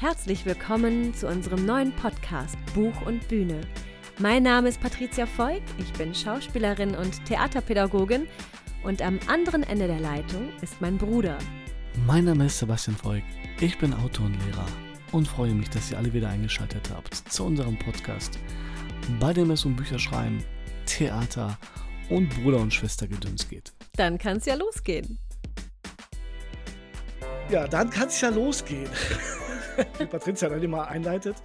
Herzlich willkommen zu unserem neuen Podcast Buch und Bühne. Mein Name ist Patricia Voigt, ich bin Schauspielerin und Theaterpädagogin und am anderen Ende der Leitung ist mein Bruder. Mein Name ist Sebastian Voigt, ich bin Autor und Lehrer und freue mich, dass ihr alle wieder eingeschaltet habt zu unserem Podcast, bei dem es um Bücherschreiben, Theater und Bruder- und Schwestergedöns geht. Dann kann es ja losgehen. Ja, dann kann es ja losgehen. Wie Patricia dann immer einleitet.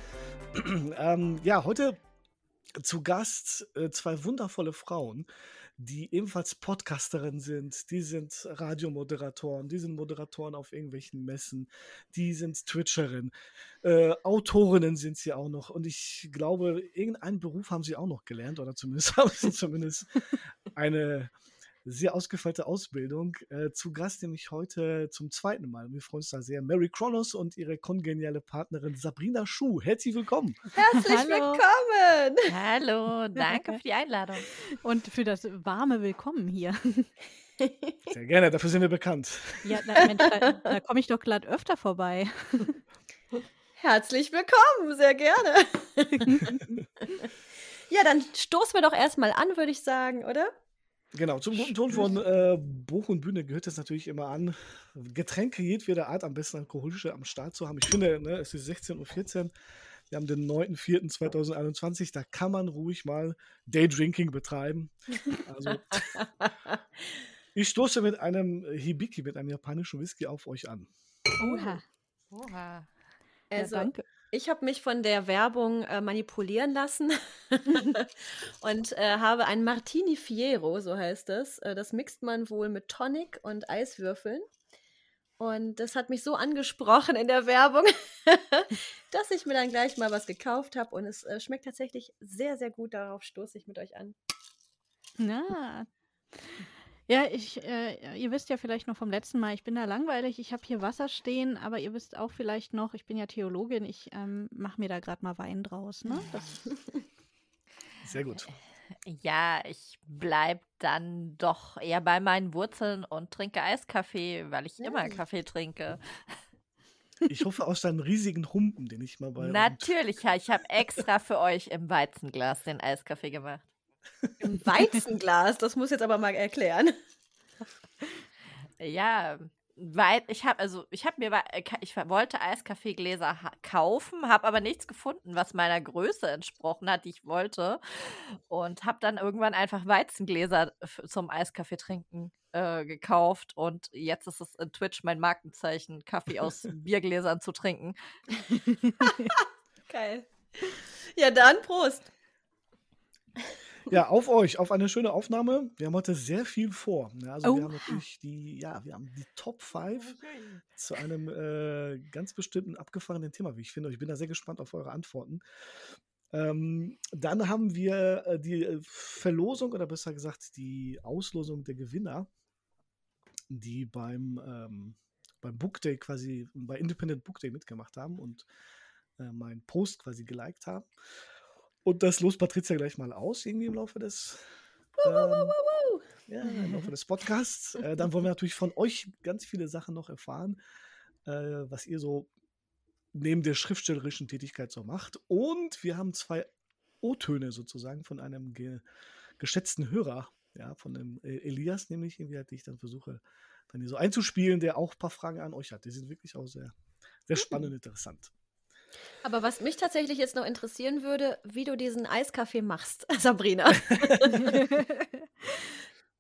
ähm, ja, heute zu Gast äh, zwei wundervolle Frauen, die ebenfalls Podcasterinnen sind, die sind Radiomoderatoren, die sind Moderatoren auf irgendwelchen Messen, die sind Twitcherin, äh, Autorinnen sind sie auch noch und ich glaube, irgendeinen Beruf haben sie auch noch gelernt oder zumindest haben sie zumindest eine sehr ausgefeilte Ausbildung. Äh, zu Gast nämlich heute zum zweiten Mal. Wir freuen uns da sehr. Mary Kronos und ihre kongeniale Partnerin Sabrina Schuh. Herzlich willkommen. Herzlich Hallo. willkommen. Hallo, danke für die Einladung. Und für das warme Willkommen hier. Sehr gerne, dafür sind wir bekannt. Ja, na, Mensch, da, da komme ich doch glatt öfter vorbei. Herzlich willkommen, sehr gerne. ja, dann stoßen wir doch erstmal an, würde ich sagen, oder? Genau, zum guten Ton von äh, Buch und Bühne gehört es natürlich immer an, Getränke jedweder Art, am besten alkoholische, am Start zu haben. Ich finde, ne, es ist 16.14 Uhr. Wir haben den 9.4.2021. Da kann man ruhig mal Daydrinking betreiben. Also, ich stoße mit einem Hibiki, mit einem japanischen Whisky auf euch an. Oha. Oha. Also, ja, danke. Ich habe mich von der Werbung äh, manipulieren lassen und äh, habe ein Martini Fiero, so heißt das. Äh, das mixt man wohl mit Tonic und Eiswürfeln. Und das hat mich so angesprochen in der Werbung, dass ich mir dann gleich mal was gekauft habe. Und es äh, schmeckt tatsächlich sehr, sehr gut. Darauf stoße ich mit euch an. Na. Ja, ich, äh, ihr wisst ja vielleicht noch vom letzten Mal, ich bin da langweilig, ich habe hier Wasser stehen, aber ihr wisst auch vielleicht noch, ich bin ja Theologin, ich ähm, mache mir da gerade mal Wein draus. Ne? Das, Sehr gut. Ja, ich bleib dann doch eher bei meinen Wurzeln und trinke Eiskaffee, weil ich immer Kaffee trinke. Ich hoffe aus deinem riesigen Humpen, den ich mal bei. Natürlich, ja, ich habe extra für euch im Weizenglas den Eiskaffee gemacht. Im Weizenglas, das muss jetzt aber mal erklären. Ja, weil ich habe also ich habe mir äh, ich wollte Eiskaffeegläser kaufen, habe aber nichts gefunden, was meiner Größe entsprochen hat, die ich wollte und habe dann irgendwann einfach Weizengläser zum Eiskaffee trinken äh, gekauft und jetzt ist es in Twitch mein Markenzeichen, Kaffee aus Biergläsern zu trinken. Geil. Ja, dann Prost. Ja, auf euch, auf eine schöne Aufnahme. Wir haben heute sehr viel vor. Ja, also wir haben natürlich die, ja, wir haben die Top 5 zu einem äh, ganz bestimmten abgefahrenen Thema, wie ich finde. Ich bin da sehr gespannt auf eure Antworten. Ähm, dann haben wir äh, die äh, Verlosung oder besser gesagt die Auslosung der Gewinner, die beim, ähm, beim Book Day quasi, bei Independent Book Day mitgemacht haben und äh, meinen Post quasi geliked haben. Und das lost Patricia gleich mal aus, irgendwie im Laufe des, ähm, ja, im Laufe des Podcasts. Äh, dann wollen wir natürlich von euch ganz viele Sachen noch erfahren, äh, was ihr so neben der schriftstellerischen Tätigkeit so macht. Und wir haben zwei O-Töne sozusagen von einem ge geschätzten Hörer, ja, von dem äh, Elias, nämlich, irgendwie, die ich dann versuche, dann hier so einzuspielen, der auch ein paar Fragen an euch hat. Die sind wirklich auch sehr, sehr spannend und interessant. Aber was mich tatsächlich jetzt noch interessieren würde, wie du diesen Eiskaffee machst, Sabrina.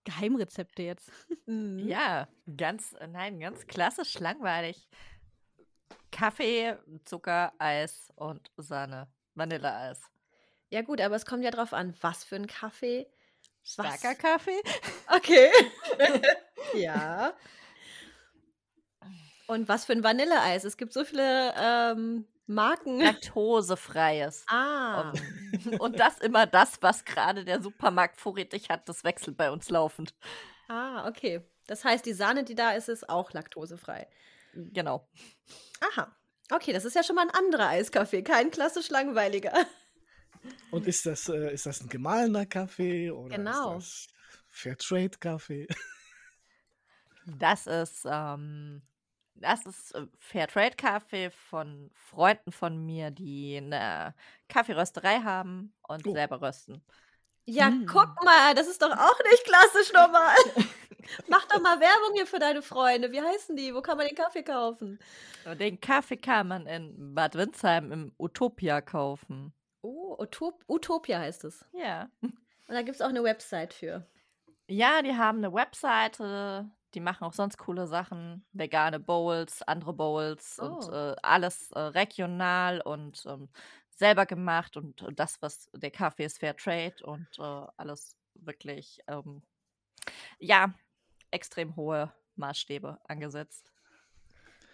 Geheimrezepte jetzt. Mhm. Ja, ganz nein, ganz klassisch langweilig. Kaffee, Zucker, Eis und Sahne, Vanilleeis. Ja gut, aber es kommt ja drauf an, was für ein Kaffee. Was? Starker Kaffee? Okay. ja. Und was für ein Vanilleeis? Es gibt so viele ähm, Marken. Laktosefreies. Ah. Und, und das immer das, was gerade der Supermarkt vorrätig hat, das wechselt bei uns laufend. Ah, okay. Das heißt, die Sahne, die da ist, ist auch laktosefrei. Genau. Aha. Okay, das ist ja schon mal ein anderer Eiskaffee, kein klassisch langweiliger. Und ist das, äh, ist das ein gemahlener Kaffee oder Genau. ist das Fairtrade-Kaffee? Das ist ähm, Das ist äh, Fairtrade-Kaffee von Freunden von mir, die eine Kaffeerösterei haben und Oh. selber rösten. Ja, Mm. guck mal, das ist doch auch nicht klassisch normal. Mach doch mal Werbung hier für deine Freunde. Wie heißen die? Wo kann man den Kaffee kaufen? Und Den Kaffee kann man in Bad Windsheim im Utopia kaufen. Oh, Utop Utopia heißt es. Ja. Und da gibt es auch eine Website für. Ja, die haben eine Webseite, die machen auch sonst coole Sachen. Vegane Bowls, andere Bowls und Oh. äh, alles äh, regional und ähm, selber gemacht und, und das, was der Kaffee ist, Fair Trade und äh, alles wirklich, ähm, ja, extrem hohe Maßstäbe angesetzt.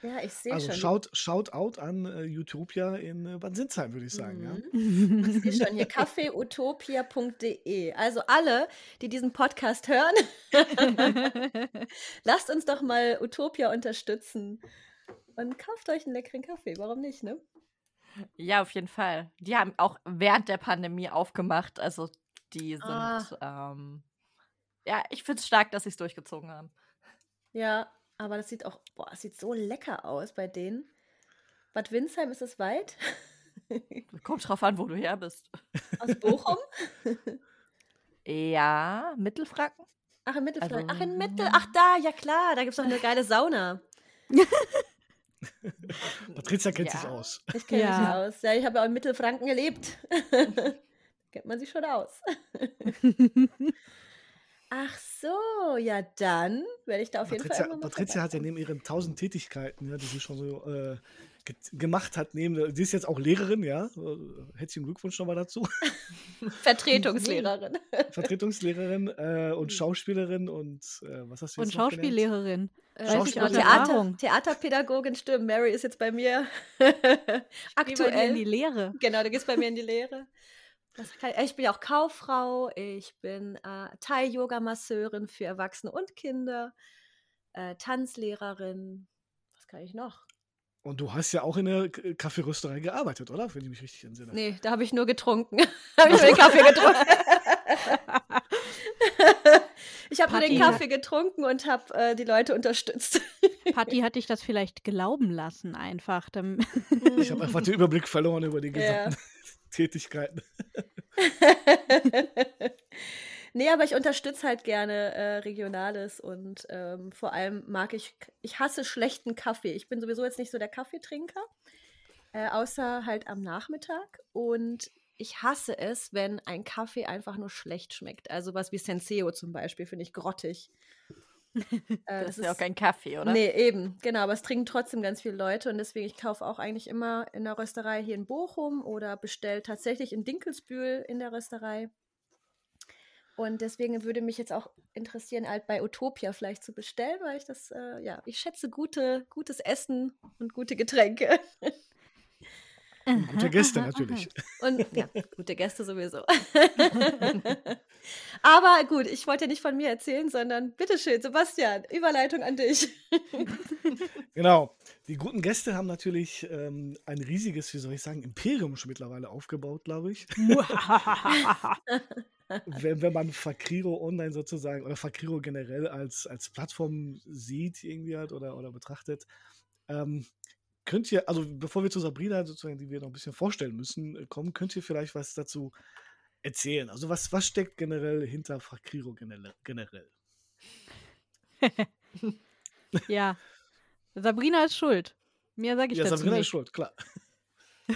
Ja, ich sehe Also schon. shout, shout out an äh, Utopia in äh, Bad Sinsheim, würde ich sagen. Ja? Mhm. Ich sehe schon hier kaffeeutopia.de. Also alle, die diesen Podcast hören, lasst uns doch mal Utopia unterstützen. Und kauft euch einen leckeren Kaffee. Warum nicht, ne? Ja, auf jeden Fall. Die haben auch während der Pandemie aufgemacht. Also die sind, Ah. ähm, ja, ich finde es stark, dass sie es durchgezogen haben. Ja, aber das sieht auch, boah, sieht so lecker aus bei denen. Bad Windsheim ist es weit? Kommt drauf an, wo du her bist. Aus Bochum? Ja, Mittelfranken? Ach, in Mittelfranken. Also, Ach, in Mittel. Ach, da, ja klar. Da gibt es doch eine geile Sauna. Patricia kennt Ja. sich aus. Ich kenne mich Ja. aus. Ja, ich habe ja auch in Mittelfranken gelebt. Kennt man sich schon aus. Ach so, ja dann werde ich da auf jeden Patricia, Fall. irgendwann mal Patricia hat ja neben ihren tausend Tätigkeiten, ja, die sie schon so äh, ge gemacht hat, neben, sie ist jetzt auch Lehrerin, ja. Äh, Herzlichen Glückwunsch nochmal dazu. Vertretungslehrerin. Vertretungslehrerin äh, und Schauspielerin und äh, was hast du Und jetzt noch genannt? Schauspiellehrerin. Äh, aus Theater. Theaterpädagogin, stimmt. Mary ist jetzt bei mir Geh bei dir in aktuell. die Lehre. Genau, du gehst bei mir in die Lehre. Was kann, ich bin ja auch Kauffrau, ich bin äh, Thai-Yoga-Masseurin für Erwachsene und Kinder, äh, Tanzlehrerin. Was kann ich noch? Und du hast ja auch in der K- Kaffeerösterei gearbeitet, oder? Wenn ich mich richtig entsinne. Nee, da habe ich nur getrunken. habe ich nur den Kaffee getrunken. ich habe nur den. Kaffee getrunken und habe äh, die Leute unterstützt. Patti hat dich das vielleicht glauben lassen, einfach. Ich habe einfach den Überblick verloren über die Ja. Tätigkeiten. nee, aber ich unterstütze halt gerne äh, Regionales und ähm, vor allem mag ich, ich hasse schlechten Kaffee. Ich bin sowieso jetzt nicht so der Kaffeetrinker, äh, außer halt am Nachmittag. Und ich hasse es, wenn ein Kaffee einfach nur schlecht schmeckt. Also was wie Senseo zum Beispiel, finde ich grottig. Äh, Das ist ja auch kein Kaffee, oder? Nee, eben, genau. Aber es trinken trotzdem ganz viele Leute und deswegen, ich kaufe auch eigentlich immer in der Rösterei hier in Bochum oder bestelle tatsächlich in Dinkelsbühl in der Rösterei. Und deswegen würde mich jetzt auch interessieren, halt bei Utopia vielleicht zu bestellen, weil ich das, äh, ja, ich schätze gute, gutes Essen und gute Getränke. Und gute Gäste natürlich. Und ja, gute Gäste sowieso. Aber gut, ich wollte ja nicht von mir erzählen, sondern bitteschön, Sebastian, Überleitung an dich. Genau. Die guten Gäste haben natürlich ähm, ein riesiges, wie soll ich sagen, Imperium schon mittlerweile aufgebaut, glaube ich. wenn, wenn man Fakriro online sozusagen oder Fakriro generell als, als Plattform sieht, irgendwie halt oder, oder betrachtet. Ähm, könnt ihr, also bevor wir zu Sabrina sozusagen, die wir noch ein bisschen vorstellen müssen, äh, kommen, könnt ihr vielleicht was dazu erzählen? Also was, was steckt generell hinter Fakriro generell? generell? ja. Sabrina ist schuld. Mehr sage ich Ja, dazu Sabrina nicht. ist schuld, klar.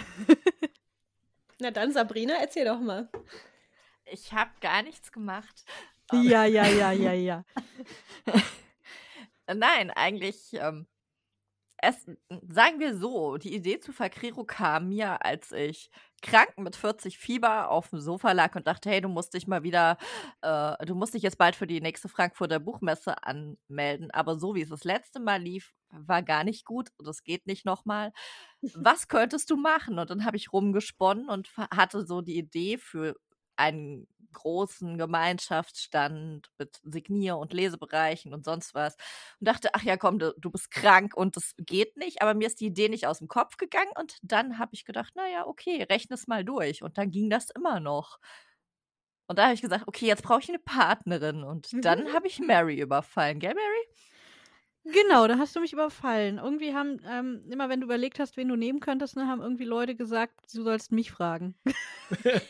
Na dann, Sabrina, erzähl doch mal. Ich habe gar nichts gemacht. Ja, ja, ja, ja, ja. Nein, eigentlich, ähm, es, sagen wir so, die Idee zu Fakriro kam mir, als ich krank mit 40 Fieber auf dem Sofa lag und dachte, hey, du musst dich mal wieder, äh, du musst dich jetzt bald für die nächste Frankfurter Buchmesse anmelden. Aber so wie es das letzte Mal lief, war gar nicht gut. Das geht nicht nochmal. Was könntest du machen? Und dann habe ich rumgesponnen und hatte so die Idee für einen großen Gemeinschaftsstand mit Signier- und Lesebereichen und sonst was. Und dachte, ach ja, komm, du, du bist krank und das geht nicht. Aber mir ist die Idee nicht aus dem Kopf gegangen. Und dann habe ich gedacht, naja, okay, rechne es mal durch. Und dann ging das immer noch. Und da habe ich gesagt, okay, jetzt brauche ich eine Partnerin. Und dann habe ich Mary überfallen, gell, Mary? Genau, da hast du mich überfallen. Irgendwie haben, ähm, immer wenn du überlegt hast, wen du nehmen könntest, ne, haben irgendwie Leute gesagt, du sollst mich fragen.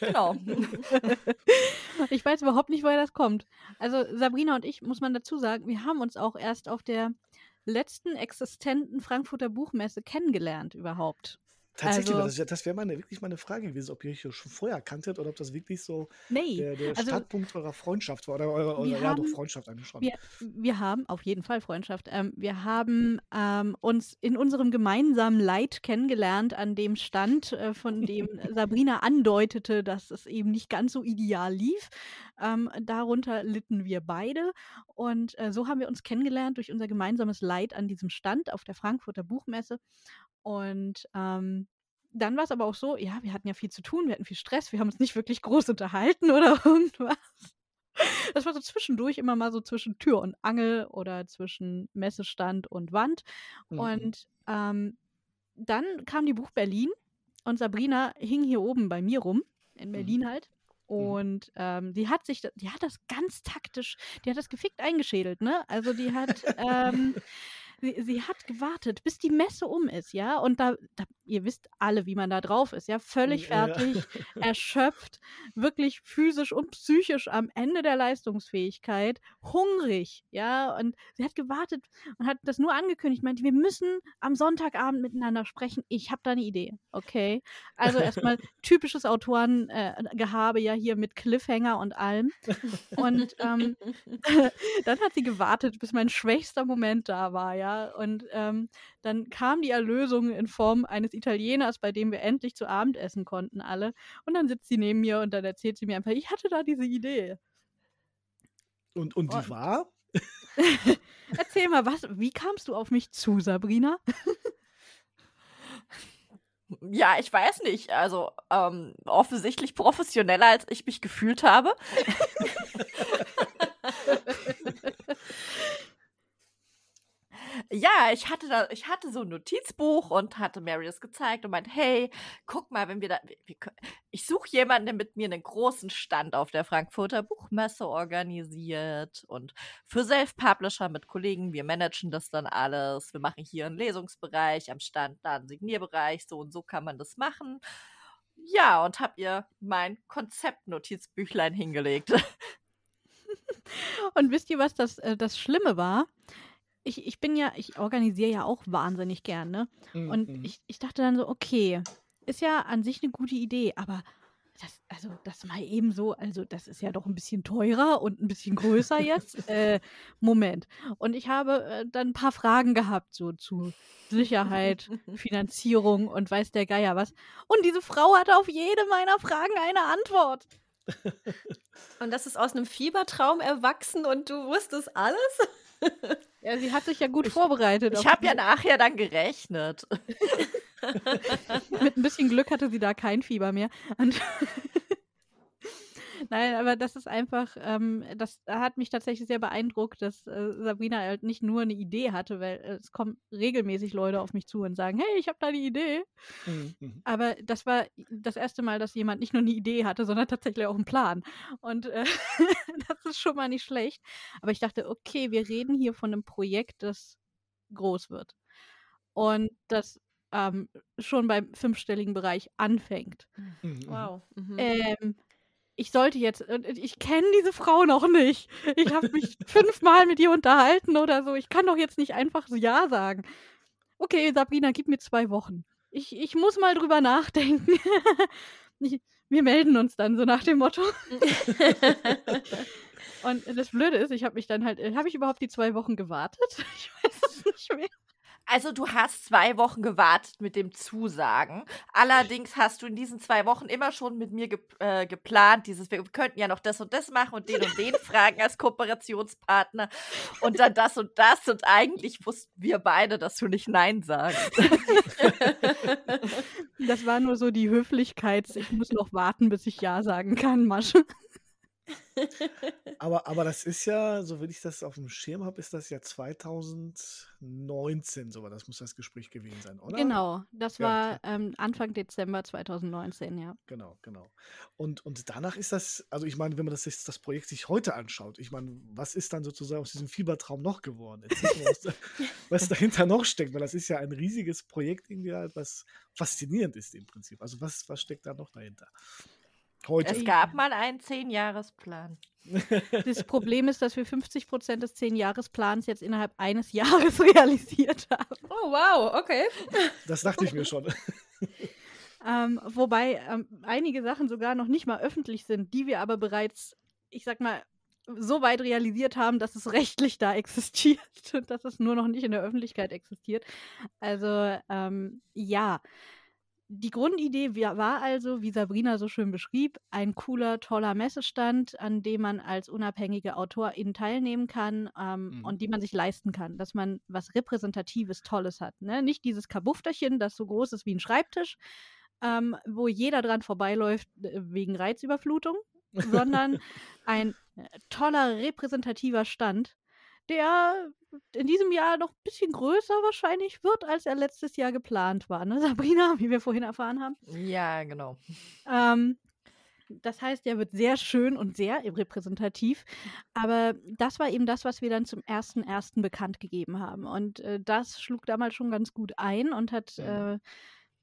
Genau. ich weiß überhaupt nicht, woher das kommt. Also Sabrina und ich, muss man dazu sagen, wir haben uns auch erst auf der letzten existenten Frankfurter Buchmesse kennengelernt überhaupt. Tatsächlich, Also- das, das wäre meine, wirklich meine Frage gewesen, ob ihr euch schon vorher kanntet oder ob das wirklich so Nee, der, der also Startpunkt eurer Freundschaft war. Oder eurer, Wir eurer ja, doch Freundschaft eigentlich schon. wir, wir haben auf jeden Fall Freundschaft. Ähm, wir haben ähm, uns in unserem gemeinsamen Leid kennengelernt an dem Stand, äh, von dem Sabrina andeutete, dass es eben nicht ganz so ideal lief. Ähm, darunter litten wir beide. Und äh, so haben wir uns kennengelernt durch unser gemeinsames Leid an diesem Stand auf der Frankfurter Buchmesse. Und ähm, dann war es aber auch so, ja, wir hatten ja viel zu tun, wir hatten viel Stress, wir haben uns nicht wirklich groß unterhalten oder irgendwas. Das war so zwischendurch immer mal so zwischen Tür und Angel oder zwischen Messestand und Wand. Mhm. Und ähm, dann kam die Buch Berlin und Sabrina hing hier oben bei mir rum, in Berlin halt. Und ähm, die hat sich, die hat das ganz taktisch, die hat das gefickt eingeschädelt, ne? Also die hat, ähm, sie, sie hat gewartet, bis die Messe um ist, ja? Und da, da, ihr wisst alle, wie man da drauf ist, ja? Völlig Ja. fertig, erschöpft, wirklich physisch und psychisch am Ende der Leistungsfähigkeit, hungrig, ja? Und sie hat gewartet und hat das nur angekündigt, meinte, wir müssen am Sonntagabend miteinander sprechen. Ich habe da eine Idee, okay? Also erstmal typisches Autorengehabe ja hier mit Cliffhanger und allem. Und ähm, dann hat sie gewartet, bis mein schwächster Moment da war, ja. Und ähm, dann kam die Erlösung in Form eines Italieners, bei dem wir endlich zu Abend essen konnten, alle. Und dann sitzt sie neben mir und dann erzählt sie mir einfach, ich hatte da diese Idee. Und, und die Und- war? Erzähl mal, was, wie kamst du auf mich zu, Sabrina? Ja, ich weiß nicht. Also ähm, offensichtlich professioneller, als ich mich gefühlt habe. ja, ich hatte da, ich hatte so ein Notizbuch und hatte Mary das gezeigt und meinte, hey, guck mal, wenn wir da, wir, ich suche jemanden, der mit mir einen großen Stand auf der Frankfurter Buchmesse organisiert und für Self-Publisher mit Kollegen, wir managen das dann alles. Wir machen hier einen Lesungsbereich, am Stand da einen Signierbereich, so und so kann man das machen. Ja, und hab ihr mein Konzeptnotizbüchlein hingelegt. Und wisst ihr, was das, äh, das Schlimme war? Ich, ich bin ja, ich organisiere ja auch wahnsinnig gern, ne? Und Mhm. ich, ich dachte dann so, okay, ist ja an sich eine gute Idee, aber das, also das mal eben so, also das ist ja doch ein bisschen teurer und ein bisschen größer jetzt. äh, Moment. Und ich habe äh, dann ein paar Fragen gehabt, so zu Sicherheit, Finanzierung und weiß der Geier was. Und diese Frau hatte auf jede meiner Fragen eine Antwort. Und das ist aus einem Fiebertraum erwachsen und du wusstest alles? Ja, sie hat sich ja gut vorbereitet. Ich habe ja nachher dann gerechnet. Mit ein bisschen Glück hatte sie da kein Fieber mehr. Und Nein, aber das ist einfach, ähm, das hat mich tatsächlich sehr beeindruckt, dass äh, Sabrina halt nicht nur eine Idee hatte, weil äh, es kommen regelmäßig Leute auf mich zu und sagen, hey, ich habe da eine Idee. Mhm, mhm. Aber das war das erste Mal, dass jemand nicht nur eine Idee hatte, sondern tatsächlich auch einen Plan. Und äh, das ist schon mal nicht schlecht. Aber ich dachte, okay, wir reden hier von einem Projekt, das groß wird. Und das ähm, schon beim fünfstelligen Bereich anfängt. Mhm, mhm. Wow. Mhm. Ähm, ich sollte jetzt, ich kenne diese Frau noch nicht. Ich habe mich fünfmal mit ihr unterhalten oder so. Ich kann doch jetzt nicht einfach so Ja sagen. Okay, Sabrina, gib mir zwei Wochen. Ich, ich muss mal drüber nachdenken. ich, wir melden uns dann so nach dem Motto. Und das Blöde ist, ich habe mich dann halt, habe ich überhaupt die zwei Wochen gewartet? Ich weiß es nicht mehr. Also du hast zwei Wochen gewartet mit dem Zusagen. Allerdings hast du in diesen zwei Wochen immer schon mit mir ge äh, geplant, dieses, wir könnten ja noch das und das machen und den und den fragen als Kooperationspartner und dann das und das und eigentlich wussten wir beide, dass du nicht Nein sagst. Das war nur so die Höflichkeits, ich muss noch warten, bis ich Ja sagen kann, Masche. aber, aber das ist ja, so wenn ich das auf dem Schirm habe, ist das ja 2019 so, das muss das Gespräch gewesen sein, oder? Genau, das Ja, war ähm, Anfang Dezember 2019, ja. Genau, genau. Und, und danach ist das, also ich meine, wenn man das, jetzt, das Projekt sich heute anschaut, ich meine, was ist dann sozusagen aus diesem Fiebertraum noch geworden? Was, da, was dahinter noch steckt, weil das ist ja ein riesiges Projekt irgendwie halt, was faszinierend ist im Prinzip. Also was, was steckt da noch dahinter? Heute. Es gab mal einen Zehn-Jahres-Plan. Das Problem ist, dass wir 50 Prozent des 10-Jahres-Plans jetzt innerhalb eines Jahres realisiert haben. Oh, wow, okay. Das dachte ich mir schon. Ähm, wobei ähm, einige Sachen sogar noch nicht mal öffentlich sind, die wir aber bereits, ich sag mal, so weit realisiert haben, dass es rechtlich da existiert und dass es nur noch nicht in der Öffentlichkeit existiert. Also ähm, ja, die Grundidee wa- war also, wie Sabrina so schön beschrieb, ein cooler, toller Messestand, an dem man als unabhängige Autorin teilnehmen kann ähm, Mhm. und die man sich leisten kann, dass man was Repräsentatives, Tolles hat. Ne? Nicht dieses Kabufterchen, das so groß ist wie ein Schreibtisch, ähm, wo jeder dran vorbeiläuft äh, wegen Reizüberflutung, sondern ein äh, toller, repräsentativer Stand, der in diesem Jahr noch ein bisschen größer wahrscheinlich wird, als er letztes Jahr geplant war. Ne, Sabrina, wie wir vorhin erfahren haben. Ja, genau. Ähm, das heißt, er wird sehr schön und sehr repräsentativ. Aber das war eben das, was wir dann zum ersten ersten bekannt gegeben haben. Und äh, das schlug damals schon ganz gut ein und hat Mhm. äh,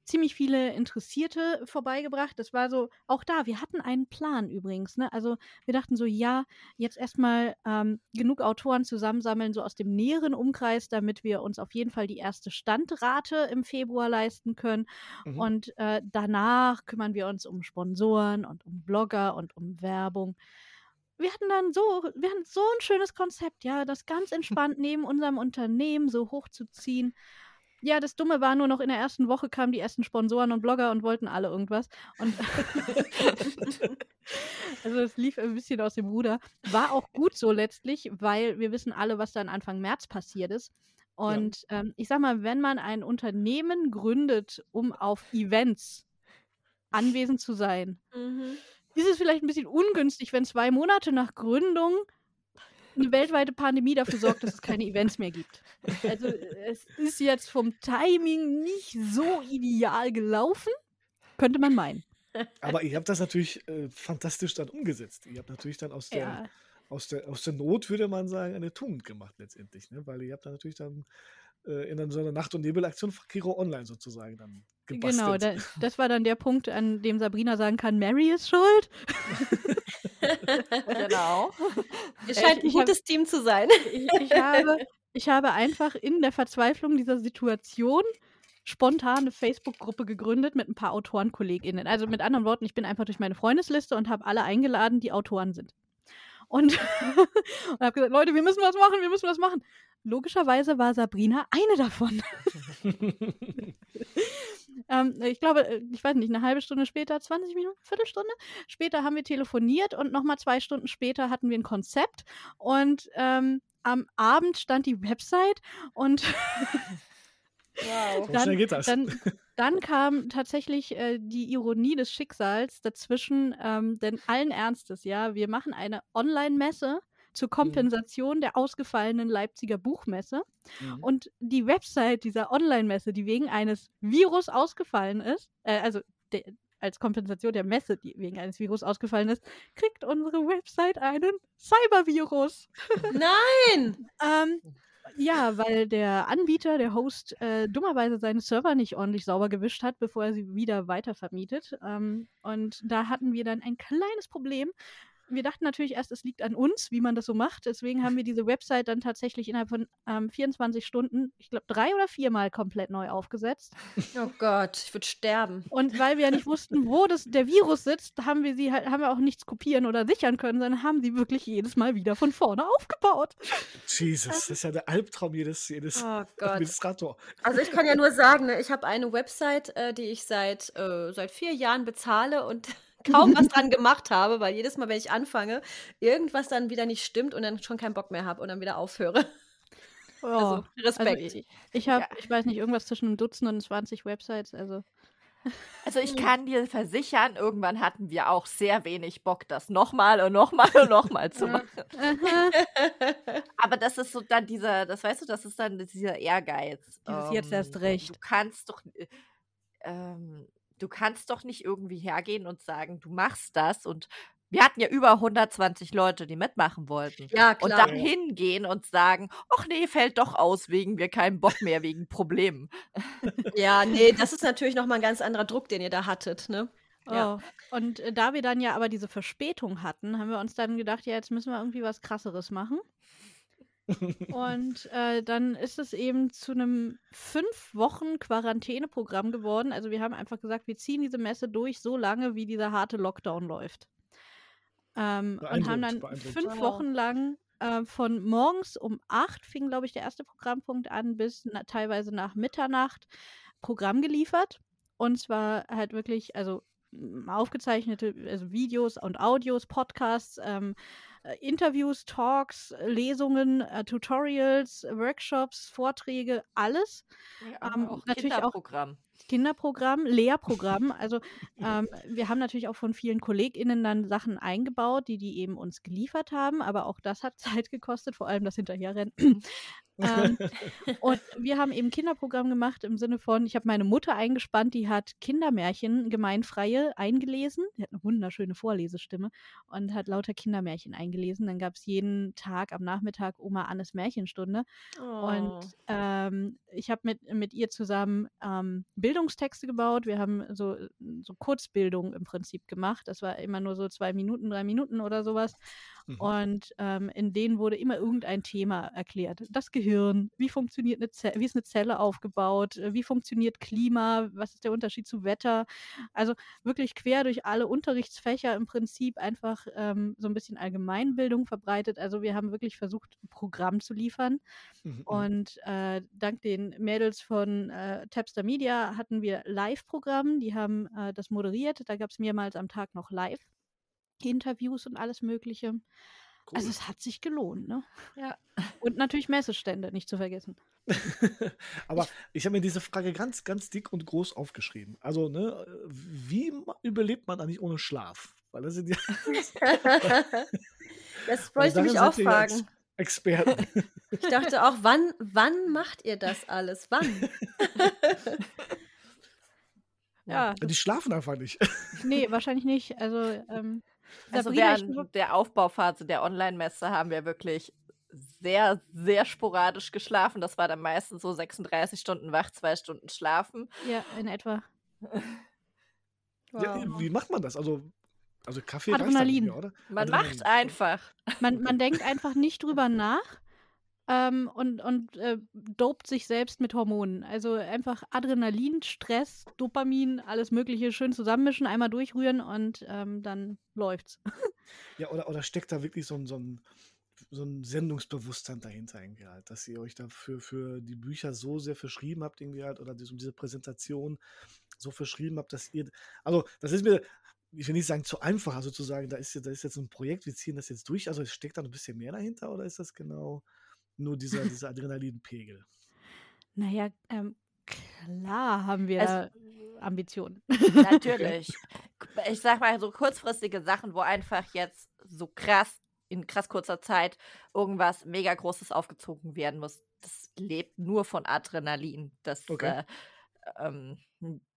ziemlich viele Interessierte vorbeigebracht. Das war so, auch da, wir hatten einen Plan übrigens. Ne? Also wir dachten so, ja, jetzt erstmal ähm, genug Autoren zusammensammeln, so aus dem näheren Umkreis, damit wir uns auf jeden Fall die erste Standrate im Februar leisten können. Mhm. Und äh, danach kümmern wir uns um Sponsoren und um Blogger und um Werbung. Wir hatten dann so, wir hatten so ein schönes Konzept, ja, das ganz entspannt neben unserem Unternehmen so hochzuziehen. Ja, das Dumme war nur noch in der ersten Woche kamen die ersten Sponsoren und Blogger und wollten alle irgendwas. Und also es lief ein bisschen aus dem Ruder. War auch gut so letztlich, weil wir wissen alle, was dann Anfang März passiert ist. Und ähm, ich sag mal, wenn man ein Unternehmen gründet, um auf Events anwesend zu sein, Mhm. ist es vielleicht ein bisschen ungünstig, wenn zwei Monate nach Gründung eine weltweite Pandemie dafür sorgt, dass es keine Events mehr gibt. Also es ist jetzt vom Timing nicht so ideal gelaufen, könnte man meinen. Aber ihr habt das natürlich äh, fantastisch dann umgesetzt. Ihr habt natürlich dann aus der, Ja, aus der, aus der Not, würde man sagen, eine Tugend gemacht letztendlich. Ne? Weil ihr habt dann natürlich dann äh, in so einer Nacht- und Nebelaktion Kiro Online sozusagen dann gebastelt. genau. Da, das war dann der Punkt, an dem Sabrina sagen kann, Mary ist schuld. Genau. Ihr scheint ein ich hab- gutes Team zu sein. Ich, ich, habe, ich habe einfach in der Verzweiflung dieser Situation spontan eine Facebook-Gruppe gegründet mit ein paar AutorenkollegInnen. Also mit anderen Worten, ich bin einfach durch meine Freundesliste und habe alle eingeladen, die Autoren sind. Und, und habe gesagt, Leute, wir müssen was machen, wir müssen was machen. Logischerweise war Sabrina eine davon. ähm, ich glaube, äh, ich weiß nicht, eine halbe Stunde später, 20 Minuten, Viertelstunde später haben wir telefoniert und nochmal zwei Stunden später hatten wir ein Konzept und ähm, am Abend stand die Website und Wow. So dann- schnell geht das. dann, dann kam tatsächlich äh, die Ironie des Schicksals dazwischen, ähm, denn allen Ernstes, ja, wir machen eine Online-Messe zur Kompensation der ausgefallenen Leipziger Buchmesse. Mhm. Und die Website dieser Online-Messe, die wegen eines Virus ausgefallen ist, äh, also de, als Kompensation der Messe, die wegen eines Virus ausgefallen ist, kriegt unsere Website einen Cybervirus. Nein! Ähm, ja, weil der Anbieter, der Host, äh, dummerweise seine Server nicht ordentlich sauber gewischt hat, bevor er sie wieder weitervermietet. Ähm, und da hatten wir dann ein kleines Problem. Wir dachten natürlich erst, es liegt an uns, wie man das so macht. Deswegen haben wir diese Website dann tatsächlich innerhalb von ähm, 24 Stunden, ich glaube, drei oder viermal komplett neu aufgesetzt. Oh Gott, ich würde sterben. Und weil wir ja nicht wussten, wo das, der Virus sitzt, haben wir sie halt, haben wir auch nichts kopieren oder sichern können, sondern haben sie wirklich jedes Mal wieder von vorne aufgebaut. Jesus, das ist ja der Albtraum jedes, jedes Oh Gott. Administrator. Also ich kann ja nur sagen, ne, ich habe eine Website, äh, die ich seit, äh, seit vier Jahren bezahle und kaum was dran gemacht habe, weil jedes Mal, wenn ich anfange, irgendwas dann wieder nicht stimmt und dann schon keinen Bock mehr habe und dann wieder aufhöre. Oh, Also Respekt. Also ich, ich habe, Ja. ich weiß nicht, irgendwas zwischen einem Dutzend und 20 Websites. Also Also ich kann dir versichern, irgendwann hatten wir auch sehr wenig Bock, das nochmal und nochmal und nochmal zu machen. Aber das ist so dann dieser, das weißt du, das ist dann dieser Ehrgeiz. Dieses jetzt erst recht. Du kannst doch, äh, ähm, du kannst doch nicht irgendwie hergehen und sagen, du machst das und wir hatten ja über 120 Leute, die mitmachen wollten. Ja, Und klar. dann hingehen und sagen, ach nee, fällt doch aus, wegen wir keinen Bock mehr, wegen Problemen. Ja, nee, das ist natürlich noch mal ein ganz anderer Druck, den ihr da hattet, ne? Ja. Oh. Und äh, da wir dann ja aber diese Verspätung hatten, haben wir uns dann gedacht, ja, jetzt müssen wir irgendwie was krasseres machen. Und äh, dann ist es eben zu einem fünf Wochen Quarantäneprogramm geworden. Also wir haben einfach gesagt, wir ziehen diese Messe durch so lange, wie dieser harte Lockdown läuft. Ähm, und haben dann fünf. Wochen lang äh, von morgens um acht fing, glaube ich, der erste Programmpunkt an, bis na, teilweise nach Mitternacht Programm geliefert. Und zwar halt wirklich, also aufgezeichnete also Videos und Audios, Podcasts, ähm, äh, Interviews, Talks, Lesungen, äh, Tutorials, Workshops, Vorträge, alles. Ähm, auch natürlich auch- Kinderprogramm. Kinderprogramm, Lehrprogramm. Also ähm, wir haben natürlich auch von vielen KollegInnen dann Sachen eingebaut, die die eben uns geliefert haben, aber auch das hat Zeit gekostet, vor allem das Hinterherrennen. Ähm, und wir haben eben Kinderprogramm gemacht im Sinne von, ich habe meine Mutter eingespannt, die hat Kindermärchen, gemeinfreie, eingelesen. Die hat eine wunderschöne Vorlesestimme und hat lauter Kindermärchen eingelesen. Dann gab es jeden Tag am Nachmittag Oma Annes Märchenstunde. Oh. Und ähm, ich habe mit, mit ihr zusammen ähm, Bildungstexte gebaut. Wir haben so, so Kurzbildung im Prinzip gemacht. Das war immer nur so zwei Minuten, drei Minuten oder sowas. Mhm. Und ähm, in denen wurde immer irgendein Thema erklärt. Das Gehirn, wie funktioniert eine Zelle, wie ist eine Zelle aufgebaut, äh, wie funktioniert Klima, was ist der Unterschied zu Wetter. Also wirklich quer durch alle Unterrichtsfächer im Prinzip einfach ähm, so ein bisschen Allgemeinbildung verbreitet. Also wir haben wirklich versucht, ein Programm zu liefern. Mhm, mhm. Und äh, dank den Mädels von äh, Tapster Media hatten wir Live-Programm. Die haben äh, das moderiert. Da gab es mehrmals am Tag noch Live-Interviews und alles Mögliche. Cool. Also es hat sich gelohnt, ne? Ja. Und natürlich Messestände, nicht zu vergessen. Aber ich habe mir diese Frage ganz, ganz dick und groß aufgeschrieben. Also, ne, wie überlebt man eigentlich ohne Schlaf? Weil das sind ja das wollte ich mich auch fragen. Experten. Ich dachte auch, wann, wann macht ihr das alles? Wann? Ja, Die schlafen einfach nicht. nee, wahrscheinlich nicht. Also, ähm, Also während der Aufbauphase der Online-Messe haben wir wirklich sehr, sehr sporadisch geschlafen. Das war dann meistens so 36 Stunden wach, zwei Stunden schlafen. ja, in etwa. Ja, Wow. wie macht man das? Also, also Kaffee reicht da nicht Adrenalin. mehr, oder? Man Adrenalin. macht einfach. Man, man denkt einfach nicht drüber nach ähm, und, und äh, dopt sich selbst mit Hormonen. Also einfach Adrenalin, Stress, Dopamin, alles Mögliche schön zusammenmischen, einmal durchrühren und ähm, dann läuft's. Ja, oder, oder steckt da wirklich so ein, so ein, so ein Sendungsbewusstsein dahinter irgendwie halt, dass ihr euch dafür für die Bücher so sehr verschrieben habt irgendwie halt oder diese, diese Präsentation so verschrieben habt, dass ihr, also das ist mir, ich will nicht sagen zu einfach, also zu sagen, da ist, da ist jetzt ein Projekt, wir ziehen das jetzt durch, also steckt da ein bisschen mehr dahinter oder ist das genau nur dieser, dieser Adrenalinpegel? Naja, ähm, klar haben wir Also- da Ambitionen. Natürlich. Ich sag mal, so kurzfristige Sachen, wo einfach jetzt so krass, in krass kurzer Zeit irgendwas mega Großes aufgezogen werden muss. Das lebt nur von Adrenalin. Das, Okay. äh, ähm,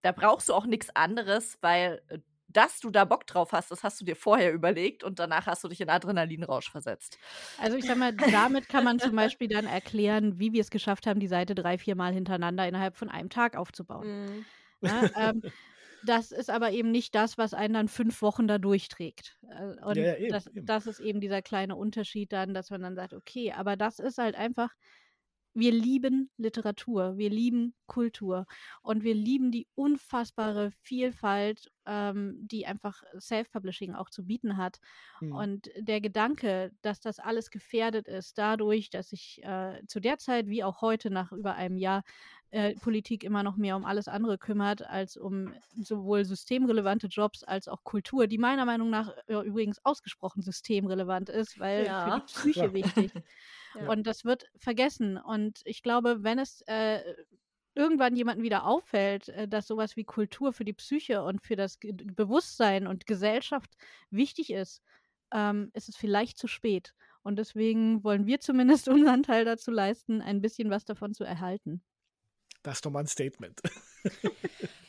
da brauchst du auch nichts anderes, weil äh, dass du da Bock drauf hast, das hast du dir vorher überlegt und danach hast du dich in Adrenalinrausch versetzt. Also ich sag mal, damit kann man zum Beispiel dann erklären, wie wir es geschafft haben, die Seite drei, vier Mal hintereinander innerhalb von einem Tag aufzubauen. Mhm. Ne? ähm, das ist aber eben nicht das, was einen dann fünf Wochen da durchträgt. Äh, Und Ja, ja, eben, das, eben. das ist eben dieser kleine Unterschied dann, dass man dann sagt, okay, aber das ist halt einfach, wir lieben Literatur, wir lieben Kultur und wir lieben die unfassbare Vielfalt, ähm, die einfach Self-Publishing auch zu bieten hat. Hm. Und der Gedanke, dass das alles gefährdet ist, dadurch, dass sich äh, zu der Zeit wie auch heute nach über einem Jahr äh, Politik immer noch mehr um alles andere kümmert, als um sowohl systemrelevante Jobs als auch Kultur, die meiner Meinung nach äh, übrigens ausgesprochen systemrelevant ist, weil Ja. für die Psyche Ja. wichtig. Ja. Und das wird vergessen. Und ich glaube, wenn es äh, irgendwann jemandem wieder auffällt, äh, dass sowas wie Kultur für die Psyche und für das Bewusstsein und Gesellschaft wichtig ist, ähm, ist es vielleicht zu spät. Und deswegen wollen wir zumindest unseren Teil dazu leisten, ein bisschen was davon zu erhalten. Das ist doch mal ein Statement.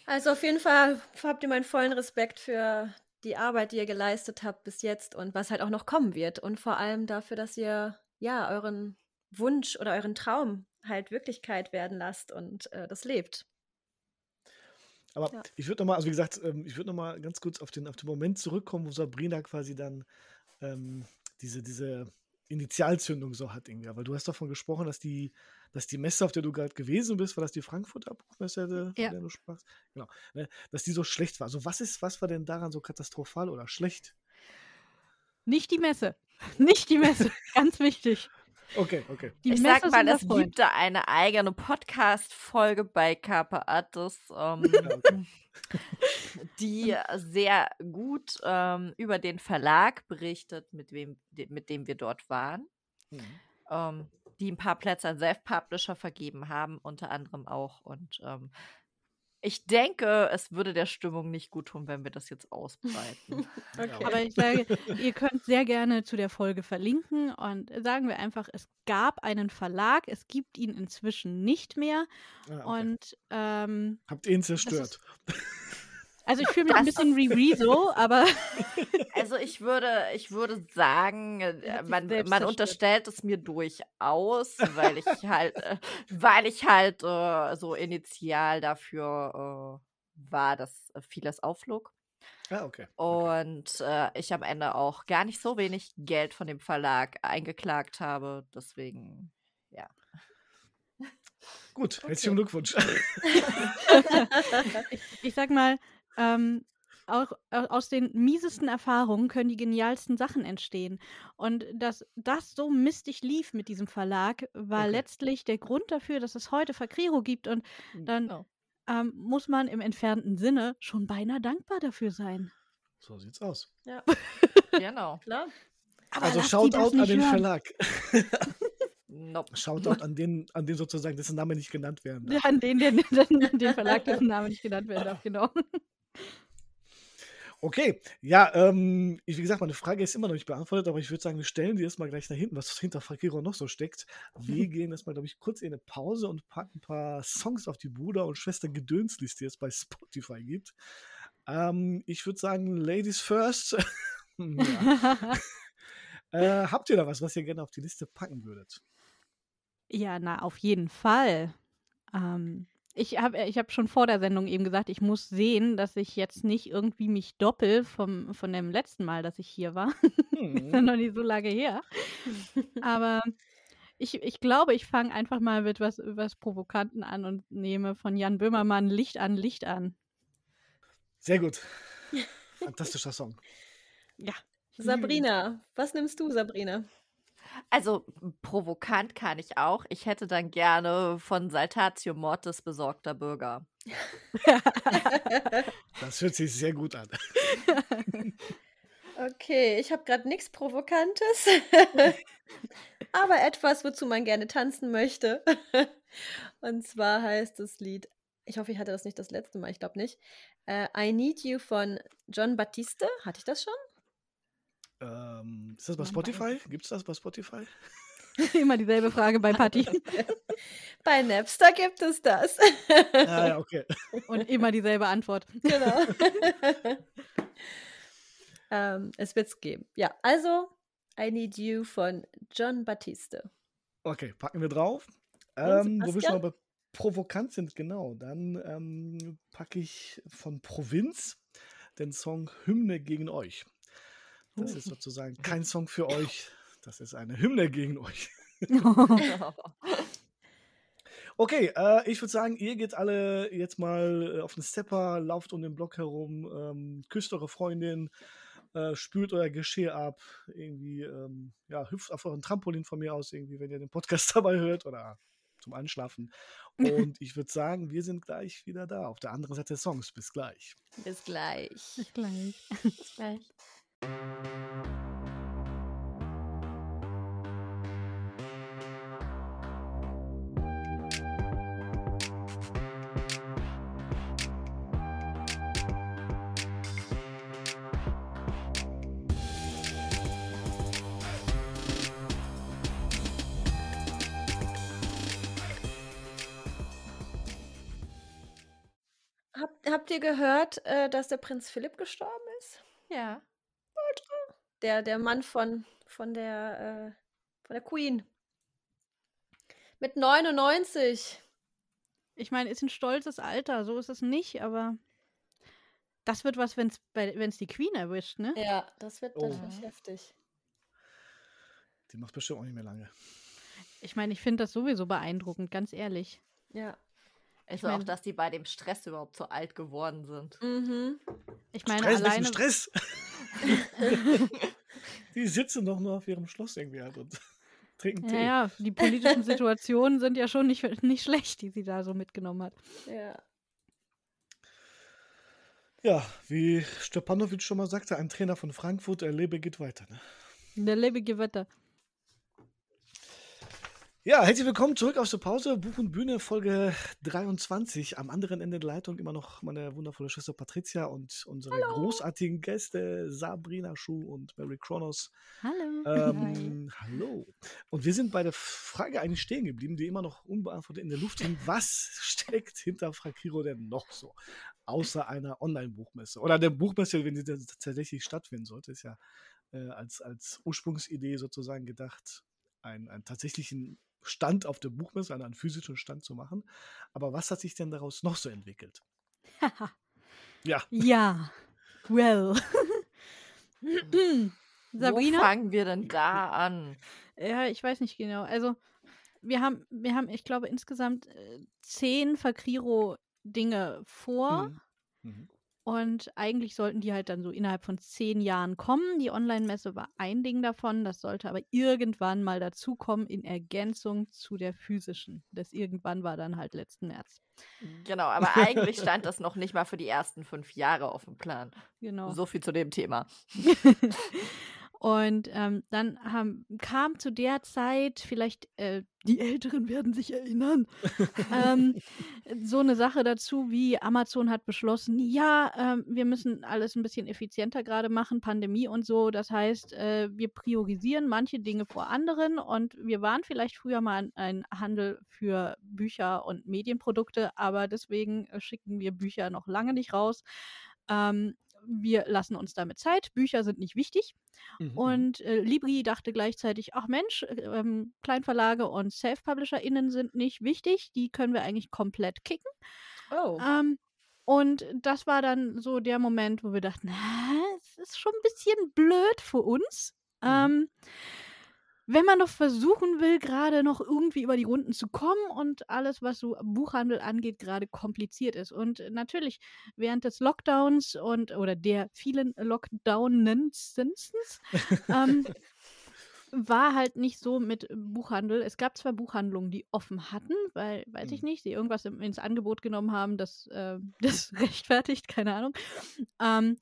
Also auf jeden Fall habt ihr meinen vollen Respekt für die Arbeit, die ihr geleistet habt bis jetzt und was halt auch noch kommen wird. Und vor allem dafür, dass ihr ja euren Wunsch oder euren Traum halt Wirklichkeit werden lasst und äh, das lebt. Aber ja. ich würde nochmal, also wie gesagt, ähm, ich würde nochmal ganz kurz auf den, auf den Moment zurückkommen, wo Sabrina quasi dann ähm, diese, diese Initialzündung so hat irgendwie. Weil du hast davon gesprochen, dass die, dass die Messe, auf der du gerade gewesen bist, war das die Frankfurter Buchmesse, von ja. der du sprachst? Genau. Ne, dass die so schlecht war. Also was ist, was war denn daran so katastrophal oder schlecht? Nicht die Messe. Nicht die Messe. Ganz wichtig. Okay, okay. Die ich Messe sag mal, es gibt da eine eigene Podcast-Folge bei Kappa Artis, ähm, okay. die sehr gut ähm, über den Verlag berichtet, mit, wem, mit dem wir dort waren. Mhm. Ähm, die ein paar Plätze an Self-Publisher vergeben haben, unter anderem auch. Und ähm, ich denke, es würde der Stimmung nicht gut tun, wenn wir das jetzt ausbreiten. okay. Aber ich sage, ihr könnt sehr gerne zu der Folge verlinken und sagen wir einfach, es gab einen Verlag, es gibt ihn inzwischen nicht mehr. Ah, okay. Und ähm, habt ihn zerstört? Also ich fühle mich das ein bisschen wie Rezo, aber. Also ich würde, ich würde sagen, man, man unterstellt es mir durchaus, weil ich halt, äh, weil ich halt äh, so initial dafür äh, war, dass vieles aufflog. Ah, okay. Und äh, ich am Ende auch gar nicht so wenig Geld von dem Verlag eingeklagt habe. Deswegen, ja. Gut, okay. herzlichen Glückwunsch. ich, ich sag mal, ähm, auch aus den miesesten Erfahrungen können die genialsten Sachen entstehen. Und dass das so mistig lief mit diesem Verlag, war okay. letztlich der Grund dafür, dass es heute Fakriro gibt. Und dann genau. ähm, muss man im entfernten Sinne schon beinahe dankbar dafür sein. So sieht's aus. Ja, genau. Klar. Aber also Shoutout an den hören. Verlag. Nope. Shoutout an den, an den sozusagen, dessen Name nicht genannt werden darf. Ja, an den, den, den, den Verlag, dessen Name nicht genannt werden darf, genau. Okay, ja, ähm, ich, wie gesagt, meine Frage ist immer noch nicht beantwortet, aber ich würde sagen, wir stellen die erstmal gleich nach hinten, was hinter Fakiro noch so steckt. Wir gehen erstmal, glaube ich, kurz in eine Pause und packen ein paar Songs auf die Bruder- und Schwester Gedönsliste, die es bei Spotify gibt. Ähm, ich würde sagen, Ladies first. äh, habt ihr da was, was ihr gerne auf die Liste packen würdet? Ja, na, auf jeden Fall. Ähm, ich habe ich hab schon vor der Sendung eben gesagt, ich muss sehen, dass ich jetzt nicht irgendwie mich doppel vom, von dem letzten Mal, dass ich hier war. Hm. ist ja noch nicht so lange her. Aber ich, ich glaube, ich fange einfach mal mit was, was Provokanten an und nehme von Jan Böhmermann Licht an, Licht an. Sehr gut. Fantastischer Song. Ja. Sabrina, was nimmst du, Sabrina? Also provokant kann ich auch. Ich hätte dann gerne von Saltatio Mortis besorgter Bürger. das hört sich sehr gut an. Okay, ich habe gerade nichts Provokantes, aber etwas, wozu man gerne tanzen möchte. Und zwar heißt das Lied, ich hoffe, ich hatte das nicht das letzte Mal, ich glaube nicht. Uh, I Need You von John Battiste. Hatte ich das schon? Ähm, ist das bei Spotify? Gibt es das bei Spotify? Immer dieselbe Frage bei Patti. bei Napster gibt es das. ah, ja, okay. Und immer dieselbe Antwort. Genau. ähm, es wird es geben. Ja, also I Need You von John Battiste. Okay, packen wir drauf. Ähm, wo wir schon mal provokant sind, genau, dann ähm, packe ich von Provinz den Song Hymne gegen euch. Das ist sozusagen kein Song für euch. Das ist eine Hymne gegen euch. okay, äh, ich würde sagen, ihr geht alle jetzt mal äh, auf den Stepper, lauft um den Block herum, ähm, küsst eure Freundin, äh, spült euer Geschirr ab, irgendwie, ähm, ja, hüpft auf euren Trampolin von mir aus, irgendwie, wenn ihr den Podcast dabei hört oder zum Anschlafen. Und ich würde sagen, wir sind gleich wieder da, auf der anderen Seite des Songs. Bis gleich. Bis gleich. Bis gleich. Bis gleich. Habt, ihr gehört, äh, dass der Prinz Philipp gestorben ist? Ja. Der, der Mann von, von, der, äh, von der Queen. Mit 99. Ich meine, ist ein stolzes Alter, so ist es nicht, aber das wird was, wenn es die Queen erwischt, ne? Ja, das wird Oh. natürlich heftig. Die macht bestimmt auch nicht mehr lange. Ich meine, ich finde das sowieso beeindruckend, ganz ehrlich. Ja. Also mein- auch, dass die bei dem Stress überhaupt so alt geworden sind. Mhm. Ich meine, Stress, alleine. Stress? die sitzen doch nur auf ihrem Schloss irgendwie halt und trinken Tee. Ja, ja, die politischen Situationen sind ja schon nicht, nicht schlecht, die sie da so mitgenommen hat. Ja. Ja, wie Stepanovic schon mal sagte, ein Trainer von Frankfurt, er lebe, geht weiter. Ne? Der lebige Wetter. Ja, herzlich willkommen zurück aus der Pause. Buch und Bühne, Folge 23. Am anderen Ende der Leitung immer noch meine wundervolle Schwester Patricia und unsere großartigen Gäste Sabrina Schuh und Mary Kronos. Hallo. Ähm, hallo. Und wir sind bei der Frage eigentlich stehen geblieben, die immer noch unbeantwortet in der Luft hängt. Was steckt hinter Frakiro denn noch so? Außer einer Online-Buchmesse. Oder der Buchmesse, wenn sie tatsächlich stattfinden sollte, ist ja äh, als, als Ursprungsidee sozusagen gedacht, einen, einen tatsächlichen Stand auf der Buchmesse, einen, einen physischen Stand zu machen. Aber was hat sich denn daraus noch so entwickelt? Ja, ja. Well. Wo Sabrina? fangen wir denn da an? Ja, ich weiß nicht genau. Also, wir haben, wir haben, ich glaube, insgesamt äh, zehn Fakriro-Dinge vor. Mhm. Mhm. Und eigentlich sollten die halt dann so innerhalb von zehn Jahren kommen. Die Online-Messe war ein Ding davon. Das sollte aber irgendwann mal dazukommen in Ergänzung zu der physischen. Das irgendwann war dann halt letzten März. Genau, aber eigentlich stand das noch nicht mal für die ersten fünf Jahre auf dem Plan. Genau. So viel zu dem Thema. Und ähm, dann haben, kam zu der Zeit, vielleicht äh, die Älteren werden sich erinnern, ähm, so eine Sache dazu, wie Amazon hat beschlossen, ja, ähm, wir müssen alles ein bisschen effizienter gerade machen, Pandemie und so. Das heißt, äh, wir priorisieren manche Dinge vor anderen und wir waren vielleicht früher mal ein, Handel für Bücher und Medienprodukte, aber deswegen äh, schicken wir Bücher noch lange nicht raus. Ähm, wir lassen uns damit Zeit. Bücher sind nicht wichtig. Mhm. Und äh, Libri dachte gleichzeitig, ach Mensch, äh, ähm, Kleinverlage und Self-PublisherInnen sind nicht wichtig, die können wir eigentlich komplett kicken. Oh. Ähm, und das war dann so der Moment, wo wir dachten, na, es ist schon ein bisschen blöd für uns. Mhm. Ähm, wenn man doch versuchen will, gerade noch irgendwie über die Runden zu kommen und alles, was so Buchhandel angeht, gerade kompliziert ist. Und natürlich während des Lockdowns und oder der vielen Lockdownens ähm, war halt nicht so mit Buchhandel. Es gab zwar Buchhandlungen, die offen hatten, weil, weiß ich Mhm. nicht, die irgendwas im, ins Angebot genommen haben, das, äh, das rechtfertigt, keine Ahnung. Ähm,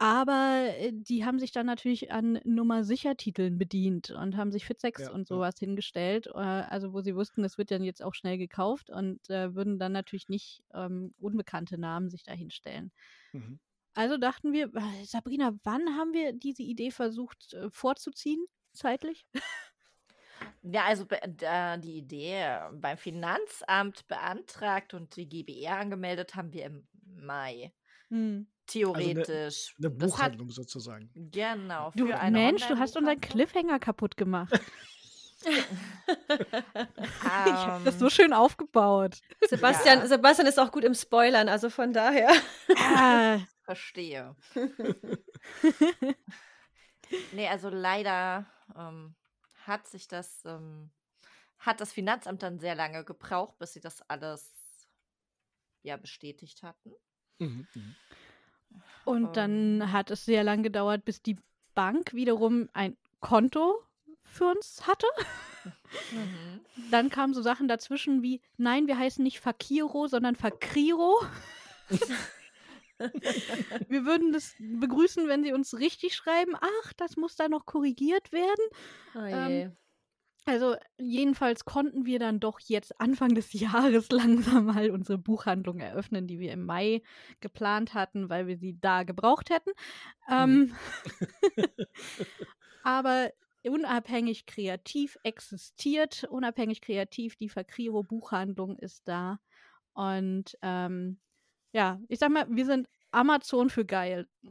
aber äh, die haben sich dann natürlich an Nummer sicher Titeln bedient und haben sich Fit6 Ja, und ja. sowas hingestellt, äh, also wo sie wussten, das wird dann jetzt auch schnell gekauft und äh, würden dann natürlich nicht ähm, unbekannte Namen sich da hinstellen. Mhm. Also dachten wir, äh, Sabrina, wann haben wir diese Idee versucht äh, vorzuziehen, zeitlich? Ja, also da die Idee äh, beim Finanzamt beantragt und die GBR angemeldet haben wir im Mai. Hm. Theoretisch. Eine Das hat, Buchhandlung sozusagen. genau. Du für eine Mensch, du hast unseren. Cliffhanger kaputt gemacht. ich habe das Ähm, so schön aufgebaut. Sebastian, Ja. Sebastian ist auch gut im Spoilern, also von daher. Ah, Verstehe. nee, also leider ähm, hat sich das, ähm, hat das Finanzamt dann sehr lange gebraucht, bis sie das alles ja bestätigt hatten. Mhm. Mhm. Und Ähm. dann hat es sehr lang gedauert, bis die Bank wiederum ein Konto für uns hatte. Mhm. Dann kamen so Sachen dazwischen wie, nein, wir heißen nicht Fakiro, sondern Fakriro. wir würden das begrüßen, wenn sie uns richtig schreiben. Ach, das muss da noch korrigiert werden. Oh Ähm. Also jedenfalls konnten wir dann doch jetzt Anfang des Jahres langsam mal unsere Buchhandlung eröffnen, die wir im Mai geplant hatten, weil wir sie da gebraucht hätten. Ähm, aber unabhängig kreativ existiert, unabhängig kreativ, die Fakriro Buchhandlung ist da. Und ähm, ja, ich sag mal, wir sind Amazon für geil.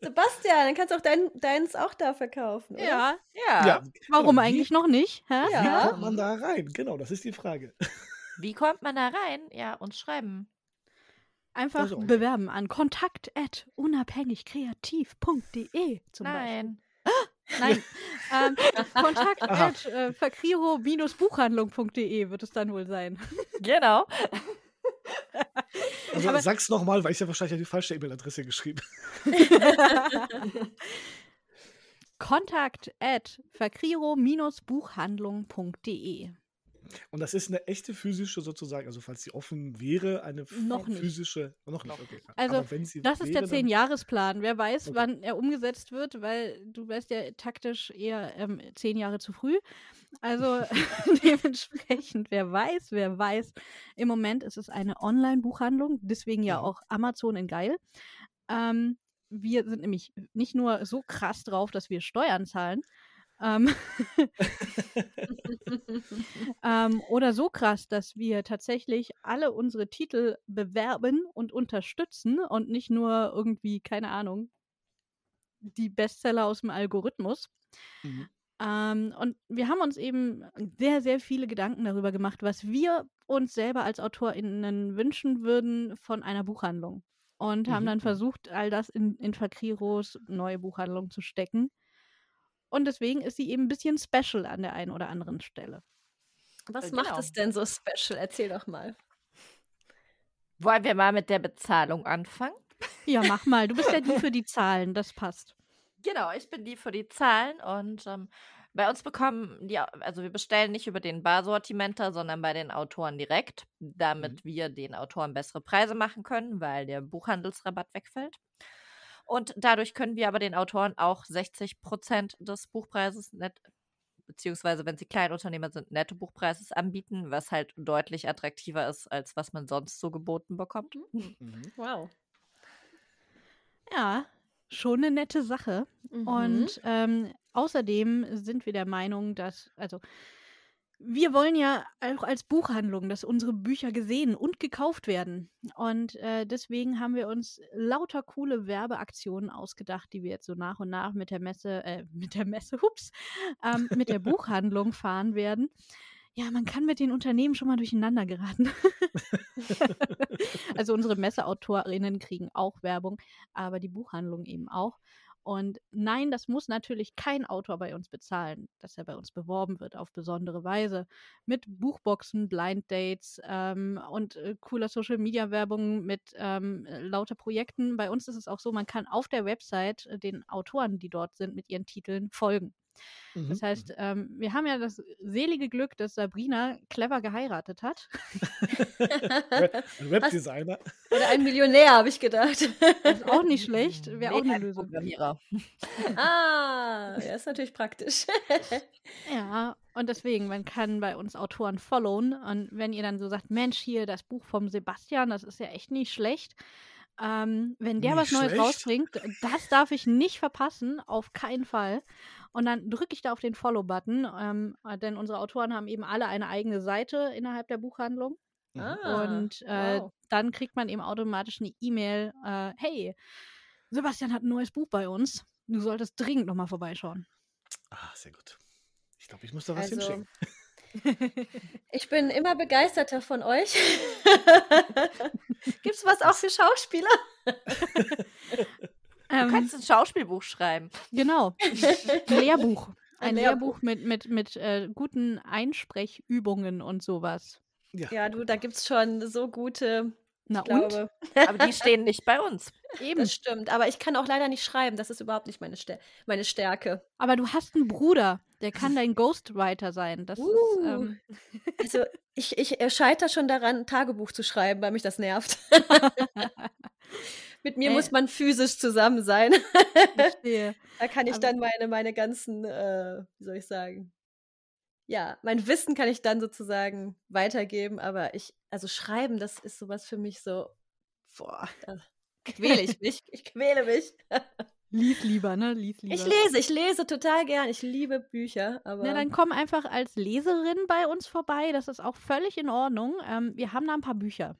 Sebastian, dann kannst du auch dein, deins auch da verkaufen, oder? Ja, Ja. Ja, warum genau, eigentlich noch nicht? Hä? Wie, wie Ja. kommt man da rein? Genau, das ist die Frage. Wie kommt man da rein? Ja, uns schreiben. Einfach Also. bewerben an kontakt.unabhängigkreativ.de zum Nein. Beispiel. Nein, ähm, kontakt Aha. at äh, wird es dann wohl sein. Genau. Also Aber- sag's nochmal, weil ich ja wahrscheinlich die falsche E-Mail-Adresse geschrieben. kontakt at verkriro-buchhandlung.de Und das ist eine echte physische sozusagen, also falls sie offen wäre, eine Noch nicht. physische. Noch nicht, okay. Also, Aber wenn sie Das ist der wäre, Zehn-Jahres-Plan. Wer weiß, Okay. wann er umgesetzt wird, weil du wärst ja taktisch eher ähm, zehn Jahre zu früh. Also dementsprechend, wer weiß, wer weiß. Im Moment ist es eine Online-Buchhandlung, deswegen ja auch Amazon in geil. Ähm, wir sind nämlich nicht nur so krass drauf, dass wir Steuern zahlen. Ähm, ähm, oder so krass, dass wir tatsächlich alle unsere Titel bewerben und unterstützen und nicht nur irgendwie, keine Ahnung, die Bestseller aus dem Algorithmus. Mhm. Ähm, und wir haben uns eben sehr, sehr viele Gedanken darüber gemacht, was wir uns selber als AutorInnen wünschen würden von einer Buchhandlung. Und haben Mhm. dann versucht, all das in, in Fakriros neue Buchhandlung zu stecken. Und deswegen ist sie eben ein bisschen special an der einen oder anderen Stelle. Was Äh, macht genau. es denn so special? Erzähl doch mal. Wollen wir mal mit der Bezahlung anfangen? Ja, mach mal. Du bist ja die für die Zahlen, das passt. Genau, ich bin die für die Zahlen und ähm, bei uns bekommen die, also wir bestellen nicht über den Barsortimenter, sondern bei den Autoren direkt, damit wir den Autoren bessere Preise machen können, weil der Buchhandelsrabatt wegfällt. Und dadurch können wir aber den Autoren auch 60 Prozent des Buchpreises net, beziehungsweise wenn sie Kleinunternehmer sind, Nettobuchpreises anbieten, was halt deutlich attraktiver ist, als was man sonst so geboten bekommt. Mhm. Wow. Ja, schon eine nette Sache. Mhm. Und ähm, außerdem sind wir der Meinung, dass, also, wir wollen ja auch als Buchhandlung, dass unsere Bücher gesehen und gekauft werden. Und äh, deswegen haben wir uns lauter coole Werbeaktionen ausgedacht, die wir jetzt so nach und nach mit der Messe, äh, mit der Messe, hups, ähm, mit der Buchhandlung fahren werden. Ja, man kann mit den Unternehmen schon mal durcheinander geraten. also unsere Messeautorinnen kriegen auch Werbung, aber die Buchhandlung eben auch. Und nein, das muss natürlich kein Autor bei uns bezahlen, dass er bei uns beworben wird auf besondere Weise. Mit Buchboxen, Blind Dates ähm, und äh, cooler Social Media Werbung mit ähm, äh, lauter Projekten. Bei uns ist es auch so, man kann auf der Website äh, den Autoren, die dort sind, mit ihren Titeln folgen. Mhm. Das heißt, ähm, wir haben ja das selige Glück, dass Sabrina clever geheiratet hat. Ein Webdesigner. Oder ein Millionär, habe ich gedacht. Das ist auch nicht schlecht, wäre auch eine ein Lösung. Programmierer. ah, ja, ist natürlich praktisch. Ja, und deswegen, man kann bei uns Autoren followen. Und wenn ihr dann so sagt, Mensch, hier das Buch vom Sebastian, das ist ja echt nicht schlecht. Ähm, wenn der Nicht was Neues schlecht? rausbringt, das darf ich nicht verpassen, auf keinen Fall. Und dann drücke ich da auf den Follow-Button, ähm, äh, denn unsere Autoren haben eben alle eine eigene Seite innerhalb der Buchhandlung. Mhm. Ah, und äh, wow. dann kriegt man eben automatisch eine E-Mail, äh, hey, Sebastian hat ein neues Buch bei uns. Du solltest dringend nochmal vorbeischauen. Ah, sehr gut. Ich glaube, ich muss da was Also, hinschicken. ich bin immer begeisterter von euch. Gibt es was auch für Schauspieler? Du Ähm, kannst ein Schauspielbuch schreiben. Genau. Ein Lehrbuch. Ein, Ein Lehrbuch, mit, mit, mit äh, guten Einsprechübungen und sowas. Ja, Ja, du, da gibt es schon so gute, Na ich glaube, Aber die stehen nicht bei uns. Eben. das stimmt. Aber ich kann auch leider nicht schreiben. Das ist überhaupt nicht meine, Stär meine Stärke. Aber du hast einen Bruder, der kann dein Ghostwriter sein. Das Uh. ist, ähm, Also ich, ich scheitere schon daran, ein Tagebuch zu schreiben, weil mich das nervt. Mit mir Äh. muss man physisch zusammen sein. verstehe. Da kann ich Aber- dann meine, meine ganzen, äh, wie soll ich sagen, ja, mein Wissen kann ich dann sozusagen weitergeben, aber ich, also schreiben, das ist sowas für mich so, boah, da quäle ich mich, ich quäle mich. Lies lieber, ne? Lies lieber. Ich lese, ich lese total gern, ich liebe Bücher, aber Na, dann komm einfach als Leserin bei uns vorbei. Das ist auch völlig in Ordnung. Ähm, wir haben da ein paar Bücher.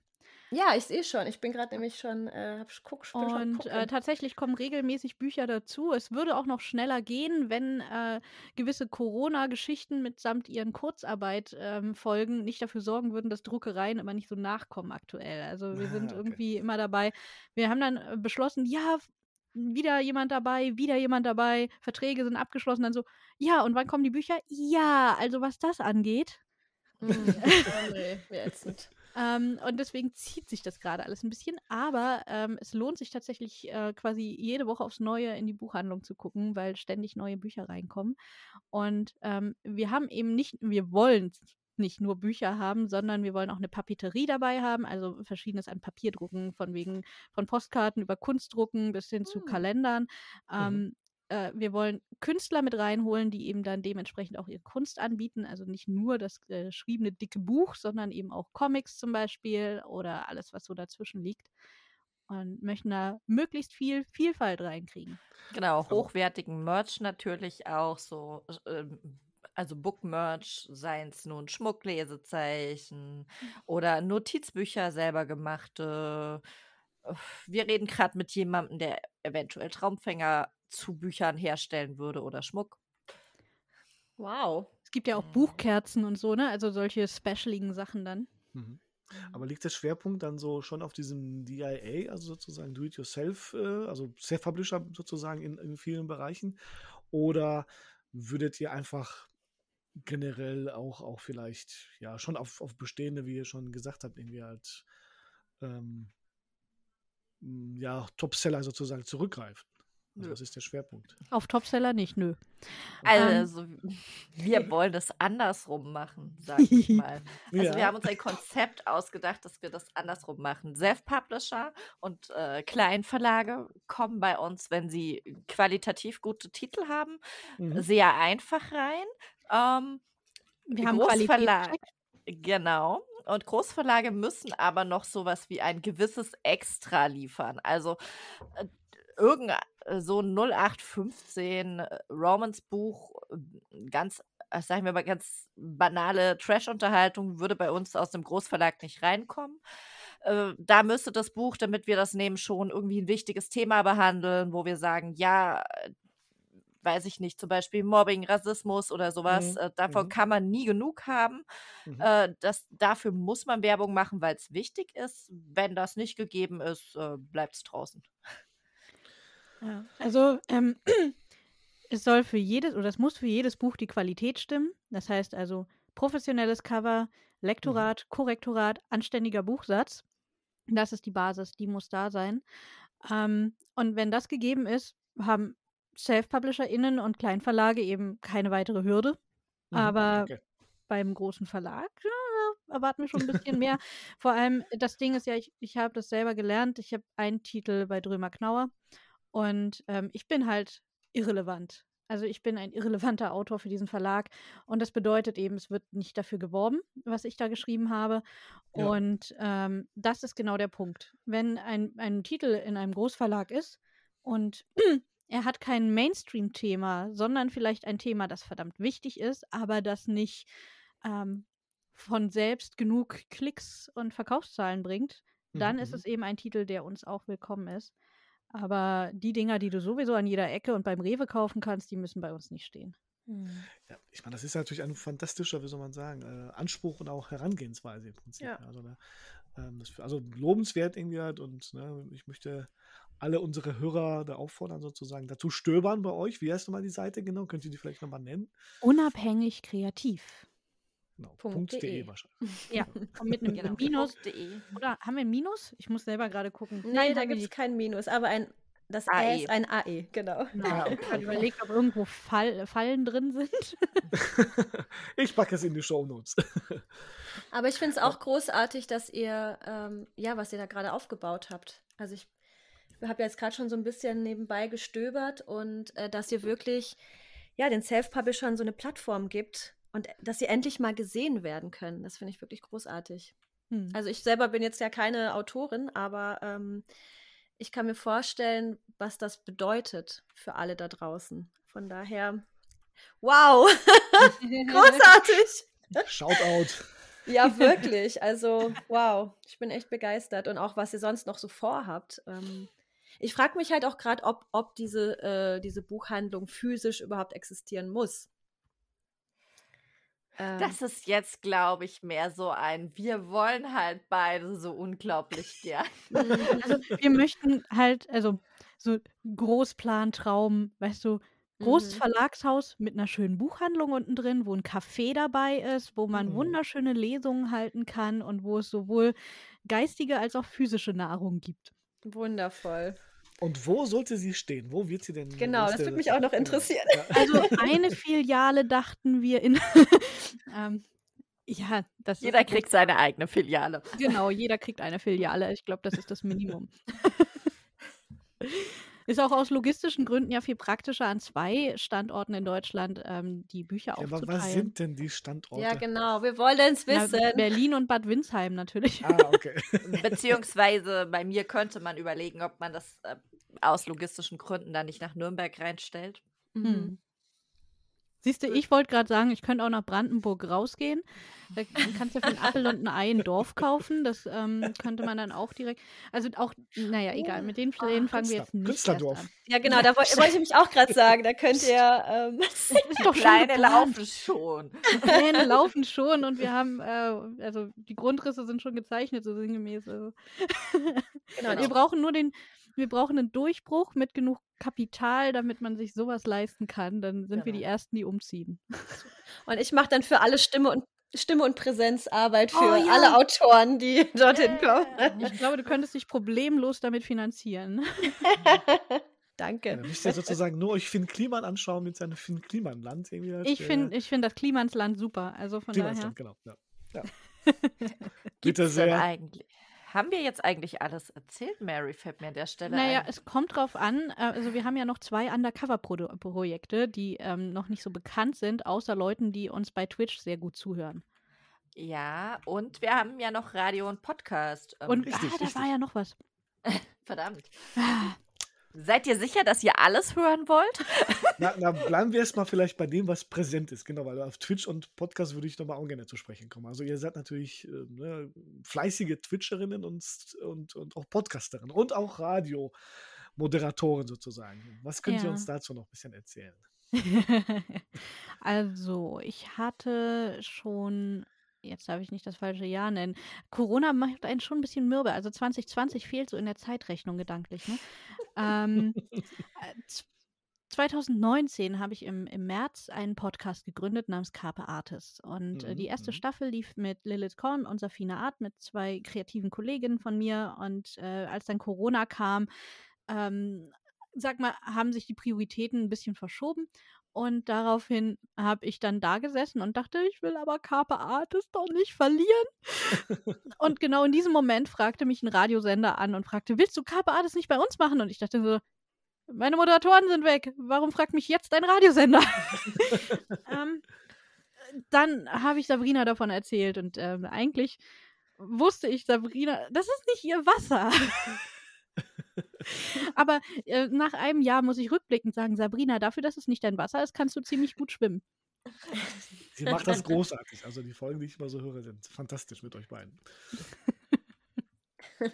Ja, ich sehe schon. Ich bin gerade nämlich schon, äh, hab, guck, bin schon Und äh, tatsächlich kommen regelmäßig Bücher dazu. Es würde auch noch schneller gehen, wenn äh, gewisse Corona-Geschichten mitsamt ihren Kurzarbeit-Folgen nicht dafür sorgen würden, dass Druckereien immer nicht so nachkommen aktuell. Also wir sind okay. irgendwie immer dabei. Wir haben dann äh, beschlossen, ja, wieder jemand dabei, wieder jemand dabei, Verträge sind abgeschlossen, dann so, ja, und wann kommen die Bücher? Ja, also was das angeht. Hm. oh nee, wie ätzend. Ähm, und deswegen zieht sich das gerade alles ein bisschen. Aber ähm, es lohnt sich tatsächlich äh, quasi jede Woche aufs Neue in die Buchhandlung zu gucken, weil ständig neue Bücher reinkommen. Und ähm, wir haben eben nicht, wir wollen nicht nur Bücher haben, sondern wir wollen auch eine Papeterie dabei haben, also verschiedenes an Papierdrucken, von wegen von Postkarten über Kunstdrucken bis hin zu Hm. Kalendern. Ähm, äh, wir wollen Künstler mit reinholen, die eben dann dementsprechend auch ihre Kunst anbieten. Also nicht nur das äh, geschriebene dicke Buch, sondern eben auch Comics zum Beispiel oder alles, was so dazwischen liegt. Und möchten da möglichst viel Vielfalt reinkriegen. Genau, Aber- hochwertigen Merch natürlich auch, so, ähm, also Book-Merch, seien es nun Schmucklesezeichen oder Notizbücher selber gemachte. Äh, Wir reden gerade mit jemandem, der eventuell Traumfänger zu Büchern herstellen würde oder Schmuck. Wow. Es gibt ja auch Mhm. Buchkerzen und so, ne? Also solche specialigen Sachen dann. Mhm. Aber liegt der Schwerpunkt dann so schon auf diesem DIA, also sozusagen Do-it-yourself, äh, also Self-Publisher sozusagen in, in vielen Bereichen? Oder würdet ihr einfach generell auch, auch vielleicht, ja, schon auf, auf bestehende, wie ihr schon gesagt habt, irgendwie halt, ähm, ja, Topseller sozusagen zurückgreifen? Also, was ist der Schwerpunkt? Auf Topseller nicht, nö. Also, wir wollen das andersrum machen, sag ich mal. Also, Ja. wir haben uns ein Konzept ausgedacht, dass wir das andersrum machen. Self-Publisher und äh, Kleinverlage kommen bei uns, wenn sie qualitativ gute Titel haben, Mhm. sehr einfach rein. Ähm, Wir haben Großverlag, genau. Und Großverlage müssen aber noch sowas wie ein gewisses Extra liefern. Also äh, irgendein so ein 0815 äh, Romance-Buch, äh, ganz, äh, sagen wir mal, ganz banale Trash-Unterhaltung, würde bei uns aus dem Großverlag nicht reinkommen. Äh, da müsste das Buch, damit wir das nehmen, schon irgendwie ein wichtiges Thema behandeln, wo wir sagen, ja, äh, weiß ich nicht, zum Beispiel Mobbing, Rassismus oder sowas. Mhm, Äh, davon mhm. kann man nie genug haben. Mhm. Äh, das, dafür muss man Werbung machen, weil es wichtig ist. Wenn das nicht gegeben ist, äh, bleibt es draußen. Ja. Also ähm, es soll für jedes oder es muss für jedes Buch die Qualität stimmen. Das heißt also professionelles Cover, Lektorat, Korrektorat, anständiger Buchsatz. Das ist die Basis, die muss da sein. Ähm, und wenn das gegeben ist, haben Self-PublisherInnen und Kleinverlage eben keine weitere Hürde. Mhm, Aber okay. beim großen Verlag ja, erwarten wir schon ein bisschen mehr. Vor allem, das Ding ist ja, ich, ich habe das selber gelernt. Ich habe einen Titel bei Drömer Knauer und ähm, ich bin halt irrelevant. Also ich bin ein irrelevanter Autor für diesen Verlag und das bedeutet eben, es wird nicht dafür geworben, was ich da geschrieben habe. Ja. Und ähm, das ist genau der Punkt. Wenn ein, ein Titel in einem Großverlag ist und er hat kein Mainstream-Thema, sondern vielleicht ein Thema, das verdammt wichtig ist, aber das nicht ähm, von selbst genug Klicks und Verkaufszahlen bringt, dann Mhm, ist mhm. es eben ein Titel, der uns auch willkommen ist. Aber die Dinger, die du sowieso an jeder Ecke und beim Rewe kaufen kannst, die müssen bei uns nicht stehen. Hm. Ja, ich meine, das ist natürlich ein fantastischer, wie soll man sagen, äh, Anspruch und auch Herangehensweise im Prinzip. Ja. Also, ne, ähm, das, also lobenswert irgendwie halt und ne, ich möchte alle unsere Hörer da auffordern, sozusagen dazu stöbern bei euch. Wie heißt nochmal die Seite genau? Könnt ihr die vielleicht nochmal nennen? Unabhängig kreativ. Genau, Punkt .de de. wahrscheinlich. Ja, und mit einem Genau. Minus. Punkt.de. Oder haben wir ein Minus? Ich muss selber gerade gucken. Nee, Nein, da gibt es kein Minus, aber ein, das AE. Ä ist ein AE, genau. Genau. Ah, Ich okay, habe überlegt, ob irgendwo Fall, Fallen drin sind. ich packe es in die Shownotes. Aber ich finde es auch großartig, dass ihr, ähm, ja, was ihr da gerade aufgebaut habt. Also ich habe jetzt gerade schon so ein bisschen nebenbei gestöbert und äh, dass ihr wirklich, ja, den Self-Publishern so eine Plattform gibt und dass sie endlich mal gesehen werden können. Das finde ich wirklich großartig. Hm. Also ich selber bin jetzt ja keine Autorin, aber ähm, ich kann mir vorstellen, was das bedeutet für alle da draußen. Von daher, wow, großartig. Shoutout. Ja, wirklich. Also, wow, ich bin echt begeistert. Und auch, was ihr sonst noch so vorhabt. Ähm, ich frage mich halt auch gerade, ob, ob diese, äh, diese Buchhandlung physisch überhaupt existieren muss. Ähm, das ist jetzt, glaube ich, mehr so ein, wir wollen halt beide so unglaublich gern. Also wir möchten halt, also so Großplan, Traum, weißt du, großes mhm. Verlagshaus mit einer schönen Buchhandlung unten drin, wo ein Café dabei ist, wo man mhm. wunderschöne Lesungen halten kann und wo es sowohl geistige als auch physische Nahrung gibt. Wundervoll. Und wo sollte sie stehen? Wo wird sie denn? Genau, das würde mich auch noch interessieren. Also eine Filiale dachten wir in. ähm, ja, das jeder kriegt seine eigene Filiale. Genau, jeder kriegt eine Filiale. Ich glaube, das ist das Minimum. Ist auch aus logistischen Gründen ja viel praktischer, an zwei Standorten in Deutschland ähm, die Bücher ja, aufzuteilen. Aber was sind denn die Standorte? Ja, genau, wir wollen es wissen. Na, Berlin und Bad Windsheim natürlich. Ah, okay. Beziehungsweise bei mir könnte man überlegen, ob man das äh, aus logistischen Gründen dann nicht nach Nürnberg reinstellt. Mhm. Siehst du, ich wollte gerade sagen, ich könnte auch nach Brandenburg rausgehen. Da kannst du für einen Apfel und ein Ei ein Dorf kaufen. Das ähm, könnte man dann auch direkt. Also auch, naja, egal, mit den Plänen oh, fangen wir jetzt nicht Künstlerdorf. an. Ja, genau, da wollte wollt ich mich auch gerade sagen. Da könnt ihr. Ähm, ist doch Kleine laufen schon. Kleine laufen schon und wir haben, äh, also die Grundrisse sind schon gezeichnet, so sinngemäß. Also. Genau, wir brauchen nur den wir brauchen einen Durchbruch mit genug Kapital, damit man sich sowas leisten kann. Dann sind genau. wir die genau. Ersten, die umziehen. Und ich mache dann für alle Stimme und Stimme und Präsenzarbeit für oh, ja. alle Autoren, die dorthin yeah. kommen. Ich glaube, du könntest dich problemlos damit finanzieren. Danke. Ja, dann müsst ihr sozusagen nur euch Finn Kliman anschauen mit seinem Finn Kliman-Land. Ich finde find das Klimansland super. Also von Klimansland, daher. genau. Ja. ja. Bitte sehr. Eigentlich? Haben wir jetzt eigentlich alles erzählt, Mary? Fällt mir an der Stelle Naja, ein. es kommt drauf an. Äh, also, wir haben ja noch zwei Undercover-Projekte, die ähm, noch nicht so bekannt sind, außer Leuten, die uns bei Twitch sehr gut zuhören. Ja, und wir haben ja noch Radio und Podcast. Ähm, und richtig, ah, da richtig. war ja noch was. Verdammt. Seid ihr sicher, dass ihr alles hören wollt? Na, na bleiben wir erstmal vielleicht bei dem, was präsent ist. Genau, weil auf Twitch und Podcast würde ich nochmal auch gerne zu sprechen kommen. Also ihr seid natürlich äh, ne, fleißige Twitcherinnen und, und, und auch Podcasterinnen und auch Radiomoderatoren sozusagen. Was könnt ja. ihr uns dazu noch ein bisschen erzählen? also, ich hatte schon jetzt darf ich nicht das falsche Jahr nennen. Corona macht einen schon ein bisschen mürbe. Also 2020 fehlt so in der Zeitrechnung gedanklich. Ne? ähm, 2019 äh, habe ich im, im März einen Podcast gegründet namens Carpe Artist. Und äh, die erste mhm. Staffel lief mit Lilith Korn und Safina Art, mit zwei kreativen Kolleginnen von mir. Und äh, als dann Corona kam, ähm, sag mal, haben sich die Prioritäten ein bisschen verschoben. Und daraufhin habe ich dann da gesessen und dachte, ich will aber Carpe Artist doch nicht verlieren. und genau in diesem Moment fragte mich ein Radiosender an und fragte, willst du Carpe Artist nicht bei uns machen? Und ich dachte so, meine Moderatoren sind weg. Warum fragt mich jetzt ein Radiosender? ähm, dann habe ich Sabrina davon erzählt und ähm, eigentlich wusste ich, Sabrina, das ist nicht ihr Wasser. Aber äh, nach einem Jahr muss ich rückblickend sagen, Sabrina, dafür, dass es nicht dein Wasser ist, kannst du ziemlich gut schwimmen. Sie macht das großartig. Also die Folgen, die ich mal so höre, sind fantastisch mit euch beiden.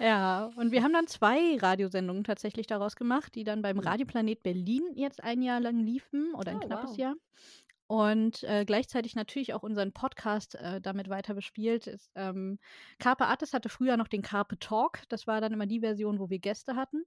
ja, und wir haben dann zwei Radiosendungen tatsächlich daraus gemacht, die dann beim Radioplanet Berlin jetzt ein Jahr lang liefen oder ein oh, knappes wow. Jahr und äh, gleichzeitig natürlich auch unseren Podcast äh, damit weiter bespielt. Ähm, Carpe Artis hatte früher noch den Carpe Talk. Das war dann immer die Version, wo wir Gäste hatten.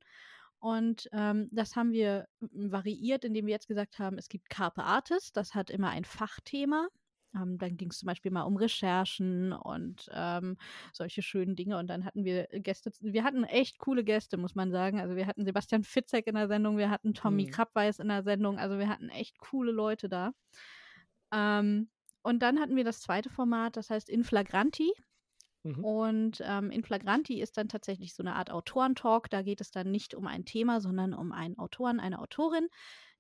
Und ähm, das haben wir variiert, indem wir jetzt gesagt haben, es gibt Carpe Artis, das hat immer ein Fachthema. Ähm, dann ging es zum Beispiel mal um Recherchen und ähm, solche schönen Dinge. Und dann hatten wir Gäste, wir hatten echt coole Gäste, muss man sagen. Also wir hatten Sebastian Fitzek in der Sendung, wir hatten Tommy mhm. Krabweis in der Sendung, also wir hatten echt coole Leute da. Ähm, und dann hatten wir das zweite Format, das heißt Inflagranti. Mhm. Und ähm, Inflagranti ist dann tatsächlich so eine Art Autorentalk. Da geht es dann nicht um ein Thema, sondern um einen Autoren, eine Autorin,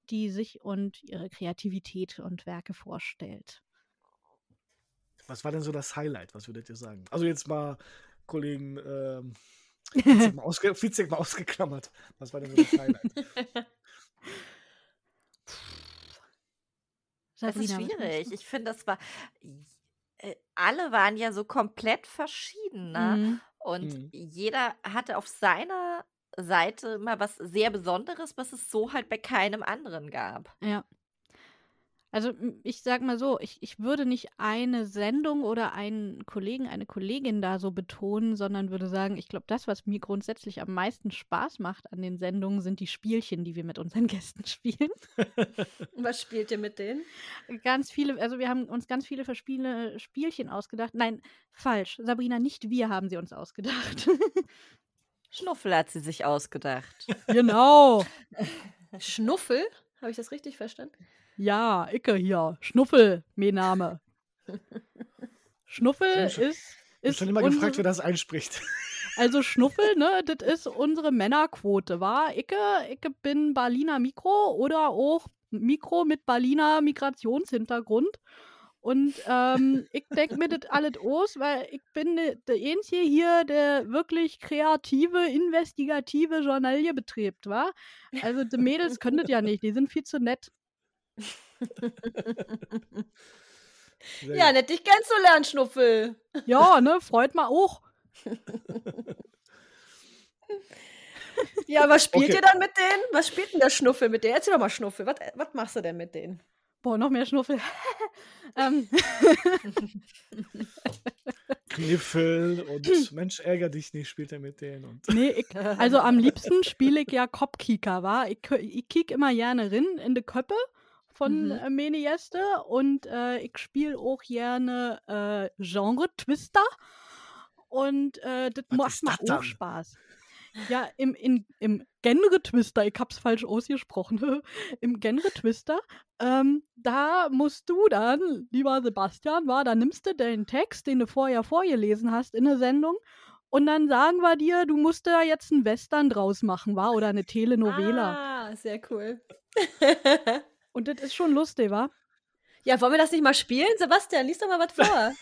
die sich und ihre Kreativität und Werke vorstellt. Was war denn so das Highlight? Was würdet ihr sagen? Also jetzt mal Kollegen ähm, mal ausge Fitzek mal ausgeklammert. Was war denn so das Highlight? das ist schwierig. Ich finde, das war äh, alle waren ja so komplett verschieden, ne? Mhm. Und Mhm. jeder hatte auf seiner Seite immer was sehr Besonderes, was es so halt bei keinem anderen gab. Ja. Also ich sag mal so, ich, ich würde nicht eine Sendung oder einen Kollegen, eine Kollegin da so betonen, sondern würde sagen, ich glaube, das, was mir grundsätzlich am meisten Spaß macht an den Sendungen, sind die Spielchen, die wir mit unseren Gästen spielen. Was spielt ihr mit denen? Ganz viele, also wir haben uns ganz viele Verspiele, Spielchen ausgedacht. Nein, falsch. Sabrina, nicht wir haben sie uns ausgedacht. Schnuffel hat sie sich ausgedacht. genau. Schnuffel? Habe ich das richtig verstanden? Ja, Icke hier. Schnuffel, mein Name. Schnuffel schon- ist. Ich habe schon immer unsere- gefragt, wer das einspricht. Also Schnuffel, ne, das ist unsere Männerquote, war? Icke, Icke bin Berliner Mikro oder auch Mikro mit Berliner Migrationshintergrund. Und ähm, ich denke mir das alles aus, weil ich bin de- der Einzige hier, der wirklich kreative, investigative Journalie betreibt, wa? Also die Mädels können das ja nicht, die sind viel zu nett. Ja, nett, dich kennenzulernen, Schnuffel. Ja, ne, freut mal auch. Ja, was spielt Okay. ihr dann mit denen? Was spielt denn der Schnuffel mit denen? Erzähl doch mal, Schnuffel. Was, was machst du denn mit denen? Boah, noch mehr Schnuffel. ähm, Kniffel und Mensch, ärger dich nicht, spielt er mit denen. Und Nee, ich, also am liebsten spiele ich ja Kopfkicker, wa? Ich, ich kick immer gerne rin in die Köppe von Mhm. äh, meine Gäste und äh, ich spiele auch gerne äh, Genre-Twister und äh, das macht mir auch? Spaß. Ja, im, in, im Genre-Twister, ich hab's falsch ausgesprochen, im Genre-Twister, ähm, da musst du dann, lieber Sebastian, war, da nimmst du den Text, den du vorher vorgelesen hast in der Sendung und dann sagen wir dir, du musst da jetzt einen Western draus machen, war? Oder eine Telenovela. Ah, sehr cool. Und das ist schon lustig, wa? ja, wollen wir das nicht mal spielen? Sebastian, lies doch mal was vor.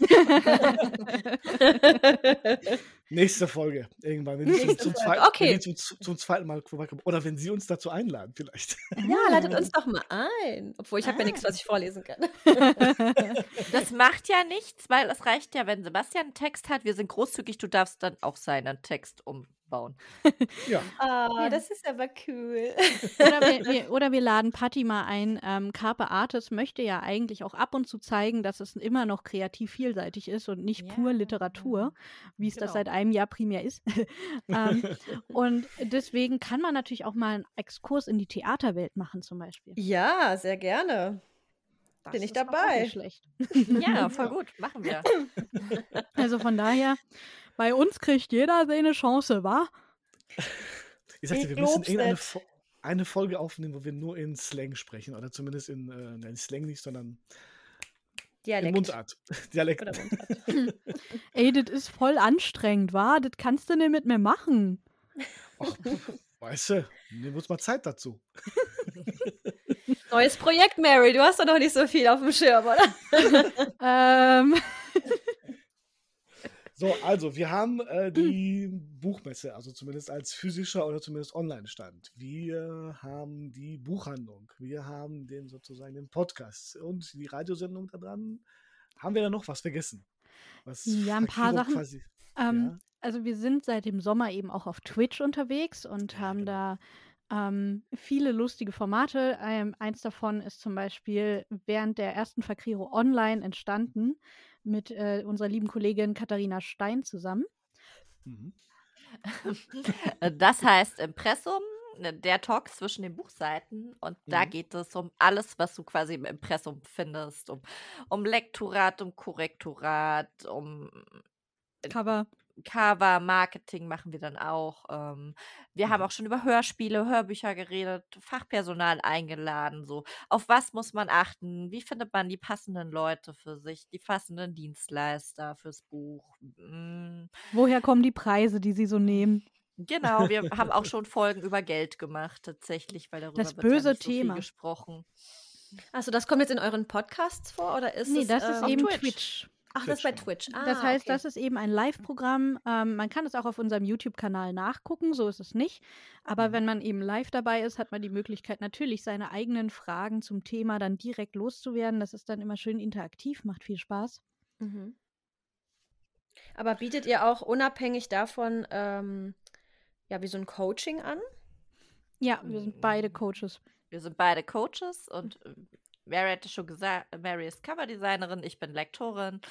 nächste Folge irgendwann, wenn die zum, zweiten, okay. wenn zum, zum zweiten Mal vorbeikommen. Oder wenn sie uns dazu einladen, vielleicht. ja, ladet uns doch mal ein. Obwohl, ich habe ja nichts, was ich vorlesen kann. Das macht ja nichts, weil es reicht ja, wenn Sebastian einen Text hat. Wir sind großzügig, du darfst dann auch seinen Text umbauen. Ja, Ah, Ja. das ist aber cool. Oder wir, wir, oder wir laden Patti mal ein. Ähm, Carpe Artis möchte ja eigentlich auch ab und zu zeigen, dass es immer noch kreativ vielseitig ist und nicht Ja, pur Literatur, wie es das genau. seit einem Jahr primär ist. ähm, und deswegen kann man natürlich auch mal einen Exkurs in die Theaterwelt machen, zum Beispiel. Ja, sehr gerne. Das Bin ich ist doch auch dabei. nicht schlecht. Ja, voll gut, machen wir. Also von daher, bei uns kriegt jeder seine Chance, wa? ich sagte, Ich wir müssen irgendeine. Fo eine Folge aufnehmen, wo wir nur in Slang sprechen. Oder zumindest in, äh, nein, Slang nicht, sondern in Dialekt. Mundart. Dialekt. Oder Mundart. Ey, das ist voll anstrengend, wa? Das kannst du nicht mit mir machen. Ach, weißt du, nehmen wir uns mal Zeit dazu. Neues Projekt, Mary. Du hast doch noch nicht so viel auf dem Schirm, oder? Ähm, So, also, wir haben äh, die Buchmesse, also zumindest als physischer oder zumindest Online-Stand. Wir haben die Buchhandlung. Wir haben den sozusagen den Podcast und die Radiosendung da dran. Haben wir da noch was vergessen? Was Ja, ein paar Sachen. Quasi, Ähm, Ja. Also wir sind seit dem Sommer eben auch auf Twitch unterwegs und Ja, haben genau. da ähm, viele lustige Formate. Ähm, eins davon ist zum Beispiel während der ersten Fakriro online entstanden mit äh, unserer lieben Kollegin Katharina Stein zusammen. Mhm. Das heißt Impressum, ne, der Talk zwischen den Buchseiten. Und da Mhm. geht es um alles, was du quasi im Impressum findest. Um, um Lektorat, um Korrektorat, um Cover. Cover, Marketing machen wir dann auch. Ähm, wir haben Mhm. auch schon über Hörspiele, Hörbücher geredet, Fachpersonal eingeladen. So, auf was muss man achten? Wie findet man die passenden Leute für sich, die passenden Dienstleister fürs Buch? Mm, Woher kommen die Preise, die sie so nehmen? Genau, wir haben auch schon Folgen über Geld gemacht, tatsächlich, weil darüber Das wird ja böse nicht so viel Thema. gesprochen. Achso, das kommt jetzt in euren Podcasts vor oder ist nee, es, das äh, ist eben Twitch? Twitch. Ach, das ist bei Twitch, Twitch. Ah, das heißt, okay. das ist eben ein Live-Programm. Ähm, man kann es auch auf unserem YouTube-Kanal nachgucken, so ist es nicht. Aber Mhm. wenn man eben live dabei ist, hat man die Möglichkeit, natürlich seine eigenen Fragen zum Thema dann direkt loszuwerden. Das ist dann immer schön interaktiv, macht viel Spaß. Mhm. Aber bietet ihr auch unabhängig davon ähm, ja wie so ein Coaching an? Ja, wir sind beide Coaches. Wir sind beide Coaches und äh, Mary hatte schon gesagt, Mary ist Coverdesignerin, ich bin Lektorin.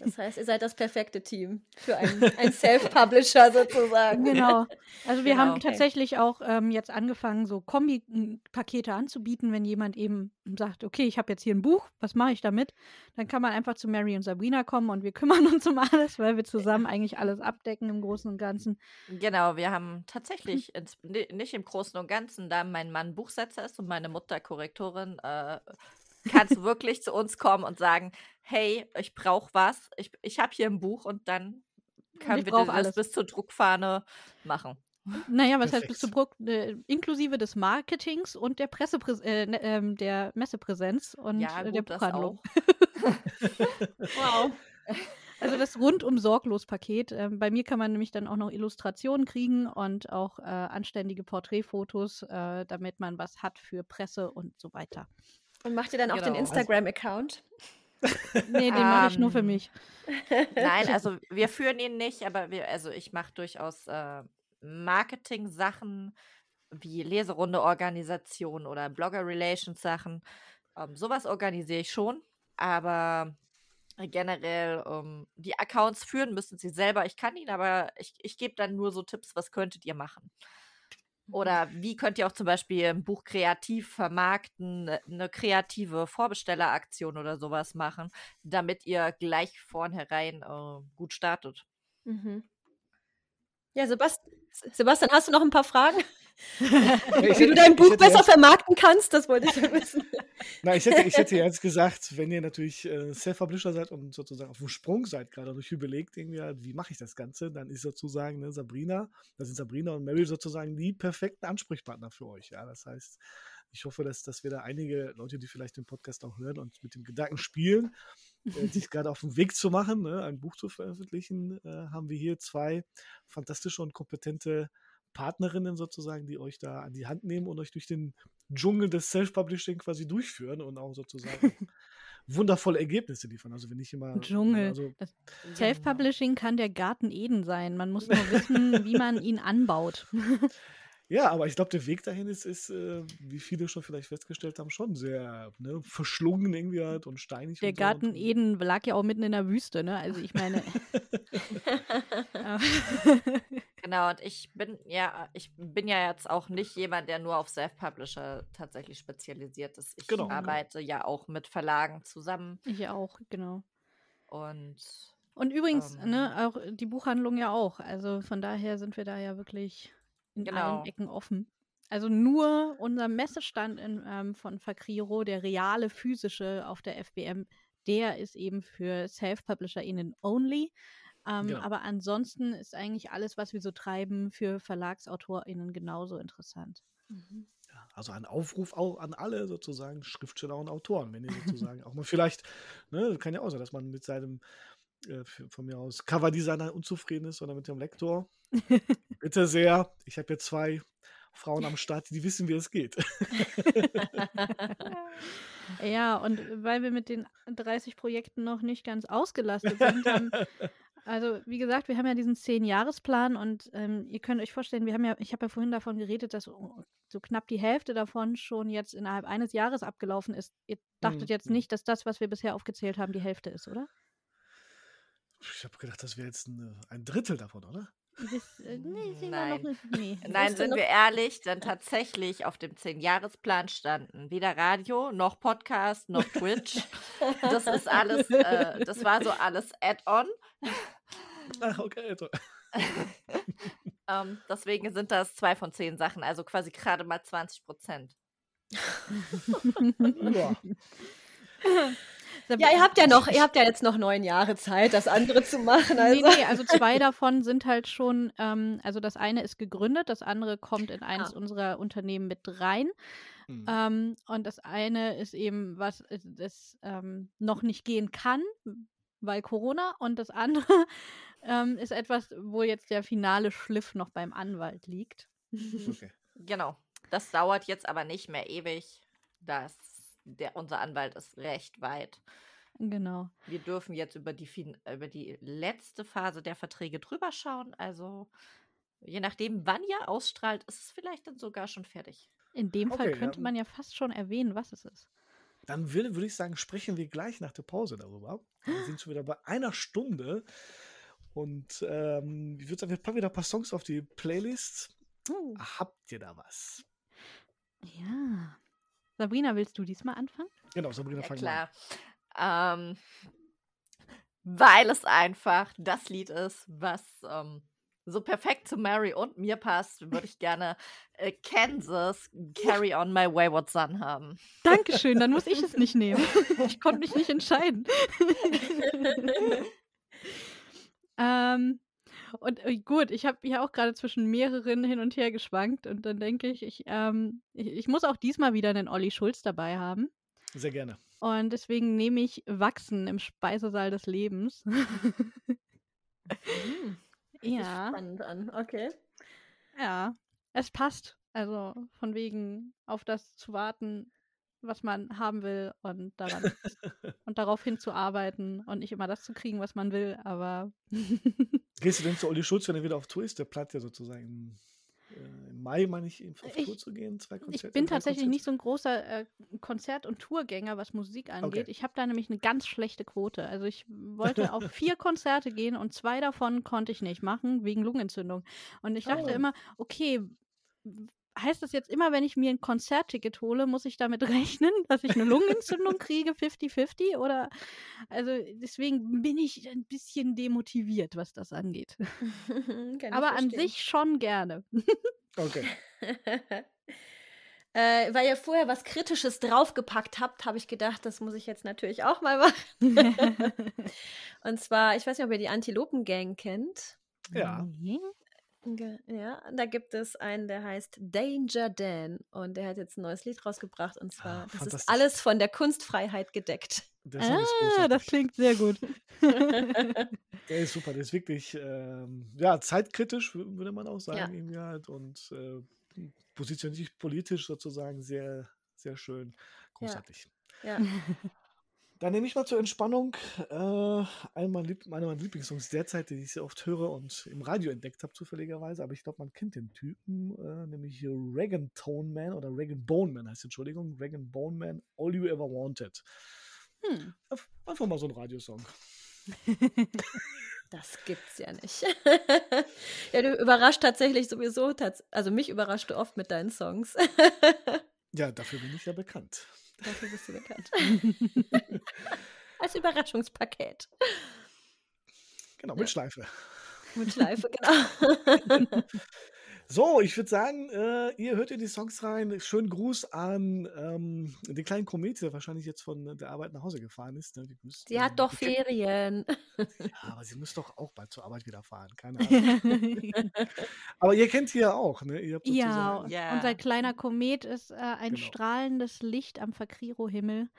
Das heißt, ihr seid das perfekte Team für einen, einen Self-Publisher sozusagen. Genau. Also wir Genau. haben Okay. tatsächlich auch ähm, jetzt angefangen, so Kombi-Pakete anzubieten, wenn jemand eben sagt, okay, ich habe jetzt hier ein Buch, was mache ich damit? Dann kann man einfach zu Mary und Sabrina kommen und wir kümmern uns um alles, weil wir zusammen eigentlich alles abdecken im Großen und Ganzen. Genau, wir haben tatsächlich ins, ni- nicht im Großen und Ganzen, da mein Mann Buchsetzer ist und meine Mutter Korrektorin, äh, kannst du wirklich zu uns kommen und sagen, hey, ich brauche was, ich, ich habe hier ein Buch und dann wir brauch das alles. bis zur Druckfahne machen. Naja, was heißt bis Perfekt. zu Bruck, äh, inklusive des Marketings und der Pressepräs äh, ähm, der Messepräsenz und Ja, äh, der gut, das Buchhandlung. Wow. Also das rundum sorglos Paket. Ähm, bei mir kann man nämlich dann auch noch Illustrationen kriegen und auch äh, anständige Porträtfotos, äh, damit man was hat für Presse und so weiter. Und macht ihr dann auch den Genau. Instagram-Account? Nee, den mache ich nur für Ähm, mich. Nein, also wir führen ihn nicht, aber wir, also ich mache durchaus äh, Marketing-Sachen wie Leserunde-Organisation oder Blogger-Relations-Sachen. Ähm, sowas organisiere ich schon, aber generell ähm, die Accounts führen müssen sie selber. Ich kann ihn, aber ich, ich gebe dann nur so Tipps, was könntet ihr machen. Oder wie könnt ihr auch zum Beispiel ein Buch kreativ vermarkten, eine kreative Vorbestelleraktion oder sowas machen, damit ihr gleich vornherein äh, gut startet. Mhm. Ja, Sebast Sebastian, hast du noch ein paar Fragen? Wie du dein Buch besser jetzt- vermarkten kannst, das wollte ich ja wissen. Nein, ich hätte, ich hätte jetzt gesagt, wenn ihr natürlich äh, Self-Publisher seid und sozusagen auf dem Sprung seid, gerade euch überlegt, irgendwie, wie mache ich das Ganze, dann ist sozusagen ne, Sabrina, das sind Sabrina und Mary sozusagen die perfekten Ansprechpartner für euch. Ja, das heißt, ich hoffe, dass, dass wir da einige Leute, die vielleicht den Podcast auch hören und mit dem Gedanken spielen, äh, sich gerade auf den Weg zu machen, ne, ein Buch zu veröffentlichen, äh, haben wir hier zwei fantastische und kompetente Partnerinnen sozusagen, die euch da an die Hand nehmen und euch durch den Dschungel des Self-Publishing quasi durchführen und auch sozusagen wundervolle Ergebnisse liefern. Also wenn ich immer Dschungel. Also, Self-Publishing kann der Garten Eden sein. Man muss nur wissen, wie man ihn anbaut. ja, aber ich glaube, der Weg dahin ist, ist äh, wie viele schon vielleicht festgestellt haben, schon sehr ne, verschlungen irgendwie halt und steinig. Der und so Garten und, Eden lag ja auch mitten in der Wüste, ne? Also ich meine. Genau, und ich bin ja, ich bin ja jetzt auch nicht jemand, der nur auf Self-Publisher tatsächlich spezialisiert ist. Ich Genau. arbeite ja auch mit Verlagen zusammen ich auch, genau. und Und übrigens, Ähm. ne, auch die Buchhandlung ja auch. Also von daher sind wir da ja wirklich in Genau. allen Ecken offen. Also nur unser Messestand in, ähm, von Fakriro, der reale physische auf der FBM, der ist eben für Self-PublisherInnen only. Ähm, Genau. Aber ansonsten ist eigentlich alles, was wir so treiben, für VerlagsautorInnen genauso interessant. Ja, also ein Aufruf auch an alle sozusagen Schriftsteller und Autoren, wenn ihr sozusagen auch mal vielleicht, ne, kann ja auch sein, dass man mit seinem äh, von mir aus Coverdesigner unzufrieden ist oder mit dem Lektor. Bitte sehr, ich habe jetzt zwei Frauen am Start, die wissen, wie es geht. Ja, und weil wir mit den 30 Projekten noch nicht ganz ausgelastet sind, haben, also wie gesagt, wir haben ja diesen 10-Jahres-Plan und ähm, ihr könnt euch vorstellen, wir haben ja, ich habe ja vorhin davon geredet, dass so knapp die Hälfte davon schon jetzt innerhalb eines Jahres abgelaufen ist. Ihr dachtet Mhm. jetzt nicht, dass das, was wir bisher aufgezählt haben, die Hälfte ist, oder? Ich habe gedacht, das wäre jetzt ein, ein Drittel davon, oder? Äh, nee, sind wir Nein. noch nicht. Nee. Nein, sind noch- wir ehrlich, denn tatsächlich auf dem 10-Jahres-Plan standen weder Radio, noch Podcast, noch Twitch. Das ist alles, äh, das war so alles Add-on. Ach, okay. toll. Ähm, deswegen sind das zwei von zehn Sachen, also quasi gerade mal 20 Prozent. Ja. Ja, ihr habt ja noch, ihr habt ja jetzt noch neun Jahre Zeit, das andere zu machen. Also. Nee, nee, also zwei davon sind halt schon, ähm, also das eine ist gegründet, das andere kommt in eines Ah. unserer Unternehmen mit rein. Hm. Ähm, und das eine ist eben, was es- das ähm, noch nicht gehen kann, weil Corona. Und das andere ähm, ist etwas, wo jetzt der finale Schliff noch beim Anwalt liegt. Okay. Genau. Das dauert jetzt aber nicht mehr ewig. Das, der, unser Anwalt ist recht weit. Genau. Wir dürfen jetzt über die, über die letzte Phase der Verträge drüber schauen. Also je nachdem, wann ihr ausstrahlt, ist es vielleicht dann sogar schon fertig. In dem Fall Okay, könnte ja. man ja fast schon erwähnen, was es ist. Dann würde würd ich sagen, sprechen wir gleich nach der Pause darüber. Wir sind schon wieder bei einer Stunde. Und ähm, ich würde sagen, wir packen wieder ein paar Songs auf die Playlist. Oh. Habt ihr da was? Ja. Sabrina, willst du diesmal anfangen? Genau, Sabrina, Ja, fang mal an. klar. Ähm, weil es einfach das Lied ist, was ähm, so perfekt zu Mary und mir passt, würde ich gerne äh, Kansas Carry on My Wayward Son haben. Dankeschön, dann muss ich es nicht nehmen. Ich konnte mich nicht entscheiden. ähm, und äh, gut, ich habe ja auch gerade zwischen mehreren hin und her geschwankt und dann denke ich, ich, ähm, ich, ich muss auch diesmal wieder einen Olli Schulz dabei haben. Sehr gerne. Und deswegen nehme ich Wachsen im Speisesaal des Lebens. Hm, ja, Spannend an, okay. ja, es passt. Also von wegen auf das zu warten, was man haben will und daran und darauf hinzuarbeiten und nicht immer das zu kriegen, was man will, aber Gehst du denn zu Olli Schulz, wenn er wieder auf Tour ist? Der plant ja sozusagen im, äh, im Mai, meine ich, auf Ich- Tour zu gehen. Zwei Konzerte. ich bin tatsächlich Konzerte. nicht so ein großer äh, Konzert- und Tourgänger, was Musik angeht. Okay. Ich habe da nämlich eine ganz schlechte Quote. Also ich wollte auf vier Konzerte gehen und zwei davon konnte ich nicht machen, wegen Lungenentzündung. Und ich dachte Oh. immer, okay, heißt das jetzt immer, wenn ich mir ein Konzertticket hole, muss ich damit rechnen, dass ich eine Lungenentzündung kriege, 50-50? Oder also deswegen bin ich ein bisschen demotiviert, was das angeht. Aber an sich schon gerne. Okay. äh, weil ihr vorher was Kritisches draufgepackt habt, habe ich gedacht, das muss ich jetzt natürlich auch mal machen. Und zwar, ich weiß nicht, ob ihr die Antilopen-Gang kennt. Ja. Ja, da gibt es einen, der heißt Danger Dan und der hat jetzt ein neues Lied rausgebracht und zwar, Ah, das ist alles von der Kunstfreiheit gedeckt. Der Song Ah, das klingt sehr gut. Der ist super, der ist wirklich ähm, ja, zeitkritisch, wü- würde man auch sagen, Ja. halt. Und äh, positioniert sich politisch sozusagen sehr, sehr schön. Großartig. Ja. Dann nehme ich mal zur Entspannung äh, einen meiner, Lieb einer meiner Lieblingssongs derzeit, die ich sehr oft höre und im Radio entdeckt habe, zufälligerweise. Aber ich glaube, man kennt den Typen, äh, nämlich hier Regan Tone Man oder Regan Bone Man heißt, Entschuldigung, Regan Bone Man, All You Ever Wanted. Hm. Einf- Einfach mal so ein Radiosong. Das gibt's ja nicht. ja, du überrascht tatsächlich sowieso, also mich überrascht du oft mit deinen Songs. Ja, dafür bin ich ja bekannt. Dafür bist du bekannt. Als Überraschungspaket. Genau, mit Schleife. Mit Schleife, genau. So, ich würde sagen, äh, ihr hört in die Songs rein. Schönen Gruß an ähm, den kleinen Komet, der wahrscheinlich jetzt von der Arbeit nach Hause gefahren ist. Ne? Die müsst, Sie hat ähm, doch Ferien. Ja, aber sie muss doch auch bald zur Arbeit wieder fahren. Keine Ahnung. aber ihr kennt sie ja auch, ne? Ihr habt Ja, sozusagen- Ja. unser kleiner Komet ist äh, ein Genau. strahlendes Licht am Verkriro-Himmel,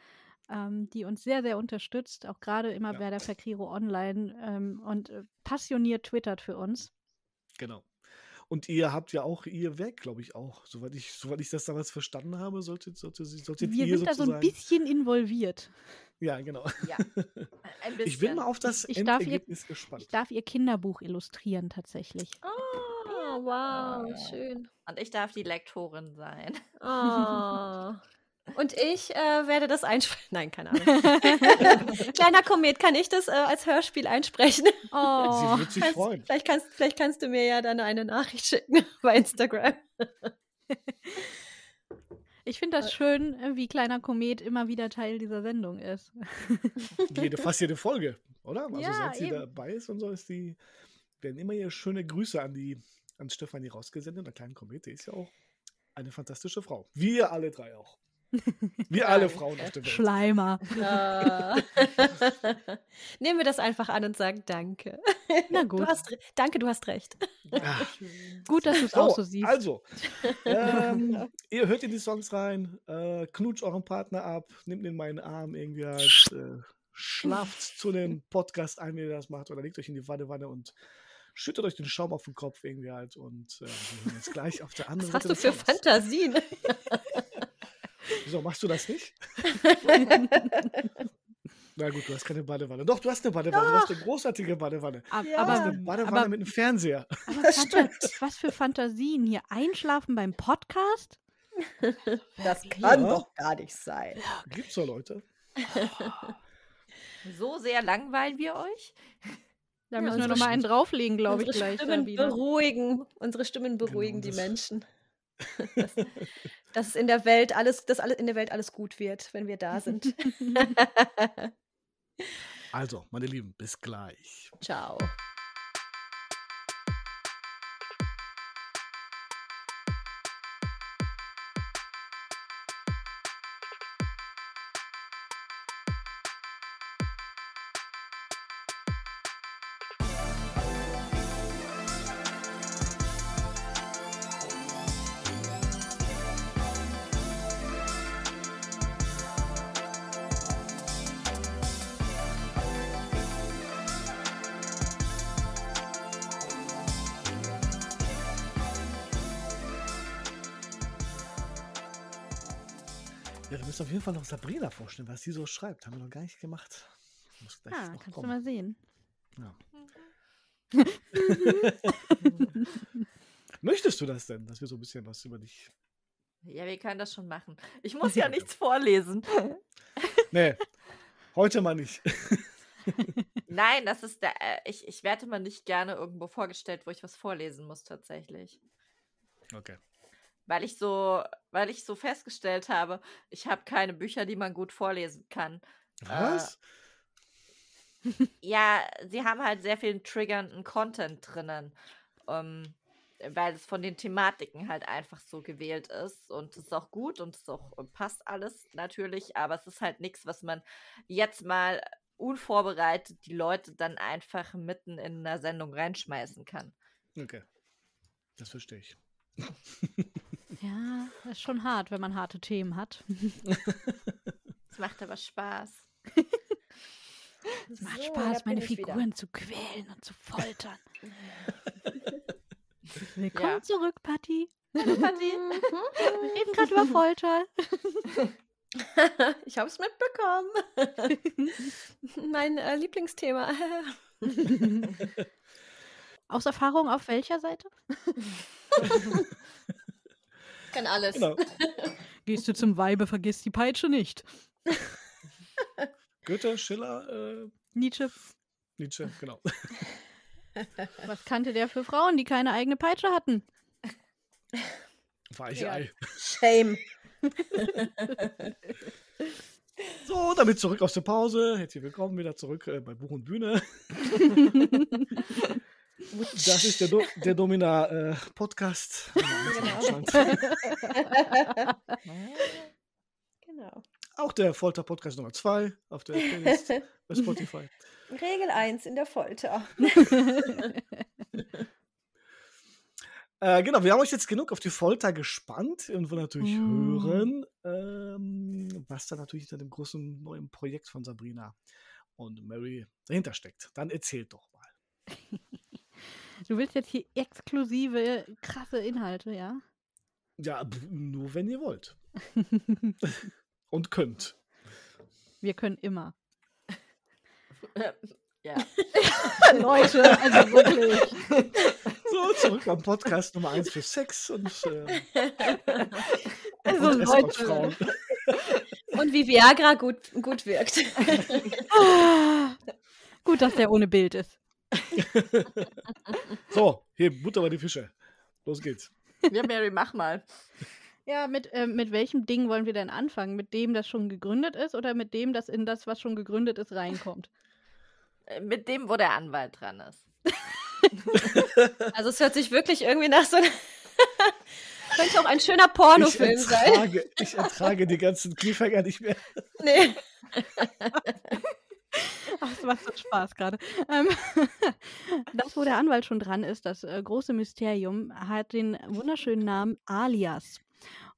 ähm, die uns sehr, sehr unterstützt, auch gerade immer Ja. bei der Verkriro Online ähm, und äh, passioniert twittert für uns. Genau. Und ihr habt ja auch ihr Werk, glaube ich, auch. Soweit ich, soweit ich das damals verstanden habe, solltet, solltet, solltet Wir ihr sind da so ein bisschen involviert. Ja, genau. Ja, ein bisschen. Ich bin mal auf das Ich darf ihr- Endergebnis gespannt. Ich darf ihr Kinderbuch illustrieren tatsächlich. Oh, wow, schön. Und ich darf die Lektorin sein. Oh. Und ich äh, werde das einsprechen. Nein, keine Ahnung. Kleiner Komet, kann ich das äh, als Hörspiel einsprechen? Oh, sie wird sich Kannst, freuen. vielleicht, kannst, vielleicht kannst du mir ja dann eine Nachricht schicken bei Instagram. ich finde das schön, äh, wie kleiner Komet immer wieder Teil dieser Sendung ist. jede, fast jede Folge, oder? Also Ja, seit sie eben. dabei ist und so, ist die, werden immer hier schöne Grüße an die an Stefanie rausgesendet. Der kleine Komet, die ist ja auch eine fantastische Frau. Wir alle drei auch. Wir alle Danke. Frauen auf der Welt. Schleimer. Nehmen wir das einfach an und sagen Danke. Na Du gut. hast, re- danke, du hast recht. Ah, Gut, dass du es so, auch so siehst. also, ähm, ihr hört in die Songs rein, äh, knutscht euren Partner ab, nehmt ihn in meinen Arm irgendwie halt, äh, schlaft zu dem Podcast ein, wie ihr das macht, oder legt euch in die Badewanne und schüttet euch den Schaum auf den Kopf irgendwie halt und äh, wir hören uns gleich auf der anderen Was hast Seite du für des Songs. Fantasien? Wieso machst du das nicht? Na gut, du hast keine Badewanne. Doch, du hast eine Badewanne. Du hast eine großartige Badewanne. Ab, Ja. Du hast Aber, eine Badewanne aber, mit einem Fernseher. aber Das Fanta stimmt. was für Fantasien hier? Einschlafen beim Podcast? Das kann Ja. doch gar nicht sein. Gibt's doch Leute. So sehr langweilen wir euch? Da Ja, müssen wir unsere noch mal einen drauflegen, glaube ich, Unsere gleich Stimmen beruhigen. Unsere Stimmen beruhigen die das- Menschen. dass, dass es in der Welt alles, dass alle, in der Welt alles gut wird, wenn wir da sind. Also, meine Lieben, bis gleich. Ciao. Fall noch Sabrina vorstellen, was sie so schreibt. Haben wir noch gar nicht gemacht. Muss gleich Ah, noch kannst du kommen. mal sehen. Ja. Möchtest du das denn, dass wir so ein bisschen was über dich. Ja, wir können das schon machen. Ich muss ja nichts vorlesen. Nee, heute mal nicht. Nein, das ist der. Äh, ich, ich werde mal nicht gerne irgendwo vorgestellt, wo ich was vorlesen muss, tatsächlich. Okay. Weil ich so, weil ich so festgestellt habe, ich habe keine Bücher, die man gut vorlesen kann. Was? Ja, sie haben halt sehr viel triggernden Content drinnen. Ähm, weil es von den Thematiken halt einfach so gewählt ist. Und es ist auch gut und es auch äh, passt alles natürlich, aber es ist halt nichts, was man jetzt mal unvorbereitet die Leute dann einfach mitten in einer Sendung reinschmeißen kann. Okay. Das verstehe ich. Ja, das ist schon hart, wenn man harte Themen hat. Es macht aber Spaß. Es macht So, Spaß, meine ich wieder. Figuren zu quälen und zu foltern. Willkommen Ja. zurück, Patti. Hallo, Patti. Wir reden gerade über Folter. Ich habe es mitbekommen. mein äh, Lieblingsthema. Aus Erfahrung auf welcher Seite? Kann alles. Genau. Gehst du zum Weibe, vergiss die Peitsche nicht. Goethe, Schiller, äh, Nietzsche, Nietzsche, genau. was kannte der für Frauen, die keine eigene Peitsche hatten? Weichei. Shame. So, damit zurück aus der Pause. Herzlich willkommen wieder zurück äh, bei Buch und Bühne. Das ist der, Do der Domina äh, Podcast. Genau. genau. Auch der Folter Podcast Nummer 2 auf der Playlist bei Spotify. Regel 1 in der Folter. Äh, genau, wir haben euch jetzt genug auf die Folter gespannt und wollen natürlich Mm. hören, ähm, was da natürlich hinter dem großen neuen Projekt von Sabrina und Mary dahinter steckt. Dann erzählt doch mal. Du willst jetzt hier exklusive, krasse Inhalte, ja? Ja, nur wenn ihr wollt. und könnt. Wir können immer. ja. Leute, also wirklich. So, zurück am Podcast Nummer 1 für Sex und, äh, Also und Leute. Escortfrauen. Und wie Viagra gut, gut wirkt. Gut, dass der ohne Bild ist. So, hier, Butter bei die Fische. Los geht's. Ja, Mary, mach mal. Ja, mit, äh, mit welchem Ding wollen wir denn anfangen? Mit dem, das schon gegründet ist oder mit dem, das in das, was schon gegründet ist, reinkommt? Äh, Mit dem, wo der Anwalt dran ist. Also es hört sich wirklich irgendwie nach so einer Könnte auch ein schöner Pornofilm ich, sein. ich ertrage die ganzen Cliffhanger nicht mehr. Nee. Das macht so Spaß gerade. Ähm, das, wo der Anwalt schon dran ist, das äh, große Mysterium, hat den wunderschönen Namen Alias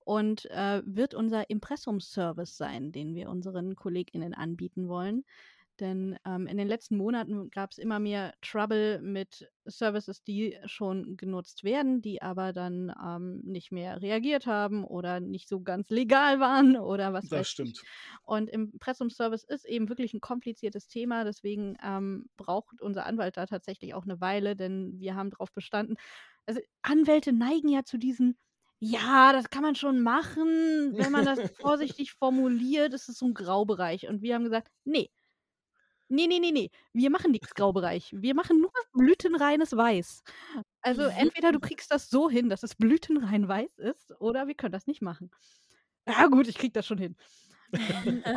und äh, wird unser Impressumsservice sein, den wir unseren KollegInnen anbieten wollen. Denn ähm, in den letzten Monaten gab es immer mehr Trouble mit Services, die schon genutzt werden, die aber dann ähm, nicht mehr reagiert haben oder nicht so ganz legal waren oder was Das stimmt. ich. Und Impressum-Service ist eben wirklich ein kompliziertes Thema. Deswegen ähm, braucht unser Anwalt da tatsächlich auch eine Weile, denn wir haben darauf bestanden. Also Anwälte neigen ja zu diesen ja, das kann man schon machen, wenn man das vorsichtig formuliert, ist es so ein Graubereich. Und wir haben gesagt, nee, nee, nee, nee, nee, wir machen nichts Graubereich. Wir machen nur blütenreines Weiß. Also entweder du kriegst das so hin, dass es blütenrein weiß ist, oder wir können das nicht machen. Ja gut, ich krieg das schon hin.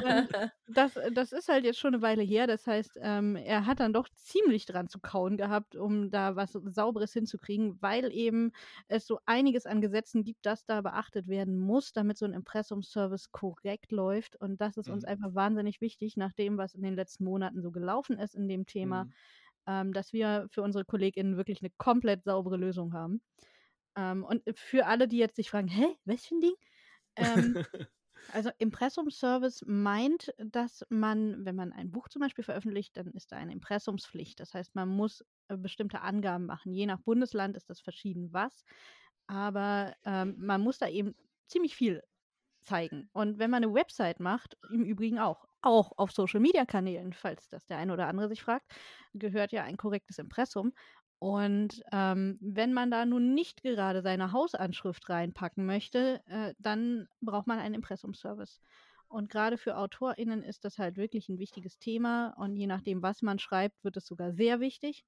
Ähm, das, das ist halt jetzt schon eine Weile her. Das heißt, ähm, er hat dann doch ziemlich dran zu kauen gehabt, um da was Sauberes hinzukriegen, weil eben es so einiges an Gesetzen gibt, das da beachtet werden muss, damit so ein Impressumservice korrekt läuft. Und das ist uns Mhm. einfach wahnsinnig wichtig, nach dem, was in den letzten Monaten so gelaufen ist in dem Thema, Mhm. ähm, dass wir für unsere KollegInnen wirklich eine komplett saubere Lösung haben. Ähm, und für alle, die jetzt sich fragen, hä, was für ein Ding? Ähm, also Impressumservice meint, dass man, wenn man ein Buch zum Beispiel veröffentlicht, dann ist da eine Impressumspflicht. Das heißt, man muss äh, bestimmte Angaben machen. Je nach Bundesland ist das verschieden was. Aber ähm, man muss da eben ziemlich viel zeigen. Und wenn man eine Website macht, im Übrigen auch, auch auf Social-Media-Kanälen, falls das der eine oder andere sich fragt, gehört ja ein korrektes Impressum. Und ähm, wenn man da nun nicht gerade seine Hausanschrift reinpacken möchte, äh, dann braucht man einen Impressumservice. Und gerade für AutorInnen ist das halt wirklich ein wichtiges Thema. Und je nachdem, was man schreibt, wird es sogar sehr wichtig.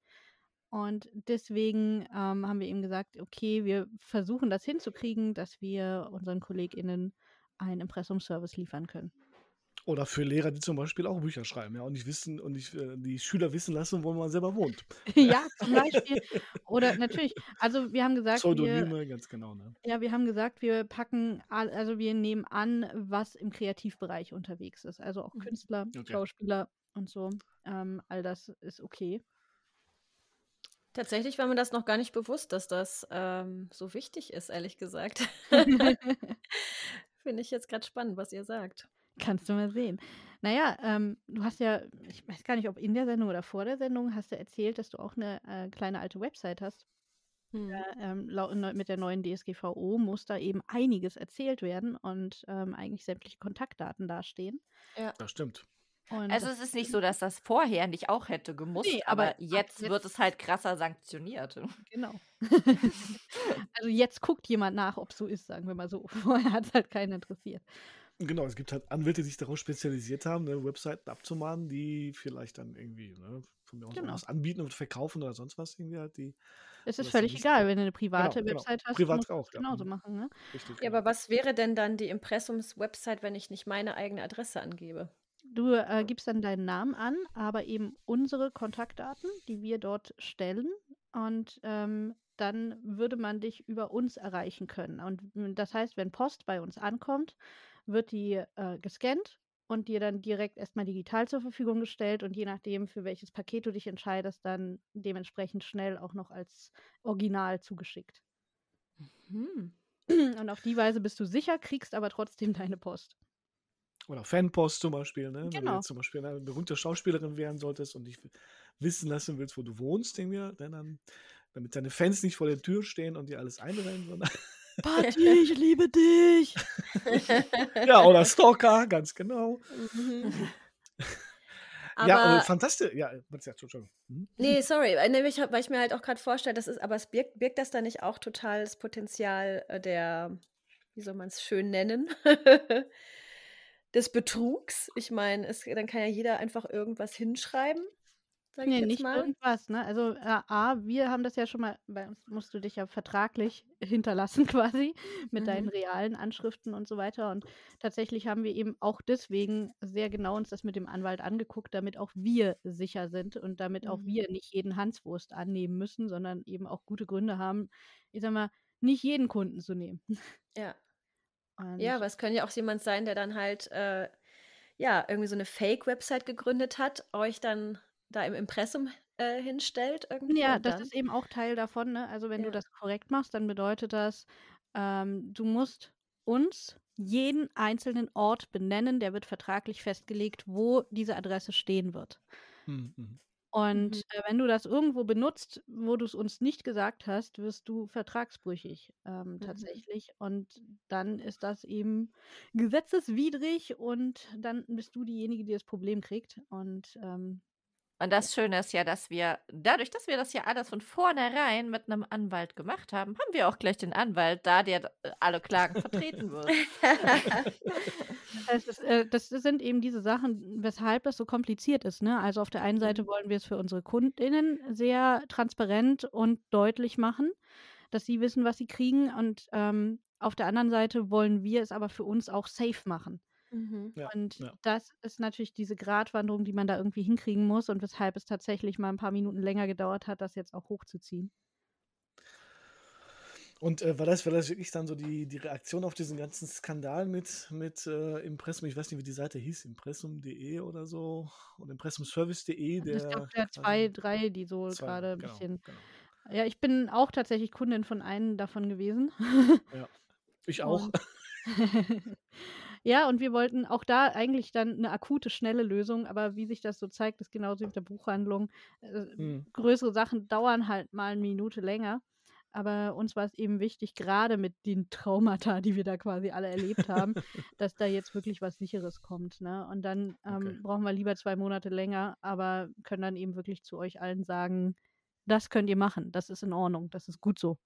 Und deswegen ähm, haben wir eben gesagt, okay, wir versuchen das hinzukriegen, dass wir unseren KollegInnen einen Impressumservice liefern können. Oder für Lehrer, die zum Beispiel auch Bücher schreiben, ja, und nicht wissen und nicht, äh, die Schüler wissen lassen, wo man selber wohnt. ja, zum Beispiel. Oder natürlich, also wir haben gesagt, wir, Pseudonyme, ganz genau, ne? ja, wir haben gesagt, wir packen, also wir nehmen an, was im Kreativbereich unterwegs ist. Also auch Mhm. Künstler, Okay. Schauspieler und so. Ähm, all das ist okay. Tatsächlich war mir das noch gar nicht bewusst, dass das ähm, so wichtig ist, ehrlich gesagt. Finde ich jetzt gerade spannend, was ihr sagt. Kannst du mal sehen. Naja, ähm, du hast ja, ich weiß gar nicht, ob in der Sendung oder vor der Sendung, hast du erzählt, dass du auch eine äh, kleine alte Website hast. Hm. Äh, ähm, mit der neuen DSGVO muss da eben einiges erzählt werden und ähm, eigentlich sämtliche Kontaktdaten dastehen. Das stimmt. Und Also es ist nicht so, dass das vorher nicht auch hätte gemusst, Nee, aber aber, ab jetzt, wird jetzt- es halt krasser sanktioniert. Genau. also jetzt guckt jemand nach, ob es so ist, sagen wir mal so. Vorher hat es halt keinen interessiert. Genau, es gibt halt Anwälte, die sich darauf spezialisiert haben, ne, Webseiten abzumahnen, die vielleicht dann irgendwie ne, von mir aus Genau. was anbieten und verkaufen oder sonst was irgendwie halt die Es ist völlig egal, wenn du eine private genau. Website hast, Privat musst du auch, es ja. genauso Mhm. machen. Ne? richtig. Ja, genau. aber was wäre denn dann die Impressums-Website, wenn ich nicht meine eigene Adresse angebe? Du äh, gibst dann deinen Namen an, aber eben unsere Kontaktdaten, die wir dort stellen. Und ähm, dann würde man dich über uns erreichen können. Und m, das heißt, wenn Post bei uns ankommt, wird die äh, gescannt und dir dann direkt erstmal digital zur Verfügung gestellt. Und je nachdem, für welches Paket du dich entscheidest, dann dementsprechend schnell auch noch als Original zugeschickt. Hm. Und auf die Weise bist du sicher, kriegst aber trotzdem deine Post. Oder Fanpost zum Beispiel, ne? Wenn du Genau. jetzt zum Beispiel eine berühmte Schauspielerin werden solltest und dich wissen lassen willst, wo du wohnst, irgendwie, ne, dann, damit deine Fans nicht vor der Tür stehen und dir alles einrennen, sondern. Patti, ich liebe dich! ja, oder Stalker, ganz genau. Aber, ja, äh, fantastisch. Ja, Entschuldigung. Mhm. nee, sorry, nämlich, weil ich mir halt auch gerade vorstelle, das ist, aber es birgt, birgt das da nicht auch total das Potenzial äh, der, wie soll man es schön nennen, des Betrugs? Ich meine, dann kann ja jeder einfach irgendwas hinschreiben, sag ich Nee, jetzt nicht mal. irgendwas, ne? Also, äh, A, wir haben das ja schon mal, bei uns musst du dich ja vertraglich hinterlassen quasi mit deinen Mhm. realen Anschriften und so weiter. Und tatsächlich haben wir eben auch deswegen sehr genau uns das mit dem Anwalt angeguckt, damit auch wir sicher sind und damit auch Mhm. wir nicht jeden Hanswurst annehmen müssen, sondern eben auch gute Gründe haben, ich sag mal, nicht jeden Kunden zu nehmen. Ja. Und Ja, aber es könnte ja auch jemand sein, der dann halt, äh, ja, irgendwie so eine Fake-Website gegründet hat, euch dann da im Impressum äh, hinstellt irgendwie. Ja, das ist eben auch Teil davon, ne? Also wenn du Ja. das korrekt machst, dann bedeutet das, ähm, du musst uns jeden einzelnen Ort benennen, der wird vertraglich festgelegt, wo diese Adresse stehen wird. Mhm. mhm. Und Mhm. äh, wenn du das irgendwo benutzt, wo du es uns nicht gesagt hast, wirst du vertragsbrüchig ähm, Mhm. tatsächlich. Und dann ist das eben gesetzeswidrig und dann bist du diejenige, die das Problem kriegt. Und ähm, Und das Schöne ist ja, dass wir, dadurch, dass wir das ja alles von vornherein mit einem Anwalt gemacht haben, haben wir auch gleich den Anwalt da, der äh, alle Klagen vertreten wird. Das es, äh, das sind eben diese Sachen, weshalb das so kompliziert ist. Ne? Also auf der einen Seite wollen wir es für unsere KundInnen sehr transparent und deutlich machen, dass sie wissen, was sie kriegen. Und ähm, auf der anderen Seite wollen wir es aber für uns auch safe machen. Mhm. Ja, Und ja. das ist natürlich diese Gratwanderung, die man da irgendwie hinkriegen muss und weshalb es tatsächlich mal ein paar Minuten länger gedauert hat, das jetzt auch hochzuziehen. Und äh, war, das, war das wirklich dann so die, die Reaktion auf diesen ganzen Skandal mit, mit äh, Impressum, ich weiß nicht, wie die Seite hieß, impressum.de oder so, oder impressumservice.de, der. Es gab ja zwei, drei, die so gerade ein genau, bisschen. Genau. Ja, ich bin auch tatsächlich Kundin von einem davon gewesen. Ich auch. Ja, und wir wollten auch da eigentlich dann eine akute, schnelle Lösung, aber wie sich das so zeigt, ist genauso wie mit der Buchhandlung. Äh, Hm. größere Sachen dauern halt mal eine Minute länger. Aber uns war es eben wichtig, gerade mit den Traumata, die wir da quasi alle erlebt haben, dass da jetzt wirklich was Sicheres kommt. Ne? Und dann ähm, Okay. brauchen wir lieber zwei Monate länger, aber können dann eben wirklich zu euch allen sagen, das könnt ihr machen, das ist in Ordnung, das ist gut so.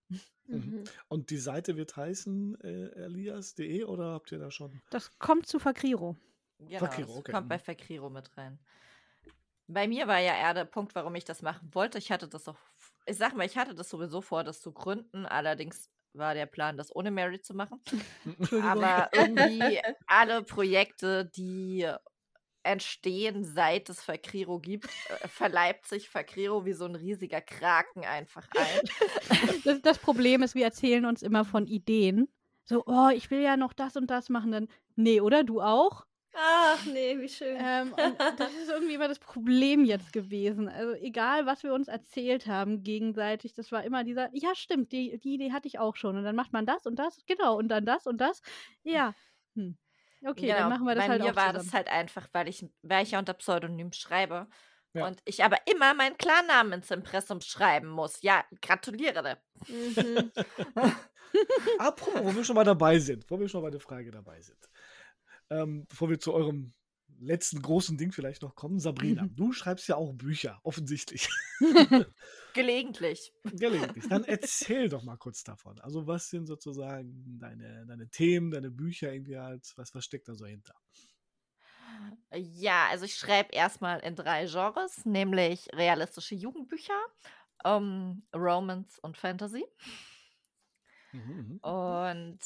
Mhm. Und die Seite wird heißen äh, elias.de oder habt ihr da schon? Das kommt zu Fakriro. Genau, Fakiro, das okay. kommt bei Mhm. Fakriro mit rein. Bei mir war ja eher der Punkt, warum ich das machen wollte. Ich hatte das auch, ich sag mal, ich hatte das sowieso vor, das zu gründen. Allerdings war der Plan, das ohne Mary zu machen. Aber irgendwie alle Projekte, die entstehen, seit es Fakriro gibt, äh, verleibt sich Fakriro wie so ein riesiger Kraken einfach ein. das, das Problem ist, wir erzählen uns immer von Ideen. So, oh, ich will ja noch das und das machen. Dann, nee, oder? Du auch? Ach nee, wie schön. Ähm, und das ist irgendwie immer das Problem jetzt gewesen. Also egal, was wir uns erzählt haben gegenseitig, das war immer dieser, ja stimmt, die, die Idee hatte ich auch schon. Und dann macht man das und das, genau, und dann das und das. Ja. Hm. Okay, dann machen wir das Bei halt mir auch war zusammen. das halt einfach, weil ich, weil ich ja unter Pseudonym schreibe. Ja. Und ich aber immer meinen Klarnamen ins Impressum schreiben muss. Ja, gratuliere. Mhm. Apropos, wo wir schon mal dabei sind, wo wir schon bei der Frage dabei sind. Ähm, bevor wir zu eurem letzten großen Ding vielleicht noch kommen, Sabrina, du schreibst ja auch Bücher, offensichtlich. Gelegentlich. Gelegentlich. Dann erzähl doch mal kurz davon. Also, was sind sozusagen deine, deine Themen, deine Bücher irgendwie halt, was, was steckt da so hinter? Ja, also ich schreibe erstmal in drei Genres, nämlich realistische Jugendbücher, ähm, Romance und Fantasy. Mhm, mhm. Und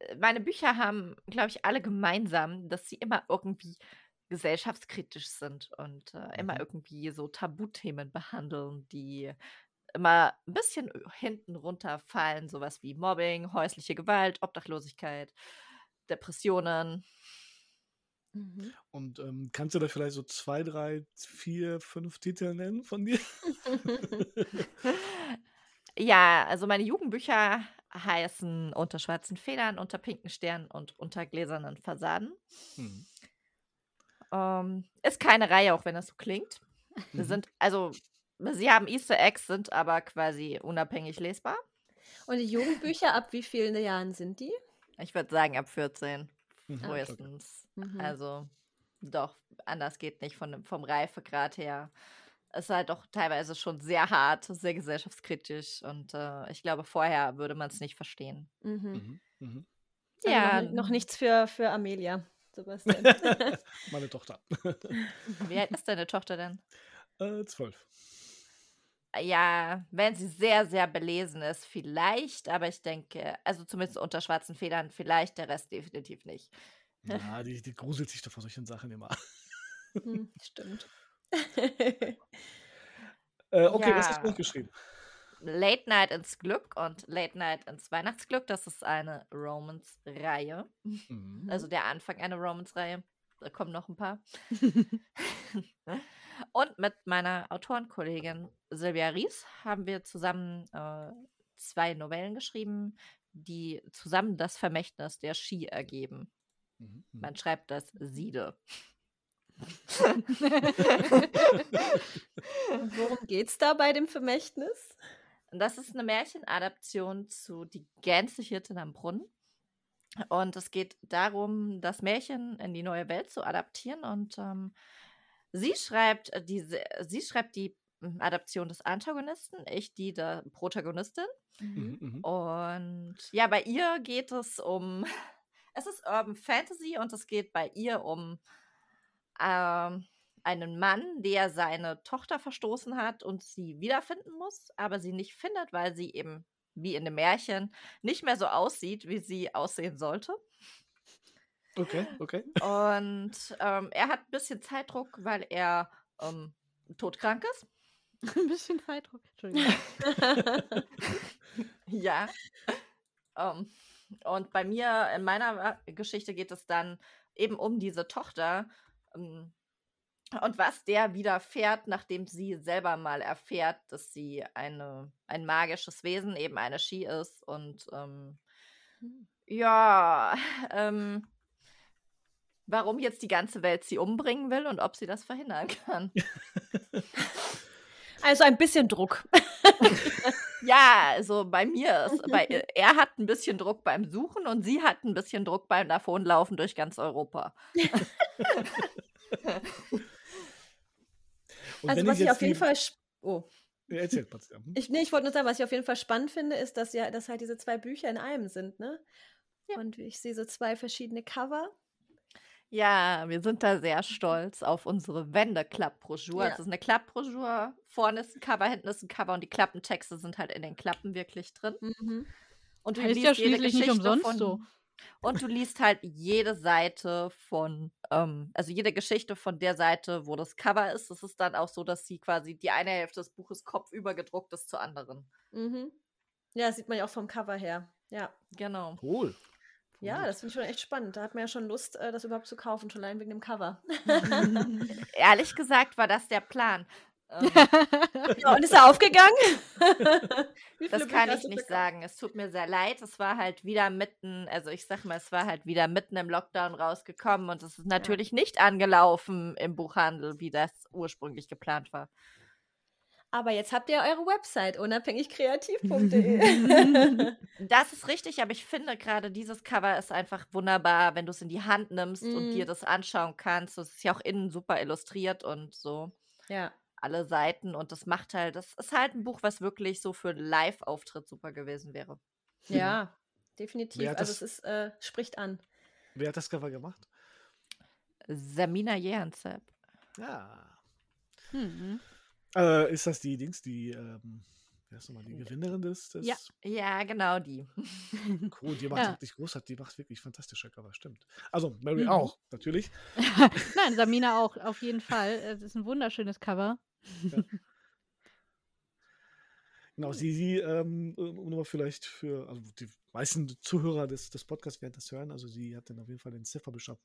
äh, meine Bücher haben, glaube ich, alle gemeinsam, dass sie immer irgendwie gesellschaftskritisch sind und äh, immer Mhm. irgendwie so Tabuthemen behandeln, die immer ein bisschen hinten runterfallen, sowas wie Mobbing, häusliche Gewalt, Obdachlosigkeit, Depressionen. Mhm. Und ähm, kannst du da vielleicht so zwei, drei, vier, fünf Titel nennen von dir? Ja, also meine Jugendbücher heißen Unter schwarzen Federn, Unter pinken Sternen und Unter gläsernen Fassaden. Mhm. Ähm, ist keine Reihe, auch wenn das so klingt. Mhm. Sind, also, sie haben Easter Eggs, sind aber quasi unabhängig lesbar. Und die Jugendbücher, ab wie vielen Jahren sind die? Ich würde sagen, ab 14 Mhm. frühestens. Mhm. Also, doch, anders geht nicht von, vom Reifegrad her. Es ist halt doch teilweise schon sehr hart, sehr gesellschaftskritisch und äh, ich glaube, vorher würde man es nicht verstehen. Mhm. Mhm. Mhm. Also Ja, noch, noch nichts für, für Amelia, Sebastian. Meine Tochter. Wie alt ist deine Tochter denn? äh, zwölf. Ja, wenn sie sehr, sehr belesen ist, vielleicht, aber ich denke, also zumindest unter schwarzen Federn, vielleicht, der Rest definitiv nicht. Ja, die, die gruselt sich doch vor solchen Sachen immer. Hm, stimmt. Äh, okay, was hast Ja. du noch geschrieben? Late Night ins Glück und Late Night ins Weihnachtsglück, das ist eine Romance-Reihe. Mhm. Also der Anfang einer Romance-Reihe. Da kommen noch ein paar. und mit meiner Autorenkollegin Silvia Ries haben wir zusammen äh, zwei Novellen geschrieben. die zusammen das Vermächtnis der Ski ergeben. Mhm, mhm. Man schreibt das Siede. Worum geht's da bei dem Vermächtnis? Das ist eine Märchenadaption zu Die Gänsehirtin am Brunnen. Und es geht darum, das Märchen in die neue Welt zu adaptieren. Und ähm, sie schreibt äh, diese, sie schreibt die hm, Adaption des Antagonisten, ich die der Protagonistin. Mhm, mhm. Und ja, bei ihr geht es um, es ist Urban Fantasy und es geht bei ihr um ähm, einen Mann, der seine Tochter verstoßen hat und sie wiederfinden muss, aber sie nicht findet, weil sie eben, wie in dem Märchen, nicht mehr so aussieht, wie sie aussehen sollte. Okay, okay. Und ähm, er hat ein bisschen Zeitdruck, weil er ähm, todkrank ist. Ein bisschen Zeitdruck. Entschuldigung. ja. Ähm, und bei mir, in meiner Geschichte geht es dann eben um diese Tochter. Ähm, und was der widerfährt, nachdem sie selber mal erfährt, dass sie eine, ein magisches Wesen, eben eine Ski ist. Und ähm, Hm. ja, ähm, warum jetzt die ganze Welt sie umbringen will und ob sie das verhindern kann. Also ein bisschen Druck. Ja, also bei mir ist, bei, er hat ein bisschen Druck beim Suchen und sie hat ein bisschen Druck beim Davonlaufen durch ganz Europa. Und also wenn was ich jetzt auf jeden Fall. Oh. Ja. Hm? Ich, nee, ich wollte nur sagen, was ich auf jeden Fall spannend finde, ist, dass ja, dass halt diese zwei Bücher in einem sind, ne? Ja. Und ich sehe so zwei verschiedene Cover. Ja, wir sind da sehr stolz auf unsere Wände-Klapp-Broschüre. Ja. Es ist eine Klapp-Broschüre. Vorne ist ein Cover, hinten ist ein Cover und die Klappentexte sind halt in den Klappen wirklich drin. Mhm. Und du liest ja jede schließlich nicht Geschichte umsonst von, so. Und du liest halt jede Seite von, ähm, also jede Geschichte von der Seite, wo das Cover ist. Es ist dann auch so, dass sie quasi die eine Hälfte des Buches kopfüber gedruckt ist zur anderen. Mhm. Ja, sieht man ja auch vom Cover her. Ja. Genau. Cool. Ja, das finde ich schon echt spannend. Da hat man ja schon Lust, äh, das überhaupt zu kaufen, schon allein wegen dem Cover. Ehrlich gesagt war das der Plan. Ähm, Ja, und ist er aufgegangen? Das kann ich nicht sagen. Es tut mir sehr leid. Es war halt wieder mitten, also ich sag mal, es war halt wieder mitten im Lockdown rausgekommen und es ist natürlich nicht angelaufen im Buchhandel, wie das ursprünglich geplant war. Aber jetzt habt ihr eure Website, unabhängigkreativ.de. Das ist richtig, aber ich finde gerade dieses Cover ist einfach wunderbar, wenn du es in die Hand nimmst und dir Mm. das anschauen kannst. Es ist ja auch innen super illustriert und so ja. Alle Seiten und das macht halt, das ist halt ein Buch, was wirklich so für einen Live-Auftritt super gewesen wäre. Ja, definitiv. Also das- es ist, äh, spricht an. Wer hat das Cover gemacht? Samina Jehanzep. Ja. Mhm. Äh, ist das die Dings, die, ähm, wer ist nochmal die Gewinnerin des, des Ja. Ja, genau die. Cool, die macht Ja. wirklich großartig, die macht wirklich fantastische Cover, stimmt. Also, Mary Mhm. auch, natürlich. Nein, Samina auch, auf jeden Fall. Es ist ein wunderschönes Cover. Genau, sie, sie ähm, um vielleicht für, also die meisten Zuhörer des, des Podcasts werden das hören, also sie hat dann auf jeden Fall den Zifferbischof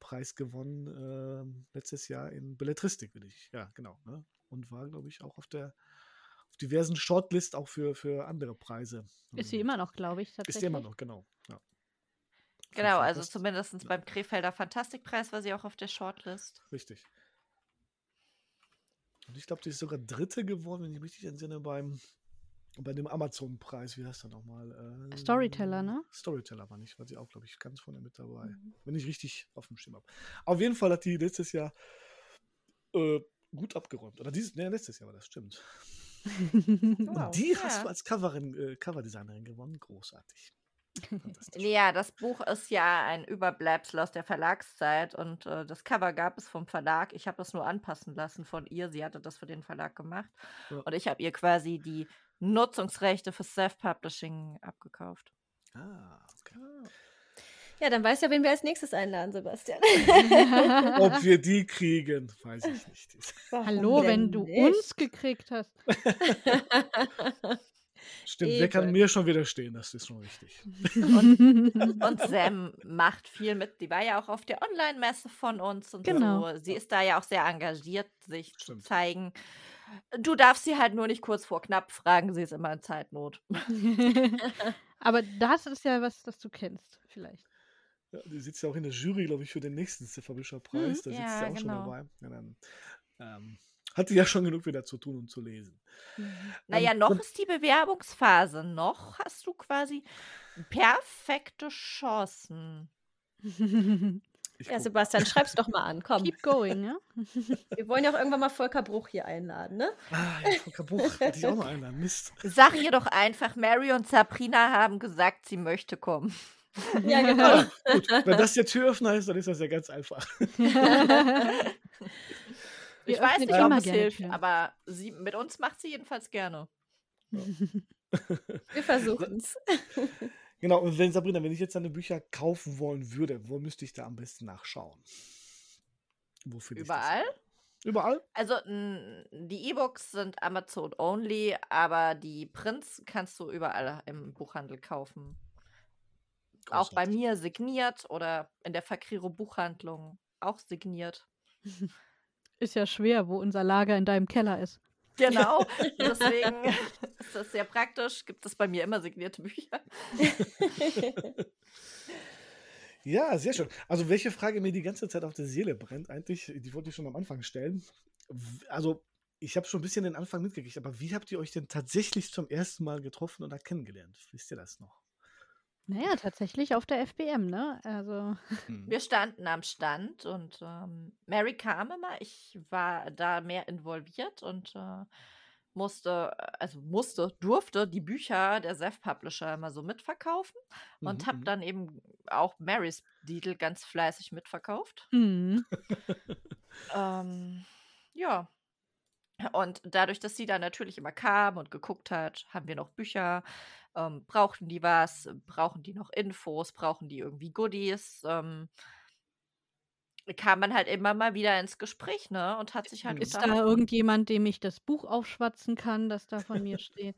Preis gewonnen ähm, letztes Jahr in Belletristik, will ich. Ja, genau. Ne? Und war, glaube ich, auch auf der auf diversen Shortlist auch für, für andere Preise. Ist sie immer noch, glaube ich, Ist tatsächlich. sie immer noch, genau. Ja. Genau, also zumindest beim Krefelder Fantastikpreis war sie auch auf der Shortlist. Richtig. Und ich glaube, die ist sogar Dritte geworden, wenn ich mich richtig entsinne, beim bei dem Amazon-Preis. Wie heißt der nochmal? Ähm, Storyteller, ne? Storyteller war nicht, war sie auch, glaube ich, ganz vorne mit dabei. Mhm. Wenn ich richtig auf dem Schirm habe. Auf jeden Fall hat die letztes Jahr äh, gut abgeräumt. Oder dieses, ne, letztes Jahr war das, stimmt. Wow. Und die hast ja. du als Coverin, äh, Coverdesignerin gewonnen. Großartig. Ja, das Buch ist ja ein Überbleibsel aus der Verlagszeit und äh, das Cover gab es vom Verlag. Ich habe das nur anpassen lassen von ihr. Sie hatte das für den Verlag gemacht. Ja. Und ich habe ihr quasi die Nutzungsrechte für Self-Publishing abgekauft. Ah, okay. Ja, dann weißt du ja, wen wir als nächstes einladen, Sebastian. Ob wir die kriegen, weiß ich nicht. Hallo, Warum wenn denn du nicht? uns gekriegt hast. Stimmt, wer kann mir schon widerstehen? Das ist schon richtig. Und Sam macht viel mit. Die war ja auch auf der Online-Messe von uns und Genau. so. Sie ist da ja auch sehr engagiert, sich Stimmt. zu zeigen. Du darfst sie halt nur nicht kurz vor knapp fragen, sie ist immer in Zeitnot. Aber das ist ja was, das du kennst, vielleicht. Ja, die sitzt ja auch in der Jury, glaube ich, für den nächsten Zifferbücherpreis. Da sitzt ja, sie auch schon genau. dabei. Ja, dann, ähm, hat sie ja schon genug wieder zu tun und zu lesen. Naja, Ähm, noch ist die Bewerbungsphase. Noch hast du quasi perfekte Chancen. Ja, Sebastian, schreib's doch mal an. Komm. Keep going, ja? Wir wollen ja auch irgendwann mal Volker Bruch hier einladen, ne? Ah, ja, Volker Bruch, hätte ich auch noch einladen. Mist. Sag ihr doch einfach, Mary und Sabrina haben gesagt, sie möchte kommen. Ja, genau. Gut, wenn das der Türöffner ist, dann ist das ja ganz einfach. Ich weiß nicht, ob es hilft, Türen. aber sie, mit uns macht sie jedenfalls gerne. Wir versuchen's. Genau, und wenn Sabrina, wenn ich jetzt deine Bücher kaufen wollen würde, wo müsste ich da am besten nachschauen? Wo finde ich das? Überall? Überall? Also die E-Books sind Amazon only, aber die Prints kannst du überall im Buchhandel kaufen. Auch bei Großartig. mir signiert oder in der Fakriro Buchhandlung auch signiert. Ist ja schwer, wo unser Lager in deinem Keller ist. Genau, deswegen ist das sehr praktisch. Gibt es bei mir immer signierte Bücher. Ja, sehr schön. Also, welche Frage mir die ganze Zeit auf der Seele brennt, eigentlich, die wollte ich schon am Anfang stellen. Also, ich habe schon ein bisschen den Anfang mitgekriegt, aber wie habt ihr euch denn tatsächlich zum ersten Mal getroffen oder kennengelernt? Wisst ihr das noch? Naja, tatsächlich auf der FBM, ne? Also, Hm. Wir standen am Stand und ähm, Mary kam immer. Ich war da mehr involviert und äh, musste, also musste, durfte die Bücher der Self-Publisher immer so mitverkaufen und Mhm, habe mhm. dann eben auch Marys Titel ganz fleißig mitverkauft. hm. Ähm, ja. Und dadurch, dass sie dann natürlich immer kam und geguckt hat, haben wir noch Bücher, ähm, brauchten die was, brauchen die noch Infos, brauchen die irgendwie Goodies, ähm, kam man halt immer mal wieder ins Gespräch, ne? Und hat sich halt Ist ist da irgendjemand, dem ich das Buch aufschwatzen kann, das da von mir steht?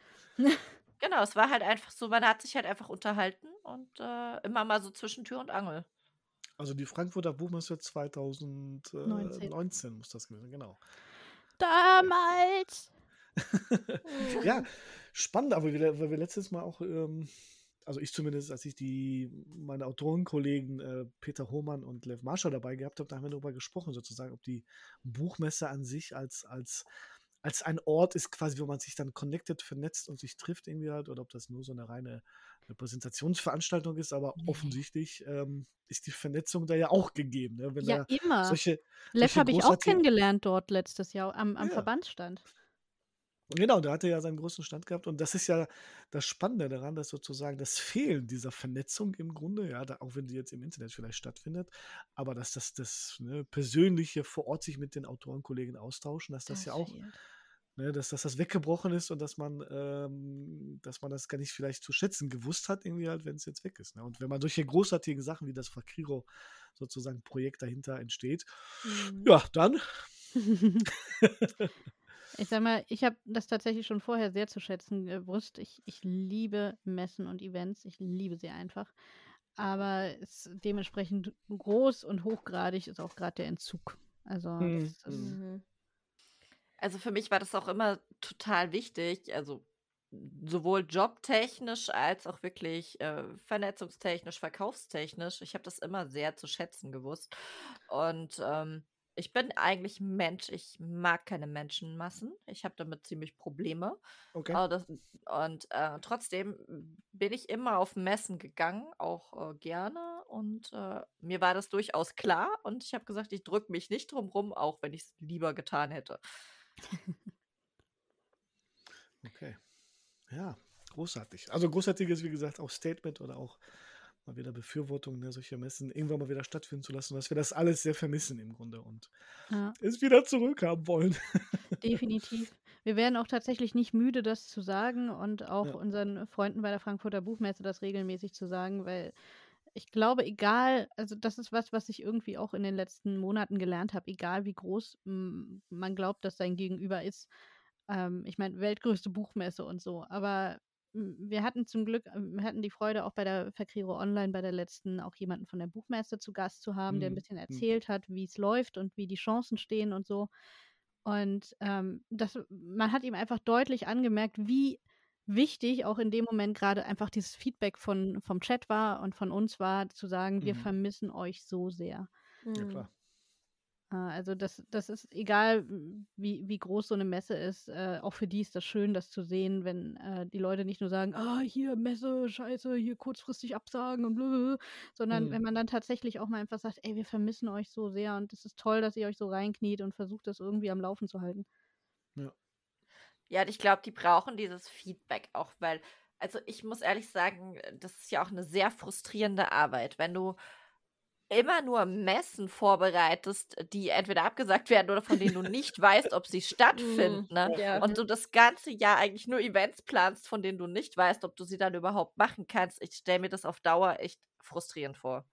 Genau, es war halt einfach so, man hat sich halt einfach unterhalten und äh, immer mal so zwischen Tür und Angel. Also, die Frankfurter Buchmesse 2019 19. muss das gewesen sein, genau. Damals! Ja, spannend, aber wir, weil wir letztes Mal auch, ähm, also ich zumindest, als ich die, meine Autorenkollegen äh, Peter Hohmann und Lev Marschall dabei gehabt habe, da haben wir darüber gesprochen, sozusagen, ob die Buchmesse an sich als, als, als ein Ort ist, quasi, wo man sich dann connected, vernetzt und sich trifft irgendwie halt, oder ob das nur so eine reine Repräsentationsveranstaltung ist, aber offensichtlich ähm, ist die Vernetzung da ja auch gegeben. Ne? Ja, da immer. solche, Lev habe ich auch kennengelernt dort letztes Jahr am, am Ja. Verbandsstand. Genau, der hatte ja seinen großen Stand gehabt und das ist ja das Spannende daran, dass sozusagen das Fehlen dieser Vernetzung im Grunde, ja, da, auch wenn die jetzt im Internet vielleicht stattfindet, aber dass das, das ne, persönliche vor Ort sich mit den Autorenkollegen austauschen, dass das, ja auch, fehlt. Ne, dass, dass das weggebrochen ist und dass man, ähm, dass man das gar nicht vielleicht zu schätzen gewusst hat, irgendwie halt, wenn es jetzt weg ist. Ne? Und wenn man solche großartigen Sachen wie das Fakriro sozusagen Projekt dahinter entsteht, Mhm. ja, dann Ich sag mal, ich habe das tatsächlich schon vorher sehr zu schätzen gewusst. Ich, ich liebe Messen und Events. Ich liebe sie einfach. Aber es dementsprechend groß und hochgradig ist auch gerade der Entzug. Also, Mhm, das, das. Mhm. Also für mich war das auch immer total wichtig, also sowohl jobtechnisch als auch wirklich äh, vernetzungstechnisch, verkaufstechnisch. Ich habe das immer sehr zu schätzen gewusst. Und ähm, ich bin eigentlich Mensch, ich mag keine Menschenmassen. Ich habe damit ziemlich Probleme. okay. Und äh, trotzdem bin ich immer auf Messen gegangen, auch äh, gerne. Und äh, mir war das durchaus klar. Und ich habe gesagt, ich drücke mich nicht drum rum, auch wenn ich es lieber getan hätte. Okay. Ja, großartig. Also großartig ist, wie gesagt, auch Statement oder auch mal wieder Befürwortung ne, solcher Messen irgendwann mal wieder stattfinden zu lassen, dass wir das alles sehr vermissen im Grunde und ja, es wieder zurückhaben wollen. definitiv. Wir werden auch tatsächlich nicht müde, das zu sagen und auch Ja. unseren Freunden bei der Frankfurter Buchmesse das regelmäßig zu sagen, weil ich glaube, egal, also das ist was, was ich irgendwie auch in den letzten Monaten gelernt habe, egal wie groß man glaubt, dass sein Gegenüber ist. Ähm, ich meine, weltgrößte Buchmesse und so, aber wir hatten zum Glück, ähm, wir hatten die Freude, auch bei der Verkriro Online, bei der letzten, auch jemanden von der Buchmesse zu Gast zu haben, der ein Mhm, bisschen mhm. erzählt hat, wie es läuft und wie die Chancen stehen und so. Und ähm, das, man hat ihm einfach deutlich angemerkt, wie wichtig, auch in dem Moment gerade einfach dieses Feedback von, vom Chat war und von uns war, zu sagen, wir Mhm. vermissen euch so sehr. Ja, Mhm. klar. Äh, Also das, das ist egal, wie, wie groß so eine Messe ist, äh, auch für die ist das schön, das zu sehen, wenn äh, die Leute nicht nur sagen, ah, hier Messe, scheiße, hier kurzfristig absagen und blablabla, sondern Mhm. wenn man dann tatsächlich auch mal einfach sagt, ey, wir vermissen euch so sehr und es ist toll, dass ihr euch so reinkniet und versucht, das irgendwie am Laufen zu halten. Ja, und ich glaube, die brauchen dieses Feedback auch, weil, also ich muss ehrlich sagen, äh, das ist ja auch eine sehr frustrierende Arbeit, wenn du immer nur Messen vorbereitest, die entweder abgesagt werden oder von denen du nicht weißt, ob sie stattfinden. Ne? Ja. Und du das ganze Jahr eigentlich nur Events planst, von denen du nicht weißt, ob du sie dann überhaupt machen kannst. Ich stelle mir das auf Dauer echt frustrierend vor.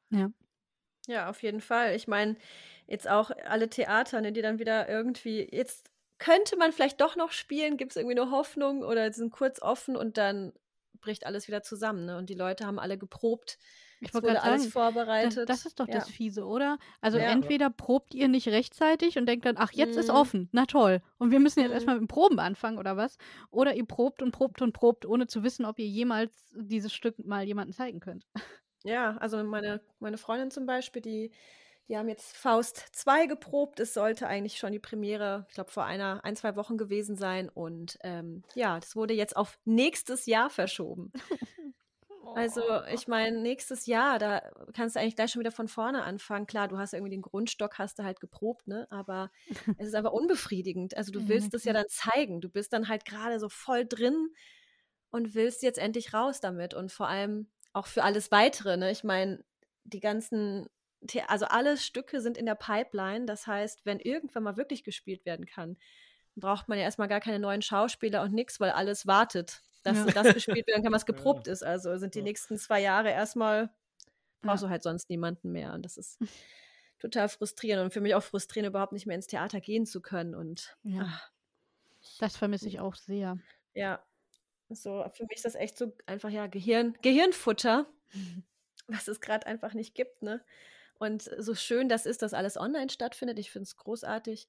Ja, auf jeden Fall. Ich meine, jetzt auch alle Theater, ne, die dann wieder irgendwie, jetzt könnte man vielleicht doch noch spielen, gibt es irgendwie eine Hoffnung oder sind kurz offen und dann bricht alles wieder zusammen. Ne? Und die Leute haben alle geprobt. Ich wurde alles sagen, das, vorbereitet. das ist doch ja. das Fiese, oder? Also Ja. entweder probt ihr nicht rechtzeitig und denkt dann, ach, jetzt ist Mhm. offen, na toll. Und wir müssen jetzt Mhm. erstmal mit dem Proben anfangen oder was? Oder ihr probt und probt und probt, ohne zu wissen, ob ihr jemals dieses Stück mal jemandem zeigen könnt. Ja, also meine, meine Freundin zum Beispiel, die, die haben jetzt Faust 2 geprobt. Es sollte eigentlich schon die Premiere, ich glaube, vor einer, ein, zwei Wochen gewesen sein. Und ähm, ja, das wurde jetzt auf nächstes Jahr verschoben. Also, ich meine, nächstes Jahr, da kannst du eigentlich gleich schon wieder von vorne anfangen. Klar, du hast irgendwie den Grundstock, hast du halt geprobt, ne? Aber es ist einfach unbefriedigend. Also, du willst na es ja dann zeigen. Du bist dann halt gerade so voll drin und willst jetzt endlich raus damit. Und vor allem auch für alles weitere, ne? Ich meine, die ganzen, also alle Stücke sind in der Pipeline. Das heißt, wenn irgendwann mal wirklich gespielt werden kann, braucht man ja erstmal gar keine neuen Schauspieler und nix, weil alles wartet, dass Ja. das gespielt werden kann, was Ja, geprobt ist. Also sind die ja. nächsten zwei Jahre erstmal, brauchst Ja. du halt sonst niemanden mehr. Und das ist total frustrierend und für mich auch frustrierend, überhaupt nicht mehr ins Theater gehen zu können. Und Ja. ach, Das vermisse ich auch sehr. ja, so für mich ist das echt so einfach ja Gehirn, Gehirnfutter, was es gerade einfach nicht gibt, ne? Und so schön das ist, dass alles online stattfindet, ich finde es großartig,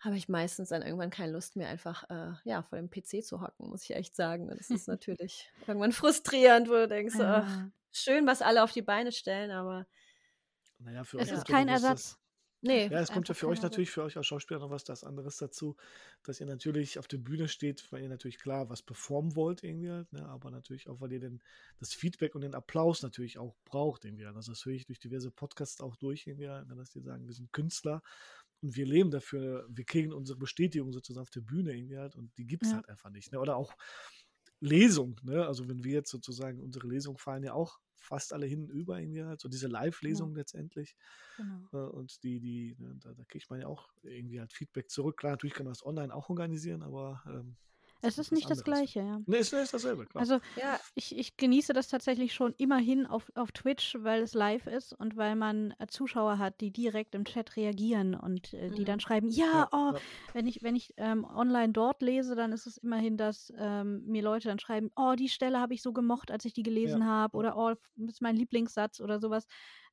habe ich meistens dann irgendwann keine Lust mehr, einfach äh, ja, vor dem PC zu hocken, muss ich echt sagen. Und das ist natürlich irgendwann frustrierend, wo du denkst, so, ach, schön, was alle auf die Beine stellen, aber Naja, für Es ist kein Ersatz. Nee. Ja, es kommt ja für euch natürlich, für euch als Schauspieler noch was das anderes dazu, dass ihr natürlich auf der Bühne steht, weil ihr natürlich klar was performen wollt irgendwie halt, ne? aber natürlich auch, weil ihr denn das Feedback und den Applaus natürlich auch braucht irgendwie halt. Also das höre ich durch diverse Podcasts auch durch irgendwie halt, ne, dass die sagen, wir sind Künstler und wir leben dafür, wir kriegen unsere Bestätigung sozusagen auf der Bühne irgendwie halt und die gibt es Ja. halt einfach nicht. Ne? Oder auch Lesung, ne? Also wenn wir jetzt sozusagen, unsere Lesungen fallen ja auch fast alle hinten über irgendwie halt, so diese Live-Lesung letztendlich. Genau. Äh, Und die, die, ne, da, da kriegt man ja auch irgendwie halt Feedback zurück. Klar, natürlich kann man das online auch organisieren, aber ähm, Es ist nicht das anderes. Gleiche, ja. ne, ist, ist dasselbe, klar. Also Ja, ich, ich genieße das tatsächlich schon immerhin auf, auf Twitch, weil es live ist und weil man äh, Zuschauer hat, die direkt im Chat reagieren und äh, die Mhm. dann schreiben, ja, Ja, oh, ja. wenn ich, wenn ich ähm, online dort lese, dann ist es immerhin, dass ähm, mir Leute dann schreiben, oh, die Stelle habe ich so gemocht, als ich die gelesen Ja, habe oder oh, das ist mein Lieblingssatz oder sowas.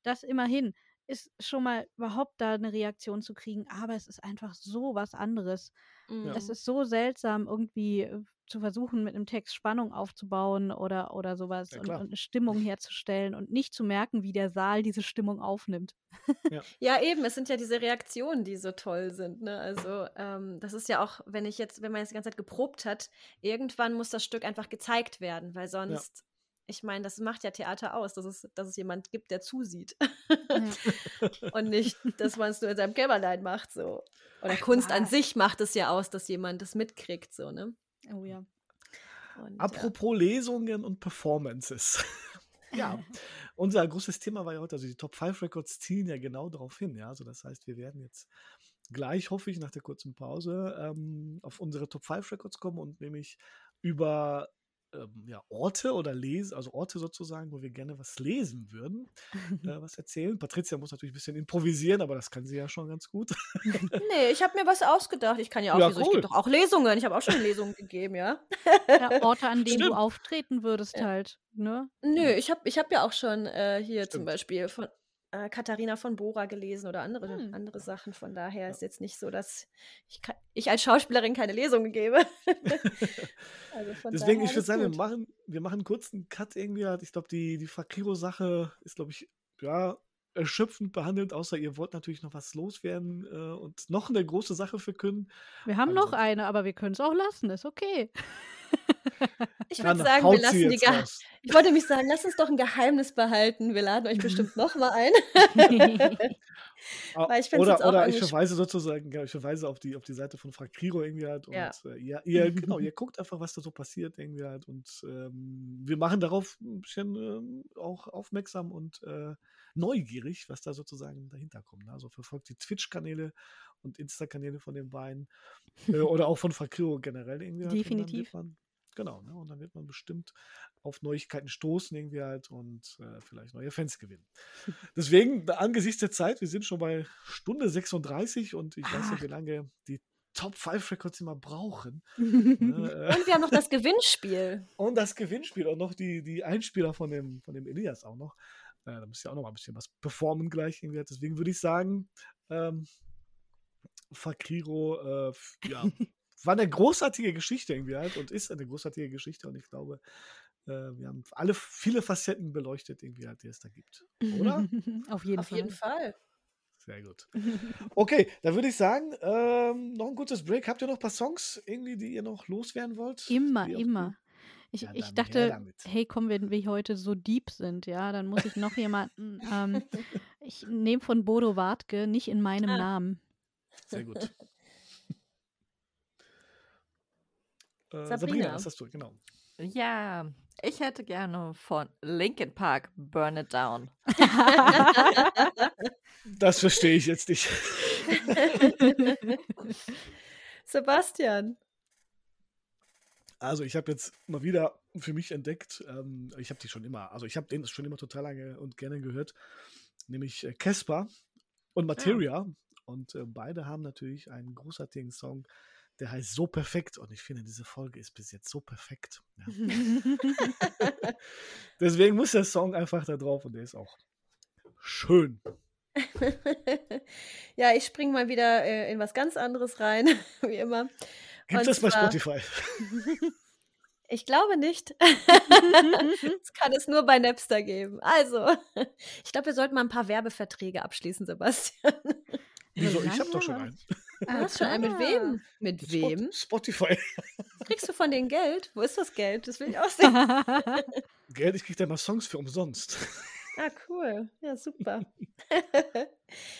Das immerhin ist schon mal überhaupt da eine Reaktion zu kriegen, aber es ist einfach so was anderes. mhm. Es ist so seltsam, irgendwie äh, zu versuchen, mit einem Text Spannung aufzubauen oder, oder sowas Ja, und, und eine Stimmung herzustellen und nicht zu merken, wie der Saal diese Stimmung aufnimmt. Ja, eben, es sind ja diese Reaktionen, die so toll sind. Ne? Also, ähm, das ist ja auch, wenn ich jetzt, wenn man jetzt die ganze Zeit geprobt hat, irgendwann muss das Stück einfach gezeigt werden, weil sonst, ich meine, das macht ja Theater aus, dass es, dass es jemand gibt, der zusieht. Und nicht, dass man es nur in seinem Kämmerlein macht. So. Oder Kunst an was? sich macht es ja aus, dass jemand das mitkriegt, so, ne? Oh ja. Und, Apropos Lesungen und Performances. ja, unser großes Thema war ja heute, also die Top 5 Records zielen ja genau darauf hin. Ja, also das heißt, wir werden jetzt gleich, hoffe ich, nach der kurzen Pause ähm, auf unsere Top 5 Records kommen und nämlich über ähm, ja, Orte oder lesen, also Orte sozusagen, wo wir gerne was lesen würden, äh, was erzählen. Patricia muss natürlich ein bisschen improvisieren, aber das kann sie ja schon ganz gut. Nee, ich habe mir was ausgedacht. Ich kann ja auch, Ja, wieso, ich cool. gebe doch auch Lesungen. Ich habe auch schon Lesungen gegeben, ja. ja. Orte, an denen Stimmt. du auftreten würdest Ja. halt, ne? Nö, ich habe ich hab ja auch schon äh, hier zum Stimmt. Beispiel von äh, Katharina von Bora gelesen oder andere, Hm. andere Sachen. Von daher ist jetzt nicht so, dass ich, ich als Schauspielerin keine Lesungen gebe. also von Deswegen, ich würde sagen, wir machen, wir machen kurz einen Cut irgendwie. halt. Ich glaube, die, die Fakiro-Sache ist, glaube ich, ja, erschöpfend behandelt, außer ihr wollt natürlich noch was loswerden äh, und noch eine große Sache verkünden. Wir haben noch Also- eine, aber wir können es auch lassen, ist okay. Ich würde sagen, wir lassen die jetzt Ge raus. Ich wollte mich sagen, lass uns doch ein Geheimnis behalten. Wir laden euch bestimmt nochmal ein. Ah, Weil ich oder oder ich verweise sozusagen, ich verweise auf die, auf die Seite von Frakriro irgendwie halt und Ja. äh, ihr, ihr, genau, ihr guckt einfach, was da so passiert irgendwie halt und ähm, wir machen darauf ein bisschen ähm, auch aufmerksam und äh, neugierig, was da sozusagen dahinter kommt. ne? Also verfolgt die Twitch-Kanäle und Insta-Kanäle von den beiden äh, oder auch von Frakriro generell irgendwie halt. Definitiv. Man, genau, ne? und dann wird man bestimmt auf Neuigkeiten stoßen irgendwie halt und äh, vielleicht neue Fans gewinnen. Deswegen, angesichts der Zeit, wir sind schon bei Stunde 36 und ich weiß Ach. nicht, wie lange die Top 5 Records immer brauchen. ne, äh, Und wir haben noch das Gewinnspiel. und das Gewinnspiel und noch die, die Einspieler von dem, von dem Elias auch noch. Äh, da müsst ihr auch noch mal ein bisschen was performen gleich. Irgendwie. Deswegen würde ich sagen, ähm, Fakriro, äh, ja, war eine großartige Geschichte irgendwie halt und ist eine großartige Geschichte und ich glaube, äh, wir haben alle viele Facetten beleuchtet irgendwie halt, die es da gibt. Oder? Auf jeden Auf Fall. jeden Fall. Sehr gut. Okay, dann würde ich sagen, ähm, noch ein kurzes Break. Habt ihr noch ein paar Songs irgendwie, die ihr noch loswerden wollt? Immer, immer. Ich, Ja, ich dachte, hey, komm, wenn wir heute so deep sind, ja, dann muss ich noch jemanden. Ähm, ich nehme von Bodo Wartke nicht in meinem Ah. Namen. Sehr gut. Äh, Sabrina. Sabrina, was hast du? Genau. Ja, ich hätte gerne von Linkin Park Burn It Down. Das verstehe ich jetzt nicht. Sebastian. Also ich habe jetzt mal wieder für mich entdeckt, ähm, ich habe die schon immer, also ich habe den schon immer total lange und gerne gehört, nämlich äh, Casper und Materia. Und äh, beide haben natürlich einen großartigen Song, der heißt So Perfekt. Und ich finde, diese Folge ist bis jetzt so perfekt. Ja. Deswegen muss der Song einfach da drauf und der ist auch schön. ja, ich springe mal wieder äh, in was ganz anderes rein, wie immer. Gibt es bei Spotify? Ich glaube nicht. Es kann es nur bei Napster geben. Also, ich glaube, wir sollten mal ein paar Werbeverträge abschließen, Sebastian. Wieso? Ich habe doch schon einen. Du hast schon einen mit wem? Mit Spot- wem? Spotify. Kriegst du von denen Geld? Wo ist das Geld? Das will ich auch sehen. Geld, ich kriege da mal Songs für umsonst. Ah, cool. Ja, super.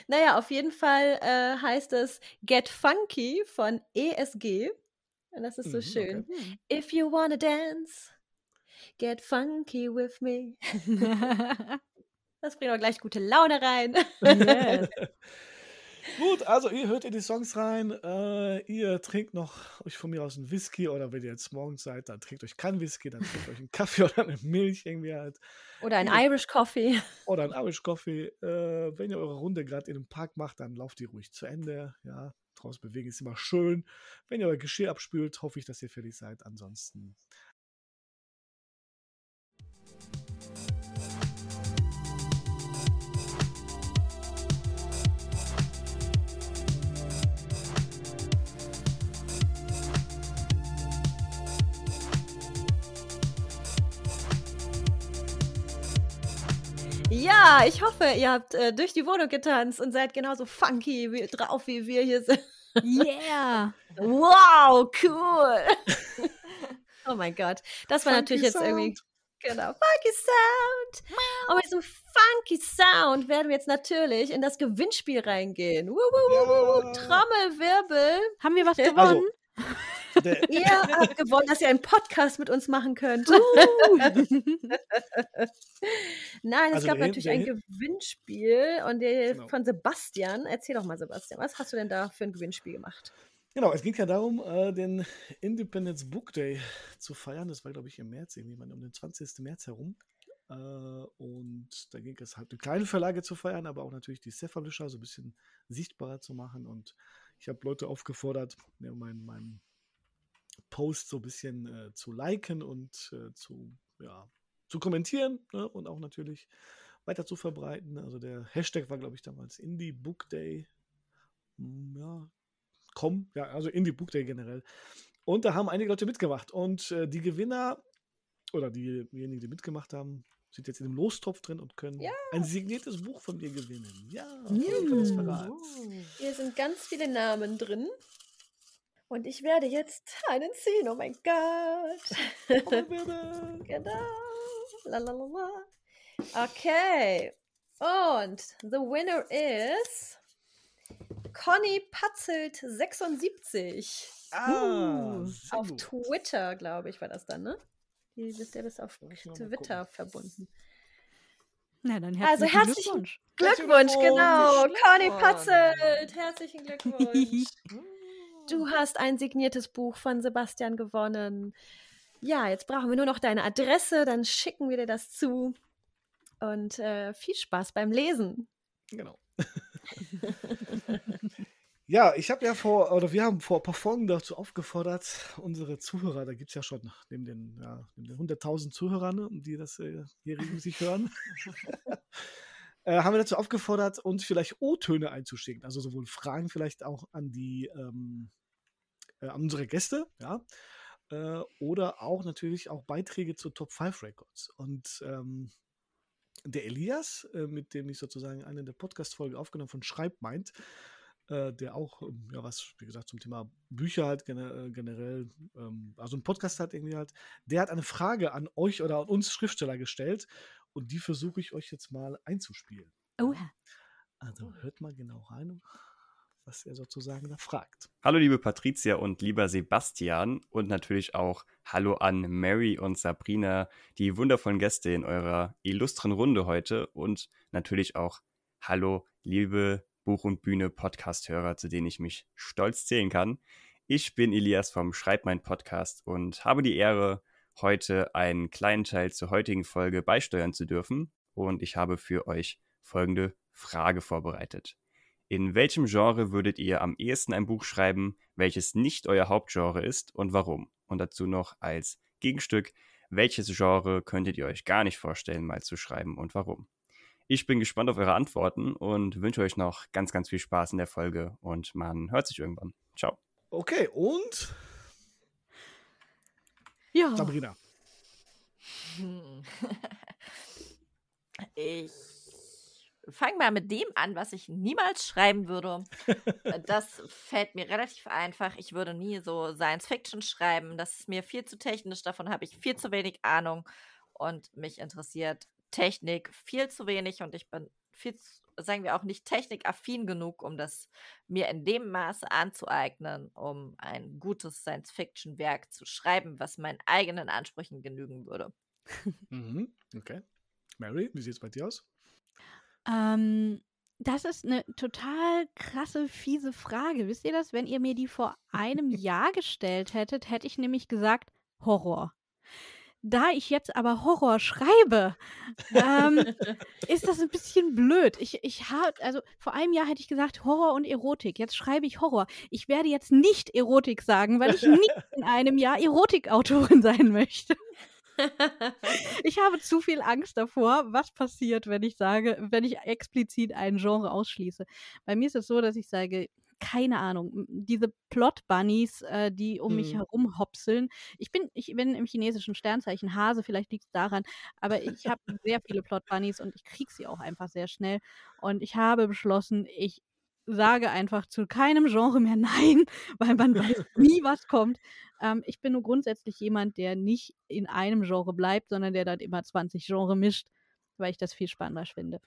naja, auf jeden Fall äh, heißt es Get Funky von ESG. Und das ist so Mhm, schön. Hm. If you wanna dance, get funky with me. Das bringt auch gleich gute Laune rein. yes. Gut, also ihr hört in die Songs rein. Äh, ihr trinkt noch euch von mir aus einen Whisky oder wenn ihr jetzt morgens seid, dann trinkt euch keinen Whisky, dann trinkt euch einen Kaffee oder eine Milch irgendwie halt. Oder ein Ja. Irish Coffee. Oder einen Irish Coffee. Äh, wenn ihr eure Runde gerade in einem Park macht, dann lauft die ruhig zu Ende. Ja, draußen bewegen ist immer schön. Wenn ihr euer Geschirr abspült, hoffe ich, dass ihr fertig seid. Ansonsten Ja, ich hoffe, ihr habt äh, durch die Wohnung getanzt und seid genauso funky wie, drauf, wie wir hier sind. Yeah. Wow, cool. oh mein Gott. Das war natürlich Funky jetzt irgendwie. Genau, Funky Sound. Und mit diesem Funky Sound werden wir jetzt natürlich in das Gewinnspiel reingehen. Wuh, wuh. Ja. Trommelwirbel. Haben wir was Also, gewonnen? Der, Ihr habt gewonnen, dass ihr einen Podcast mit uns machen könnt. Uh. Nein, es Also gab der- natürlich der- ein Gewinnspiel und der Genau. von Sebastian. Erzähl doch mal, Sebastian, was hast du denn da für ein Gewinnspiel gemacht? Genau, es ging ja darum, äh, den Independence Book Day zu feiern. Das war, glaube ich, im März, irgendwie um den 20. März herum. Äh, und da ging es halt, eine kleine Verlage zu feiern, aber auch natürlich die Cephalyscher so ein bisschen sichtbarer zu machen. Und ich habe Leute aufgefordert, meinen mein Post so ein bisschen äh, zu liken und äh, zu, ja, zu kommentieren ne? und auch natürlich weiter zu verbreiten. Also der Hashtag war, glaube ich, damals Indie Book Day. Hm, ja, komm, ja, also Indie Book Day generell. Und da haben einige Leute mitgemacht. Und äh, die Gewinner oder diejenigen, die mitgemacht haben, sind jetzt in dem Lostopf drin und können Ja. ein signiertes Buch von dir gewinnen. Ja, Mm. Verrats. Hier sind ganz viele Namen drin. Und ich werde jetzt einen ziehen. Oh mein Gott. Trommelwirbel. genau. Lalalala. Okay. Und the winner is Conny Patzelt 76. Ah, Uh, Auf gut. Twitter, glaube ich, war das dann, ne? Die bist ja bis auf Twitter verbunden. Na, dann Also herzlichen herzlichen Glückwunsch. Glückwunsch, Glückwunsch. genau. Conny. Patzelt. Herzlichen Glückwunsch. Du hast ein signiertes Buch von Sebastian gewonnen. Ja, jetzt brauchen wir nur noch deine Adresse, dann schicken wir dir das zu. Und äh, viel Spaß beim Lesen. Genau. ja, ich habe ja vor, oder wir haben vor ein paar Folgen dazu aufgefordert, unsere Zuhörer, da gibt es ja schon neben den, ja, den 100.000 Zuhörern, die das äh, hier regelmäßig hören, äh, haben wir dazu aufgefordert, uns vielleicht O-Töne einzuschicken. Also sowohl Fragen vielleicht auch an die, ähm, äh, an unsere Gäste, ja, äh, oder auch natürlich auch Beiträge zu Top 5 Records. Und ähm, der Elias, äh, mit dem ich sozusagen eine der Podcast-Folge aufgenommen von Schreib meint, äh, der auch, ähm, ja, was, wie gesagt, zum Thema Bücher halt gene äh, generell, ähm, also ein Podcast hat irgendwie halt, der hat eine Frage an euch oder an uns Schriftsteller gestellt und die versuche ich euch jetzt mal einzuspielen. Oh, Also hört mal genau rein, was er sozusagen da fragt. Hallo liebe Patricia und lieber Sebastian und natürlich auch Hallo an Mary und Sabrina, die wundervollen Gäste in eurer illustren Runde heute und natürlich auch Hallo liebe Buch und Bühne Podcast-Hörer, zu denen ich mich stolz zählen kann. Ich bin Elias vom Schreib mein Podcast und habe die Ehre, heute einen kleinen Teil zur heutigen Folge beisteuern zu dürfen und ich habe für euch folgende Frage vorbereitet. In welchem Genre würdet ihr am ehesten ein Buch schreiben, welches nicht euer Hauptgenre ist und warum? Und dazu noch als Gegenstück, welches Genre könntet ihr euch gar nicht vorstellen, mal zu schreiben und warum? Ich bin gespannt auf eure Antworten und wünsche euch noch ganz, ganz viel Spaß in der Folge und man hört sich irgendwann. Ciao. Okay, und ja. Sabrina. Ich fange mal mit dem an, was ich niemals schreiben würde. Das fällt mir relativ einfach. Ich würde nie so Science Fiction schreiben. Das ist mir viel zu technisch. Davon habe ich viel zu wenig Ahnung. Und mich interessiert Technik viel zu wenig. Und ich bin viel, zu, sagen wir auch nicht technikaffin genug, um das mir in dem Maße anzueignen, um ein gutes Science Fiction Werk zu schreiben, was meinen eigenen Ansprüchen genügen würde. Mhm. Okay. Mary, wie sieht es bei dir aus? Ähm, das ist eine total krasse, fiese Frage. Wisst ihr das? Wenn ihr mir die vor einem Jahr gestellt hättet, hätte ich nämlich gesagt Horror. Da ich jetzt aber Horror schreibe, ähm, ist das ein bisschen blöd. Ich, ich habe, also vor einem Jahr hätte ich gesagt Horror und Erotik. Jetzt schreibe ich Horror. Ich werde jetzt nicht Erotik sagen, weil ich nicht in einem Jahr Erotikautorin sein möchte. Ich habe zu viel Angst davor, was passiert, wenn ich sage, wenn ich explizit ein Genre ausschließe. Bei mir ist es so, dass ich sage, keine Ahnung, diese Plot-Bunnies, äh, die um mich Mhm. herum hopseln. Ich bin, ich bin im chinesischen Sternzeichen Hase, vielleicht liegt es daran, aber ich habe sehr viele Plot-Bunnies und ich kriege sie auch einfach sehr schnell. Und ich habe beschlossen, ich sage einfach zu keinem Genre mehr Nein, weil man weiß nie, was kommt. Ähm, ich bin nur grundsätzlich jemand, der nicht in einem Genre bleibt, sondern der dann immer 20 Genre mischt, weil ich das viel spannender finde.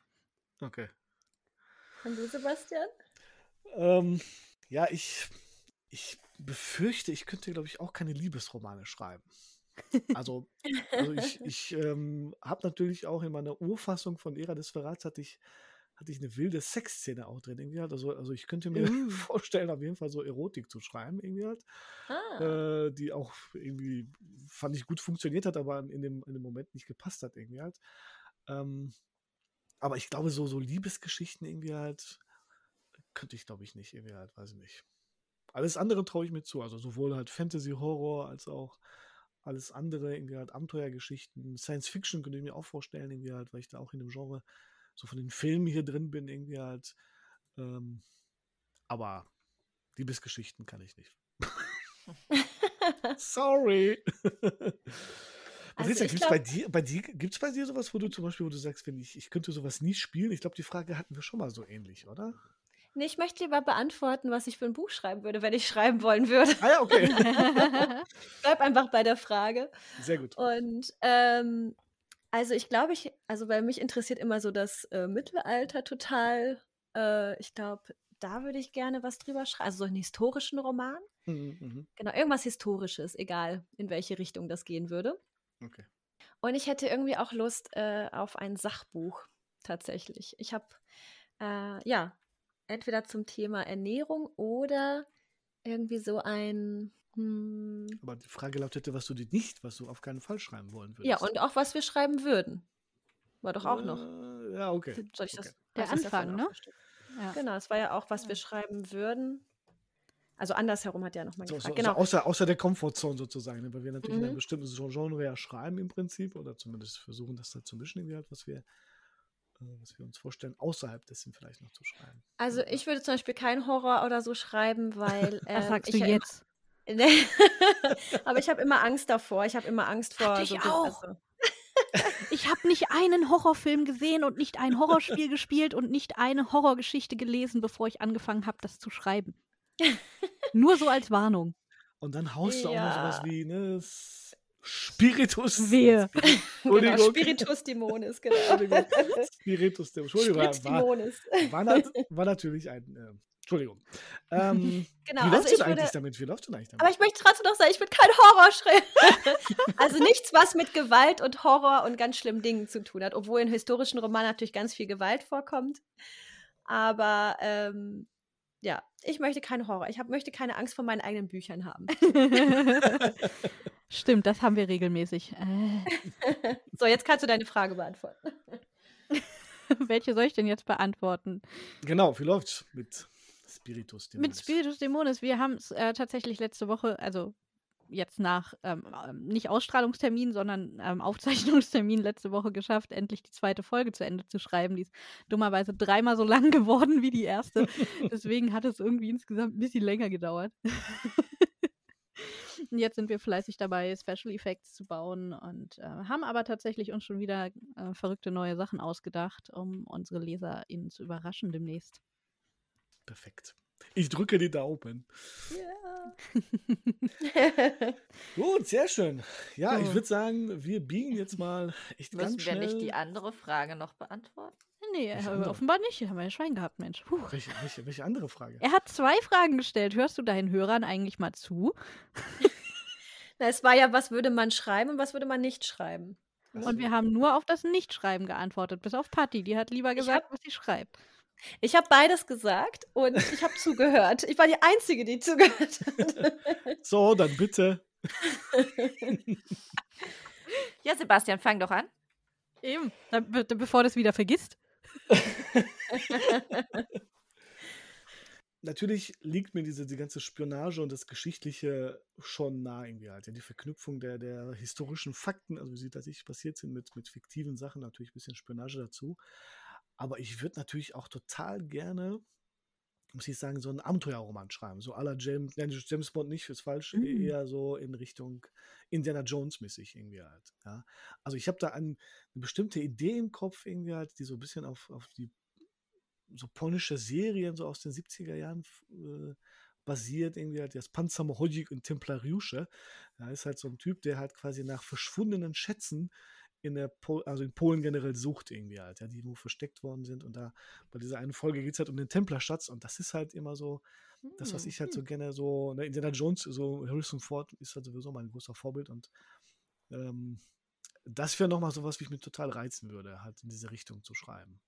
Okay. Und du, Sebastian? Ähm, ja, ich, ich befürchte, ich könnte, glaube ich, auch keine Liebesromane schreiben. Also, also ich, ich ähm, habe natürlich auch in meiner Urfassung von Ära des Verrats hatte ich, hatte ich eine wilde Sexszene auch drin. Irgendwie halt. also, also ich könnte mir Uh. vorstellen, auf jeden Fall so Erotik zu schreiben, irgendwie halt. Ah. Äh, die auch irgendwie, fand ich, gut funktioniert hat, aber in dem, in dem Moment nicht gepasst hat, irgendwie halt. Ähm, aber ich glaube, so, so Liebesgeschichten irgendwie halt, könnte ich, glaube ich, nicht, irgendwie halt, weiß ich nicht. Alles andere traue ich mir zu, also sowohl halt Fantasy, Horror, als auch alles andere, irgendwie halt Abenteuergeschichten, Science Fiction könnte ich mir auch vorstellen, irgendwie halt, weil ich da auch in dem Genre so von den Filmen hier drin bin, irgendwie halt. Ähm, aber Liebesgeschichten kann ich nicht. Sorry. Also ich gibt's bei dir, bei dir, gibt's bei dir sowas, wo du zum Beispiel, wo du sagst, wenn ich, ich könnte sowas nie spielen? Ich glaube, die Frage hatten wir schon mal so ähnlich, oder? Nee, ich möchte lieber beantworten, was ich für ein Buch schreiben würde, wenn ich schreiben wollen würde. Ah ja, okay. Bleib einfach bei der Frage. Sehr gut. Und ähm, also ich glaube, ich, also weil mich interessiert immer so das äh, Mittelalter total. Äh, ich glaube, da würde ich gerne was drüber schreiben. Also so einen historischen Roman. Mhm, mhm. Genau, irgendwas Historisches, egal in welche Richtung das gehen würde. Okay. Und ich hätte irgendwie auch Lust äh, auf ein Sachbuch tatsächlich. Ich habe, äh, ja, entweder zum Thema Ernährung oder irgendwie so ein, hm, Aber die Frage lautete, was du dir nicht, was du auf keinen Fall schreiben wollen würdest. ja, und auch was wir schreiben würden. War doch auch noch. Äh, ja, okay. Soll ich das? okay. Der das davon Anfang, ne? ja. Genau, es war ja auch, was wir schreiben würden. Also andersherum hat er nochmal So, so, gefragt. so genau. außer, außer der Komfortzone sozusagen, ne? weil wir natürlich in Mhm. einem bestimmten Genre ja schreiben im Prinzip oder zumindest versuchen, das da zu mischen, irgendwie halt, was wir, was wir uns vorstellen, außerhalb dessen vielleicht noch zu schreiben. Also ich würde zum Beispiel keinen Horror oder so schreiben, weil Was ähm, sagst ich du ja jetzt? Nee. Aber ich habe immer Angst davor. Ich habe immer Angst vor. Hatte ich so, auch. Also, Ich habe nicht einen Horrorfilm gesehen und nicht ein Horrorspiel gespielt und nicht eine Horrorgeschichte gelesen, bevor ich angefangen habe, das zu schreiben. Nur so als Warnung. Und dann haust du auch noch Ja. sowas wie, ne, Spiritus. Wehe. genau. Spiritus Dimonis, genau. Entschuldigung. Spiritus, der Entschuldigung, war, Dimonis. war, nat- war natürlich ein, äh, Entschuldigung. Ähm, Genau, wie also läuft ich denn eigentlich würde, damit? Wie läuft denn eigentlich damit? aber ich möchte trotzdem noch sagen, ich würde kein Horror schreiben. also nichts, was mit Gewalt und Horror und ganz schlimmen Dingen zu tun hat, obwohl in historischen Romanen natürlich ganz viel Gewalt vorkommt. Aber ähm, ja, ich möchte keinen Horror. Ich hab, möchte keine Angst vor meinen eigenen Büchern haben. Stimmt, das haben wir regelmäßig. Äh, So, jetzt kannst du deine Frage beantworten. welche soll ich denn jetzt beantworten? genau, wie läuft's mit Spiritus? Mit Dimonis? Spiritus Dämonis. Wir haben es äh, tatsächlich letzte Woche, also jetzt nach ähm, ähm, nicht Ausstrahlungstermin, sondern ähm, Aufzeichnungstermin letzte Woche geschafft, endlich die zweite Folge zu Ende zu schreiben. Die ist dummerweise dreimal so lang geworden wie die erste. Deswegen hat es irgendwie insgesamt ein bisschen länger gedauert. Und jetzt sind wir fleißig dabei, Special Effects zu bauen und äh, haben aber tatsächlich uns schon wieder äh, verrückte neue Sachen ausgedacht, um unsere LeserInnen zu überraschen demnächst. Perfekt. Ich drücke die Daumen. Gut, sehr schön. Ja, ich So. würde sagen, wir biegen jetzt mal echt Müssen ganz wir schnell. nicht die andere Frage noch beantworten? Nee, äh, offenbar nicht. Haben wir ja Schwein gehabt, Mensch. Puh. welche, welche, welche andere Frage? Er hat zwei Fragen gestellt. Hörst du deinen Hörern eigentlich mal zu? Na, es war ja, was würde man schreiben und was würde man nicht schreiben. Und wir haben nur auf das Nichtschreiben geantwortet, bis auf Patti. Die hat lieber gesagt, was sie schreibt. Ich habe beides gesagt und ich habe zugehört. Ich war die Einzige, die zugehört hat. So, dann bitte. Ja, Sebastian, fang doch an. Eben. Be bevor du es wieder vergisst. Natürlich liegt mir diese die ganze Spionage und das Geschichtliche schon nah irgendwie halt. Ja, die Verknüpfung der, der historischen Fakten, also wie sie tatsächlich passiert sind, mit, mit fiktiven Sachen, natürlich ein bisschen Spionage dazu. Aber ich würde natürlich auch total gerne, muss ich sagen, so einen Abenteuerroman schreiben. So aller James, nein, James Bond nicht, ist falsch, Mhm. eher so in Richtung Indiana Jones-mäßig irgendwie halt. Ja. Also ich habe da ein, eine bestimmte Idee im Kopf irgendwie halt, die so ein bisschen auf, auf die so polnische Serien so aus den 70er Jahren äh, basiert, irgendwie halt das Panzermochodzik und Templariusche. Da ist halt so ein Typ, der halt quasi nach verschwundenen Schätzen in der Pol also in Polen generell sucht irgendwie halt, ja, die wo versteckt worden sind. Und da bei dieser einen Folge geht es halt um den Templerschatz und das ist halt immer so, das, was ich halt so gerne so, ne, Indiana Jones, so Harrison Ford ist halt sowieso mein großer Vorbild und ähm, das wäre nochmal sowas, wie ich mich total reizen würde, halt in diese Richtung zu schreiben.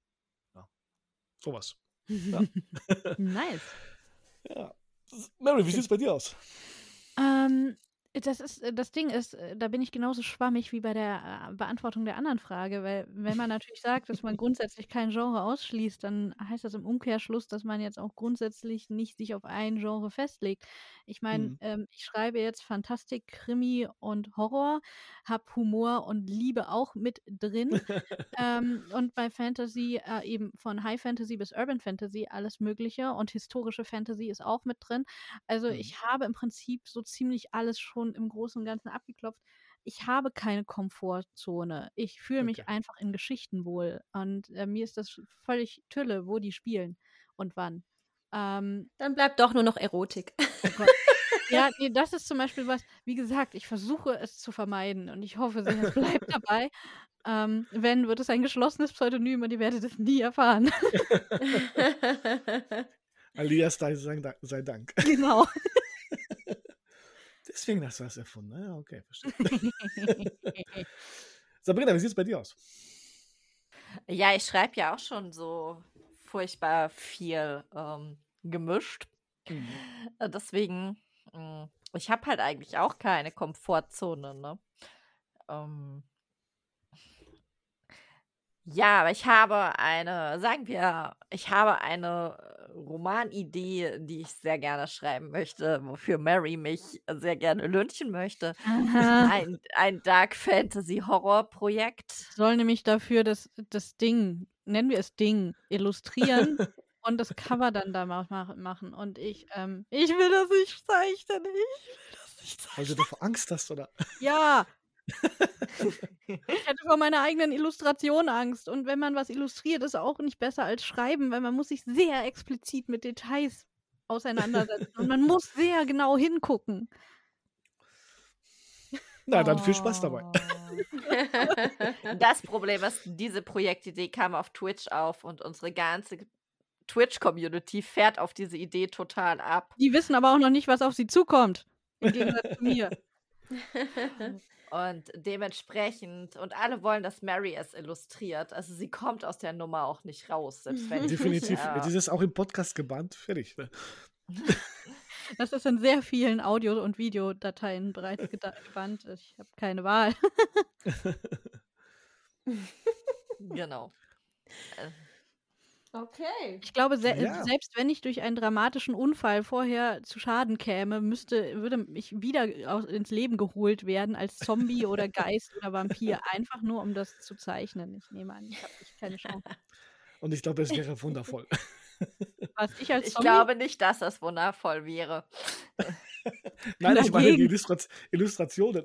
Sowas. Ja. nice. Ja. Mary, wie sieht es bei dir aus? Ähm, Das ist, äh, das Ding ist, äh, da bin ich genauso schwammig wie bei der äh, Beantwortung der anderen Frage, weil wenn man natürlich sagt, dass man grundsätzlich kein Genre ausschließt, dann heißt das im Umkehrschluss, dass man jetzt auch grundsätzlich nicht sich auf ein Genre festlegt. Ich meine, Mhm. ähm, ich schreibe jetzt Fantastik, Krimi und Horror, habe Humor und Liebe auch mit drin. ähm, und bei Fantasy äh, eben von High Fantasy bis Urban Fantasy alles Mögliche und historische Fantasy ist auch mit drin. Also Mhm. ich habe im Prinzip so ziemlich alles schon im Großen und Ganzen abgeklopft. Ich habe keine Komfortzone. Ich fühle mich Okay. einfach in Geschichten wohl. Und äh, mir ist das völlig Tülle, wo die spielen und wann. Ähm, Dann bleibt doch nur noch Erotik. oh Gott. Ja, nee, das ist zum Beispiel was, wie gesagt, ich versuche es zu vermeiden und ich hoffe es bleibt dabei. Ähm, wenn, wird es ein geschlossenes Pseudonym und ihr werdet es nie erfahren. Alias sei Dank. genau. Deswegen hast du das erfunden. ne? Ja, okay, verstehe. Sabrina, wie sieht es bei dir aus? Ja, ich schreibe ja auch schon so furchtbar viel ähm, gemischt. Äh, Deswegen, mh, ich habe halt eigentlich auch keine Komfortzone, ne? Ähm, ja, aber ich habe eine, sagen wir, ich habe eine äh, Romanidee, die ich sehr gerne schreiben möchte, wofür Mary mich sehr gerne lünchen möchte. Aha. Ein, ein Dark Fantasy Horror Projekt. Soll nämlich dafür das, das Ding, nennen wir es Ding, illustrieren und das Cover dann da ma ma- machen. Und ich, ähm, ich will das nicht zeichnen. Ich will das nicht zeichnen. Weil du davor Angst hast, oder? Ja. Ich hätte vor meiner eigenen Illustration Angst. Und wenn man was illustriert, ist auch nicht besser als schreiben, weil man muss sich sehr explizit mit Details auseinandersetzen. Und man muss sehr genau hingucken. Na, dann viel Spaß dabei. Oh. Das Problem ist, diese Projektidee kam auf Twitch auf und unsere ganze Twitch-Community fährt auf diese Idee total ab. Die wissen aber auch noch nicht, was auf sie zukommt. Im Gegensatz zu mir. Und dementsprechend, und alle wollen, dass Mary es illustriert. Also sie kommt aus der Nummer auch nicht raus, selbst wenn ich Definitiv. Ja. Jetzt ist auch im Podcast gebannt. Fertig. Ne? Das ist in sehr vielen Audio- und Videodateien bereits gebannt. Ich habe keine Wahl. Genau. Äh, Okay. Ich glaube, se Ja. selbst wenn ich durch einen dramatischen Unfall vorher zu Schaden käme, müsste, würde ich wieder aus, ins Leben geholt werden als Zombie oder Geist oder Vampir, einfach nur um das zu zeichnen. Ich nehme an, ich habe keine Chance. Und ich glaube, es wäre wundervoll. Was ich als Ich Zombie? glaube nicht, dass das wundervoll wäre. Nein, ich meine die Illustrationen.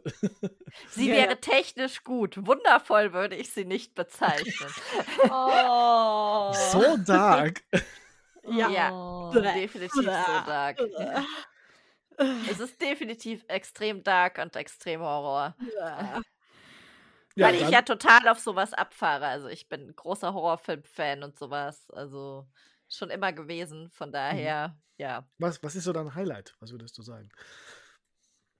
Sie Ja, wäre technisch gut. Wundervoll würde ich sie nicht bezeichnen. Oh. So dark. Ja. Ja, Oh. definitiv so dark. Es ist definitiv extrem dark und extrem Horror. Ja, weil ich ja total auf sowas abfahre. Also ich bin ein großer Horrorfilm-Fan und sowas. Also schon immer gewesen. Von daher, ja, was, was ist so dein Highlight? Was würdest du sagen?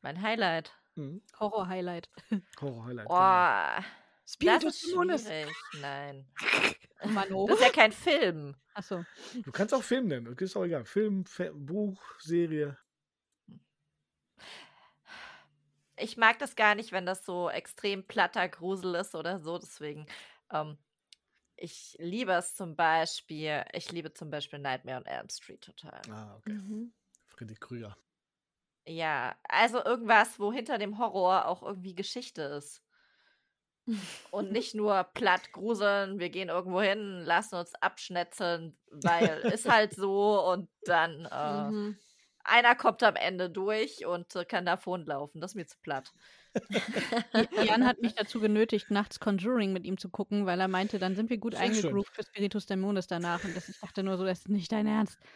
mein Highlight. Mhm. Horror-Highlight. Horror-Highlight. Oh, genau. das Spiritus ist Simonis. schwierig. Nein. Mano. Das ist ja kein Film. Achso. Du kannst auch Film nennen. Ist auch egal. Film, Fe Buch, Serie. Ich mag das gar nicht, wenn das so extrem platter Grusel ist oder so. Deswegen, ähm, ich liebe es zum Beispiel, ich liebe zum Beispiel Nightmare on Elm Street total. Ah, okay. Mhm. Freddy Krüger. Ja, also irgendwas, wo hinter dem Horror auch irgendwie Geschichte ist. Und nicht nur platt gruseln, wir gehen irgendwo hin, lassen uns abschnetzeln, weil ist halt so und dann äh, Mhm. einer kommt am Ende durch und äh, kann davonlaufen. Das ist mir zu platt. Jan hat mich dazu genötigt, nachts Conjuring mit ihm zu gucken, weil er meinte, dann sind wir gut eingegroovt für Spiritus Dämonis danach. Und das, ich dachte nur so, das ist nicht dein Ernst.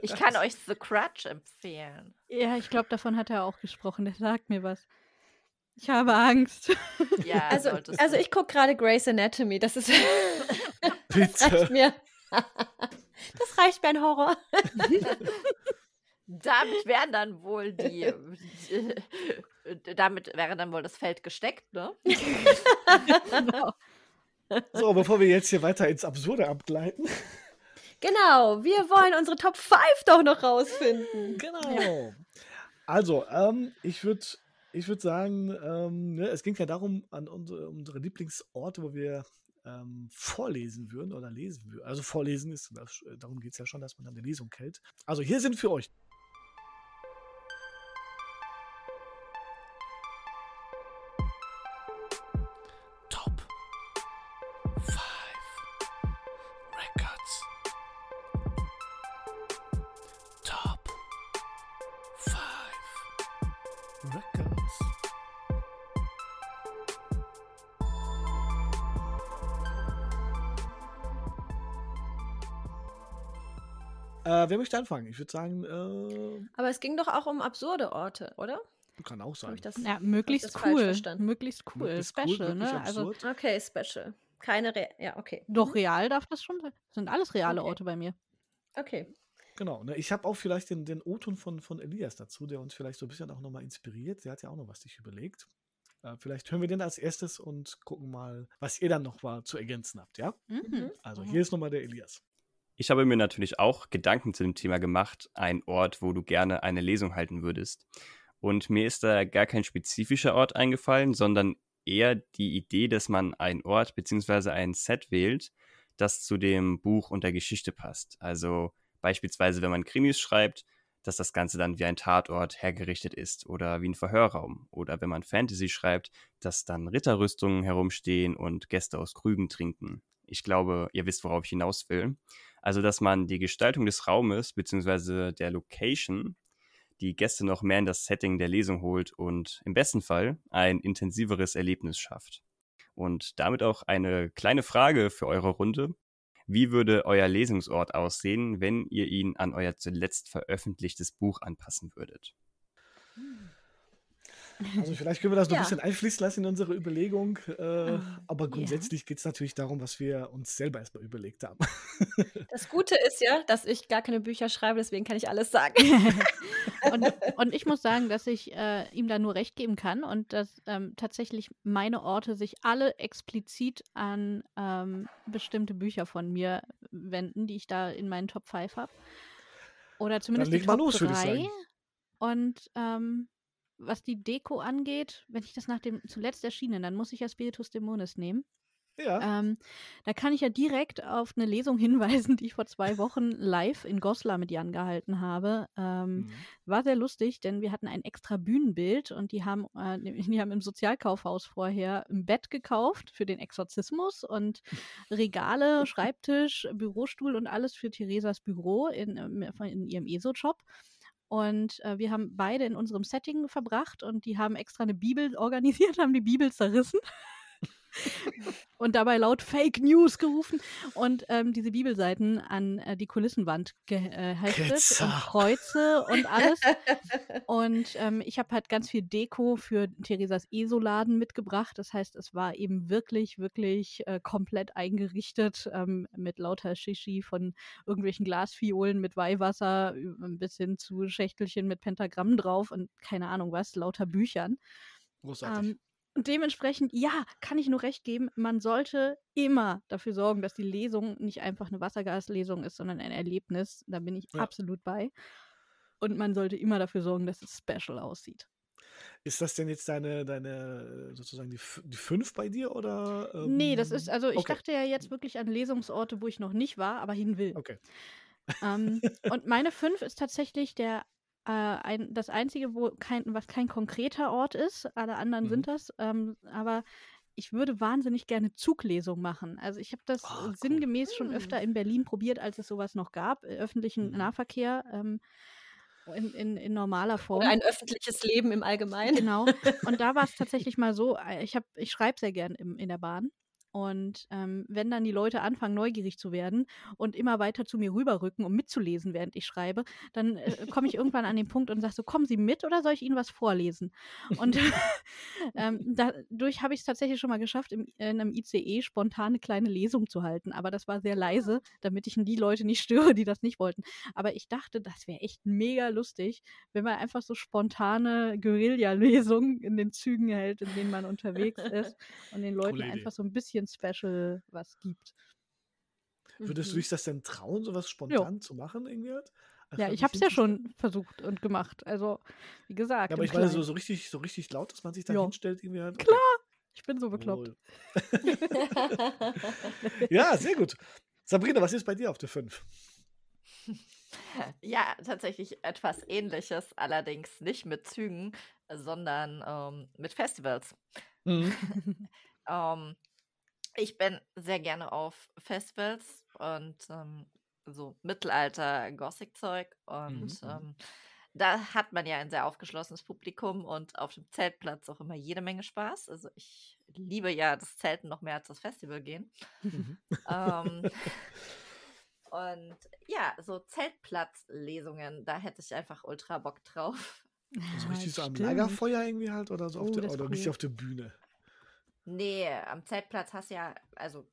Ich kann euch The Crutch empfehlen. Ja, ich glaube, davon hat er auch gesprochen. Der sagt mir was. Ich habe Angst. Ja, Also, also ich gucke gerade Grey's Anatomy. Das ist. das Bitte. reicht mir. Das reicht mir ein Horror. Damit wären dann wohl die. damit wäre dann wohl das Feld gesteckt, ne? genau. So, bevor wir jetzt hier weiter ins Absurde abgleiten. Genau, wir wollen unsere Top 5 doch noch rausfinden. Genau. Also, ähm, ich würde ich würd sagen, ähm, ne, es ging ja darum, an unsere, unsere Lieblingsorte, wo wir ähm, vorlesen würden oder lesen würden. Also vorlesen ist, das, darum geht es ja schon, dass man dann eine Lesung hält. Also hier sind für euch wer möchte anfangen? Ich würde sagen, äh, Aber es ging doch auch um absurde Orte, oder? kann auch sein. ich das? Ja, möglichst cool. verstanden? Möglichst cool. Möglichst cool, Special, wirklich ne? Also. Okay, Special. Keine Re Ja, okay. doch Mhm. real darf das schon sein. Das sind alles reale Okay. Orte bei mir. Okay. Genau, ne, ich habe auch vielleicht den, den O-Ton von, von Elias dazu, der uns vielleicht so ein bisschen auch nochmal inspiriert. Der hat ja auch noch was sich überlegt. Äh, vielleicht hören wir den als erstes und gucken mal, was ihr dann noch mal zu ergänzen habt, ja? Mhm. Also Mhm. hier ist nochmal der Elias. Ich habe mir natürlich auch Gedanken zu dem Thema gemacht, ein Ort, wo du gerne eine Lesung halten würdest. Und mir ist da gar kein spezifischer Ort eingefallen, sondern eher die Idee, dass man einen Ort bzw. ein Set wählt, das zu dem Buch und der Geschichte passt. Also beispielsweise, wenn man Krimis schreibt, dass das Ganze dann wie ein Tatort hergerichtet ist oder wie ein Verhörraum. Oder wenn man Fantasy schreibt, dass dann Ritterrüstungen herumstehen und Gäste aus Krügen trinken. Ich glaube, ihr wisst, worauf ich hinaus will. Also, dass man die Gestaltung des Raumes bzw. der Location die Gäste noch mehr in das Setting der Lesung holt und im besten Fall ein intensiveres Erlebnis schafft. Und damit auch eine kleine Frage für eure Runde. Wie würde euer Lesungsort aussehen, wenn ihr ihn an euer zuletzt veröffentlichtes Buch anpassen würdet? Also vielleicht können wir das noch ein Ja. bisschen einfließen lassen in unsere Überlegung. Äh, Ah, aber ja. grundsätzlich geht es natürlich darum, was wir uns selber erstmal überlegt haben. Das Gute ist ja, dass ich gar keine Bücher schreibe, deswegen kann ich alles sagen. und, und ich muss sagen, dass ich äh, ihm da nur recht geben kann und dass ähm, tatsächlich meine Orte sich alle explizit an ähm, bestimmte Bücher von mir wenden, die ich da in meinen Top 5 habe. Oder zumindest die leg mal Top los, würde ich 3. sagen. Und ähm, was die Deko angeht, wenn ich das nach dem zuletzt erschienen, dann muss ich ja Spiritus Dämonis nehmen. Ja, Ähm, da kann ich ja direkt auf eine Lesung hinweisen, die ich vor zwei Wochen live in Goslar mit Jan gehalten habe. Ähm, Mhm. war sehr lustig, denn wir hatten ein extra Bühnenbild und die haben, äh, die haben im Sozialkaufhaus vorher ein Bett gekauft für den Exorzismus und Regale, Schreibtisch, Bürostuhl und alles für Theresas Büro in, ähm, in ihrem ESO-Job. Und äh, wir haben beide in unserem Setting verbracht und die haben extra eine Bibel organisiert, haben die Bibel zerrissen und dabei laut Fake News gerufen und ähm, diese Bibelseiten an äh, die Kulissenwand geheftet Ketzer. und Kreuze und alles. Und ähm, ich habe halt ganz viel Deko für Theresas ESO-Laden mitgebracht. Das heißt, es war eben wirklich, wirklich äh, komplett eingerichtet ähm, mit lauter Shishi von irgendwelchen Glasfiolen mit Weihwasser bis hin zu Schächtelchen mit Pentagrammen drauf und keine Ahnung was, lauter Büchern. großartig. Ähm, und dementsprechend, ja, kann ich nur recht geben, man sollte immer dafür sorgen, dass die Lesung nicht einfach eine Wassergaslesung ist, sondern ein Erlebnis. Da bin ich Ja. absolut bei. Und man sollte immer dafür sorgen, dass es special aussieht. ist das denn jetzt deine, deine sozusagen die, die fünf bei dir oder? nee, das ähm, ist, also ich okay. dachte ja jetzt wirklich an Lesungsorte, wo ich noch nicht war, aber hin will. Okay. Ähm, und meine fünf ist tatsächlich der äh, ein, das einzige, wo kein, was kein konkreter Ort ist. Alle anderen Mhm. sind das. Ähm, aber ich würde wahnsinnig gerne Zuglesung machen. Also ich habe das cool. sinngemäß schon Hm. öfter in Berlin probiert, als es sowas noch gab, äh, öffentlichen Mhm. Nahverkehr ähm, in, in, in normaler Form. Oder ein öffentliches Leben im Allgemeinen. Genau. Und da war es tatsächlich mal so, äh, ich, hab- ich schreibe sehr gern im, in der Bahn. Und ähm, wenn dann die Leute anfangen, neugierig zu werden und immer weiter zu mir rüberrücken, um mitzulesen, während ich schreibe, dann äh, komme ich irgendwann an den Punkt und sage so, kommen Sie mit oder soll ich Ihnen was vorlesen? Und ähm, dadurch habe ich es tatsächlich schon mal geschafft, im, in einem ICE spontan eine kleine Lesung zu halten. Aber das war sehr leise, damit ich die Leute nicht störe, die das nicht wollten. Aber ich dachte, das wäre echt mega lustig, wenn man einfach so spontane Guerilla-Lesungen in den Zügen hält, in denen man unterwegs ist und den Leuten einfach so ein bisschen special was gibt. Würdest du Mhm. dich das denn trauen, sowas spontan zu machen, irgendwie? halt? Ach, Ja, ich habe es ja schon versucht und gemacht. Also, wie gesagt, Ja, aber ich meine, so, so, richtig, so richtig laut, dass man sich da hinstellt. Irgendwie halt. Klar, ich bin so bekloppt. Ja, sehr gut. Sabrina, was ist bei dir auf der 5? Ja, tatsächlich etwas Ähnliches, allerdings nicht mit Zügen, sondern ähm, mit Festivals. Ähm, ich bin sehr gerne auf Festivals und ähm, so Mittelalter-Gothic-Zeug und Mhm, mhm. ähm, da hat man ja ein sehr aufgeschlossenes Publikum und auf dem Zeltplatz auch immer jede Menge Spaß. Also ich liebe ja das Zelten noch mehr als das Festival gehen. Mhm. Ähm, und ja, so Zeltplatzlesungen, da hätte ich einfach ultra Bock drauf. So richtig so am. Lagerfeuer irgendwie halt oder so auf Oh, der, oder richtig cool. auf der Bühne. Nee, am Zeltplatz hast du ja also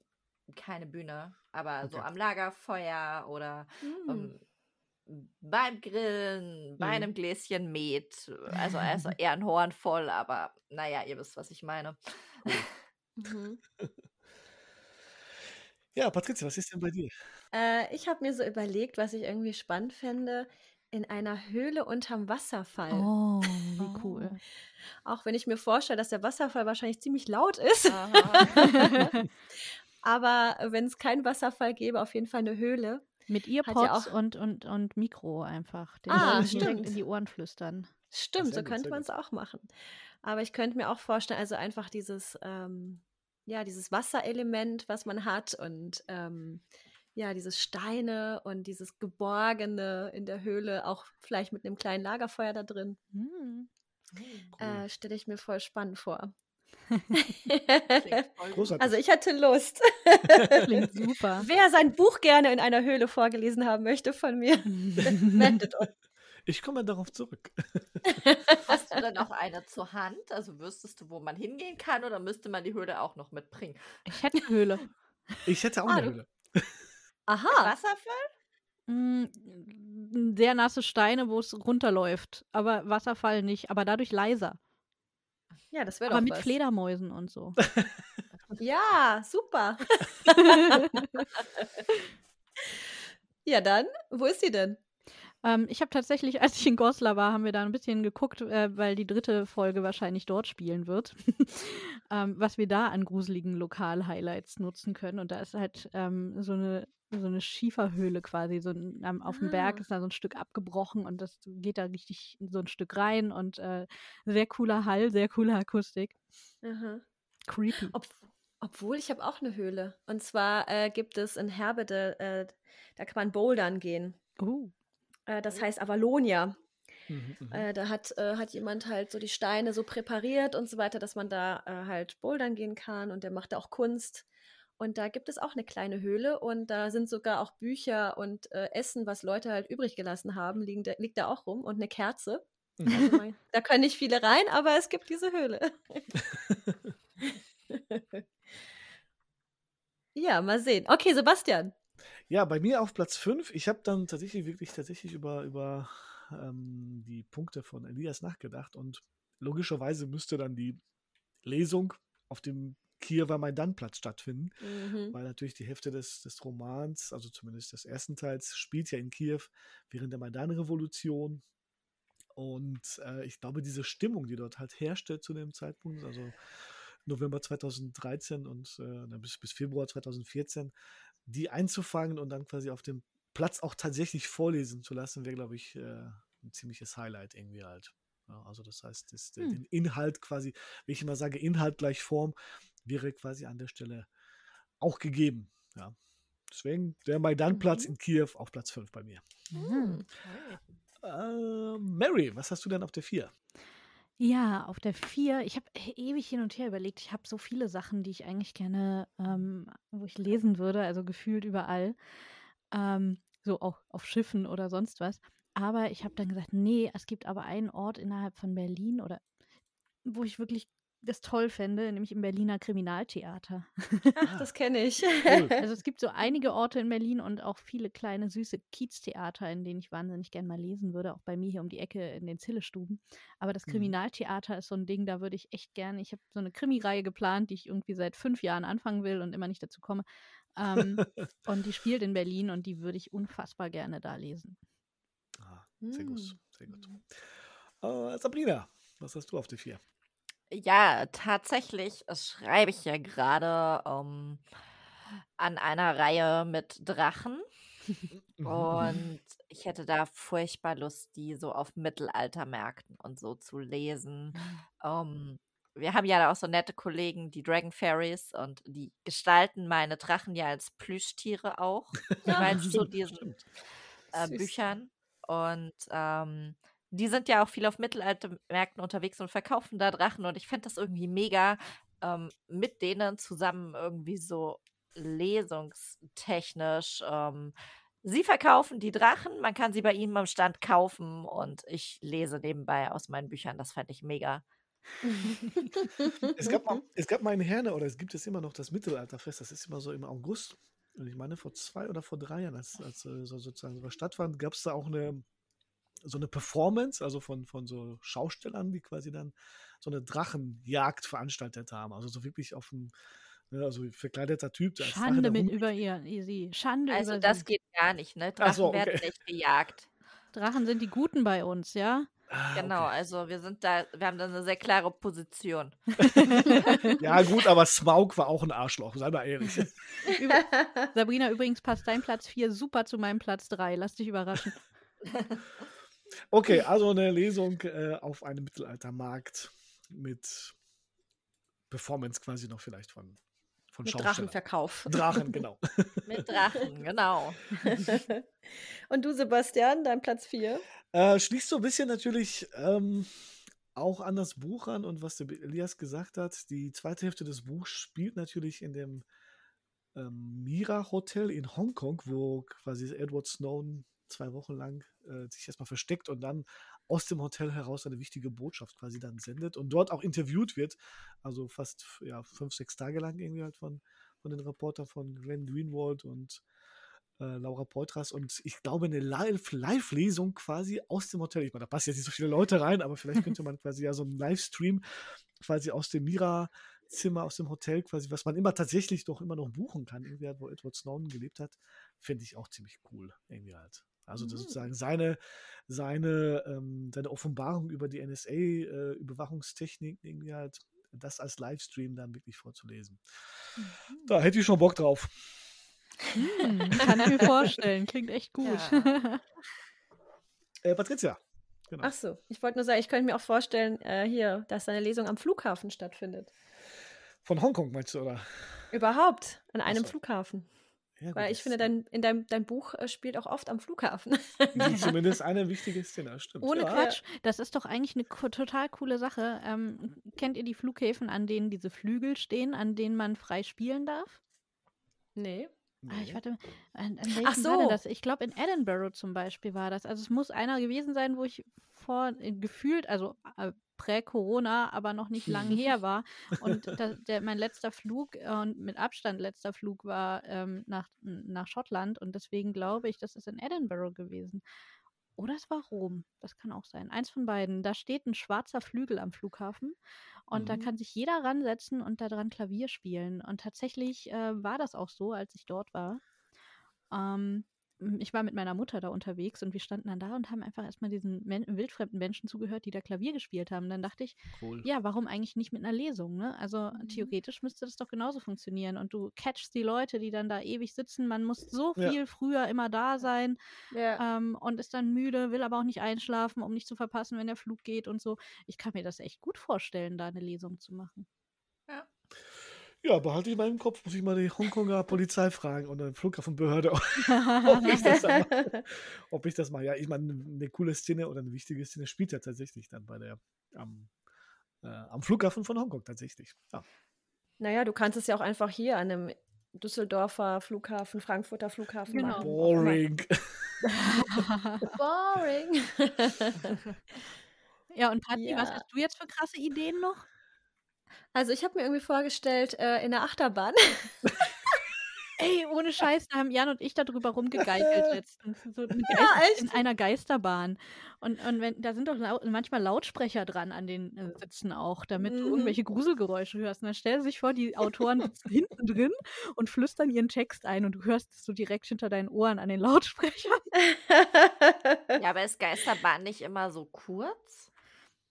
keine Bühne, aber so Okay. am Lagerfeuer oder Hm. ähm, beim Grillen, bei Mhm. einem Gläschen Met. Also, also eher ein Horn voll, aber naja, ihr wisst, was ich meine. Mhm. Ja, Patricia, was ist denn bei dir? Äh, ich habe mir so überlegt, was ich irgendwie spannend fände, in einer Höhle unterm Wasserfall. Oh, wie cool. Auch wenn ich mir vorstelle, dass der Wasserfall wahrscheinlich ziemlich laut ist. Aber wenn es keinen Wasserfall gäbe, auf jeden Fall eine Höhle. Mit ja Earpods auch- und, und, und Mikro einfach. Den Ah, stimmt. in die Ohren flüstern. Stimmt, so gut, könnte man es auch machen. Aber ich könnte mir auch vorstellen, also einfach dieses, ähm, ja, dieses Wasserelement, was man hat und ähm, ja, dieses Steine und dieses Geborgene in der Höhle, auch vielleicht mit einem kleinen Lagerfeuer da drin, Hm. äh, stelle ich mir voll spannend vor. Also ich hätte Lust. Klingt super. Wer sein Buch gerne in einer Höhle vorgelesen haben möchte von mir, meldet euch. ich komme darauf zurück. Hast du denn auch eine zur Hand? Also wüsstest du, wo man hingehen kann oder müsste man die Höhle auch noch mitbringen? Ich hätte eine Höhle. Ich hätte auch Ah, eine Höhle. Aha. Wasserfall? Mm, Sehr nasse Steine, wo es runterläuft. Aber Wasserfall nicht. Aber dadurch leiser. Ja, das wäre Aber doch mit was. Fledermäusen und so. Ja, super. ja, dann, wo ist sie denn? Ähm, ich habe tatsächlich, als ich in Goslar war, haben wir da ein bisschen geguckt, äh, weil die dritte Folge wahrscheinlich dort spielen wird, ähm, was wir da an gruseligen Lokal-Highlights nutzen können. Und da ist halt ähm, so eine so eine Schieferhöhle quasi, so ein, auf dem Berg Ah. ist da so ein Stück abgebrochen und das geht da richtig so ein Stück rein und äh, sehr cooler Hall, sehr coole Akustik. Aha. Creepy. Ob, obwohl, ich habe auch eine Höhle. Und zwar äh, gibt es in Herbede, äh, da kann man bouldern gehen. Äh, das heißt Avalonia. Mhm, mhm. Äh, da hat, äh, hat jemand halt so die Steine so präpariert und so weiter, dass man da äh, halt bouldern gehen kann. Und der macht da auch Kunst. Und da gibt es auch eine kleine Höhle und da sind sogar auch Bücher und äh, Essen, was Leute halt übrig gelassen haben, liegen da, liegt da auch rum und eine Kerze. Mhm. Also man, da können nicht viele rein, aber es gibt diese Höhle. ja, mal sehen. Okay, Sebastian. Ja, bei mir auf Platz 5. Ich habe dann tatsächlich wirklich tatsächlich über, über ähm, die Punkte von Elias nachgedacht und logischerweise müsste dann die Lesung auf dem Kiewer Maidanplatz stattfinden, Mhm. weil natürlich die Hälfte des, des Romans, also zumindest des ersten Teils, spielt ja in Kiew während der Maidan-Revolution. Und äh, ich glaube, diese Stimmung, die dort halt herrschte zu dem Zeitpunkt, also November 2013 und äh, bis, bis Februar 2014, die einzufangen und dann quasi auf dem Platz auch tatsächlich vorlesen zu lassen, wäre, glaube ich, äh, ein ziemliches Highlight irgendwie halt. Ja, also das heißt, das, Hm. den Inhalt quasi, wie ich immer sage, Inhalt gleich Form, wäre quasi an der Stelle auch gegeben. Ja. Deswegen der Maidanplatz Mhm. in Kiew auf Platz 5 bei mir. Mhm. Äh, Mary, was hast du denn auf der 4? Ja, auf der 4, ich habe ewig hin und her überlegt. Ich habe so viele Sachen, die ich eigentlich gerne, ähm, wo ich lesen würde, also gefühlt überall. Ähm, so auch auf Schiffen oder sonst was. Aber ich habe dann gesagt, nee, es gibt aber einen Ort innerhalb von Berlin oder wo ich wirklich das toll fände, nämlich im Berliner Kriminaltheater. Ach, das kenne ich. Cool. Also es gibt so einige Orte in Berlin und auch viele kleine süße Kieztheater, in denen ich wahnsinnig gern mal lesen würde, auch bei mir hier um die Ecke in den Zillestuben. Aber das Mhm. Kriminaltheater ist so ein Ding, da würde ich echt gerne, ich habe so eine Krimireihe geplant, die ich irgendwie seit fünf Jahren anfangen will und immer nicht dazu komme. Ähm, und die spielt in Berlin und die würde ich unfassbar gerne da lesen. Ah, sehr gut, Hm. sehr gut. Äh, Sabrina, was hast du auf die vier? Ja, tatsächlich schreibe ich ja gerade ähm, an einer Reihe mit Drachen. Mhm. Und ich hätte da furchtbar Lust, die so auf Mittelaltermärkten und so zu lesen. Ähm, wir haben ja da auch so nette Kollegen, die Dragon Fairies, und die gestalten meine Drachen ja als Plüschtiere auch. so Stimmt, diesen äh. Büchern. Und ähm, die sind ja auch viel auf Mittelaltermärkten unterwegs und verkaufen da Drachen. Und ich fände das irgendwie mega, ähm, mit denen zusammen irgendwie so lesungstechnisch. Ähm, sie verkaufen die Drachen, man kann sie bei ihnen am Stand kaufen und ich lese nebenbei aus meinen Büchern. Das fände ich mega. Es gab, mal, es gab mal in Herne, oder es gibt es immer noch das Mittelalterfest, das ist immer so im August. Und ich meine, vor zwei oder vor drei Jahren, als, als äh, so sozusagen sowas stattfand, gab es da auch eine, so eine Performance, also von, von so Schaustellern, die quasi dann so eine Drachenjagd veranstaltet haben. Also so wirklich auf dem, ne, also verkleideter Typ. der Schande mit über ihr, sie. Schande Also über das sie. geht gar nicht, ne? Ach so, Drachen werden okay. nicht gejagt. Drachen sind die Guten bei uns, ja? Ah, Genau, okay. also wir sind da, wir haben da eine sehr klare Position. Ja, gut, aber Smaug war auch ein Arschloch, sei mal ehrlich. Sabrina, übrigens passt dein Platz 4 super zu meinem Platz 3. Lass dich überraschen. Okay, also eine Lesung äh, auf einem Mittelaltermarkt mit Performance quasi noch vielleicht von, von Mit. Drachenverkauf. Drachen, genau. Mit Drachen, genau. Und du, Sebastian, dein Platz 4? Äh, schließt so ein bisschen natürlich ähm, auch an das Buch an und was der Elias gesagt hat. Die zweite Hälfte des Buchs spielt natürlich in dem ähm, Mira Hotel in Hongkong, wo quasi Edward Snowden zwei Wochen lang äh, sich erstmal versteckt und dann aus dem Hotel heraus eine wichtige Botschaft quasi dann sendet und dort auch interviewt wird. Also fast ja, fünf, sechs Tage lang irgendwie halt von, von den Reportern von Glenn Greenwald und äh, Laura Poitras und ich glaube eine Live- Live-Lesung quasi aus dem Hotel. Ich meine, da passen jetzt nicht so viele Leute rein, aber vielleicht könnte man quasi ja so einen Livestream quasi aus dem Mira-Zimmer, aus dem Hotel quasi, was man immer tatsächlich doch immer noch buchen kann, irgendwie halt, wo Edward Snowden gelebt hat, finde ich auch ziemlich cool, irgendwie halt. Also Mhm. sozusagen seine, seine, ähm, seine Offenbarung über die NSA-Überwachungstechnik irgendwie halt, das als Livestream dann wirklich vorzulesen. Da hätte ich schon Bock drauf. Hm, kann ich mir vorstellen. Klingt echt gut. Ja. Äh, Patricia. Genau. Ach so, ich wollte nur sagen, ich könnte mir auch vorstellen, äh, hier, dass deine Lesung am Flughafen stattfindet. Von Hongkong meinst du, oder? Überhaupt, an einem so. Flughafen. Ja, Weil ich finde, dein, in deinem dein Buch äh, spielt auch oft am Flughafen. zumindest eine wichtige Szene, stimmt. Ohne ja. Quatsch, das ist doch eigentlich eine total coole Sache. Ähm, kennt ihr die Flughäfen, an denen diese Flügel stehen, an denen man frei spielen darf? nee. Ah, ich Nee. warte, an, an welchem Ach war denn so. das? Ich glaube, in Edinburgh zum Beispiel war das. Also es muss einer gewesen sein, wo ich vor äh, gefühlt, also äh, prä-Corona, aber noch nicht lange her war. Und da, der, mein letzter Flug äh, und mit Abstand letzter Flug war ähm, nach, nach Schottland und deswegen glaube ich, das ist in Edinburgh gewesen. Oder es war Rom. Das kann auch sein. Eins von beiden. Da steht ein schwarzer Flügel am Flughafen und da Mhm. kann sich jeder ransetzen und daran Klavier spielen. Und tatsächlich äh, war das auch so, als ich dort war. Ähm, ich war mit meiner Mutter da unterwegs und wir standen dann da und haben einfach erstmal diesen Men wildfremden Menschen zugehört, die da Klavier gespielt haben. Dann dachte ich, Cool. ja, warum eigentlich nicht mit einer Lesung? Ne? Also Mhm. theoretisch müsste das doch genauso funktionieren. Und du catchst die Leute, die dann da ewig sitzen. Man muss so Ja. viel früher immer da sein Ja. ähm, und ist dann müde, will aber auch nicht einschlafen, um nicht zu verpassen, wenn der Flug geht und so. Ich kann mir das echt gut vorstellen, da eine Lesung zu machen. Ja, behalte ich mal im Kopf, muss ich mal die Hongkonger Polizei fragen und eine Flughafenbehörde, ob ich das dann mache. Ob ich das mache. Ja, ich meine, eine coole Szene oder eine wichtige Szene spielt ja tatsächlich dann bei der am, äh, am Flughafen von Hongkong tatsächlich. Ja. Naja, du kannst es ja auch einfach hier an einem Düsseldorfer Flughafen, Frankfurter Flughafen Genau. machen. Boring. Boring. ja, und Patti, was Ja. hast du jetzt für krasse Ideen noch? Also ich habe mir irgendwie vorgestellt, äh, in der Achterbahn. Ey, ohne Scheiß, da haben Jan und ich darüber rumgegeigelt letztens. So eine Ja, in einer Geisterbahn. Und, und wenn, da sind doch lau manchmal Lautsprecher dran an den äh, Sitzen auch, damit du Mhm. irgendwelche Gruselgeräusche hörst. Und dann stell dir sich vor, die Autoren sitzen hinten drin und flüstern ihren Text ein und du hörst es so direkt hinter deinen Ohren an den Lautsprechern. Ja, aber ist Geisterbahn nicht immer so kurz?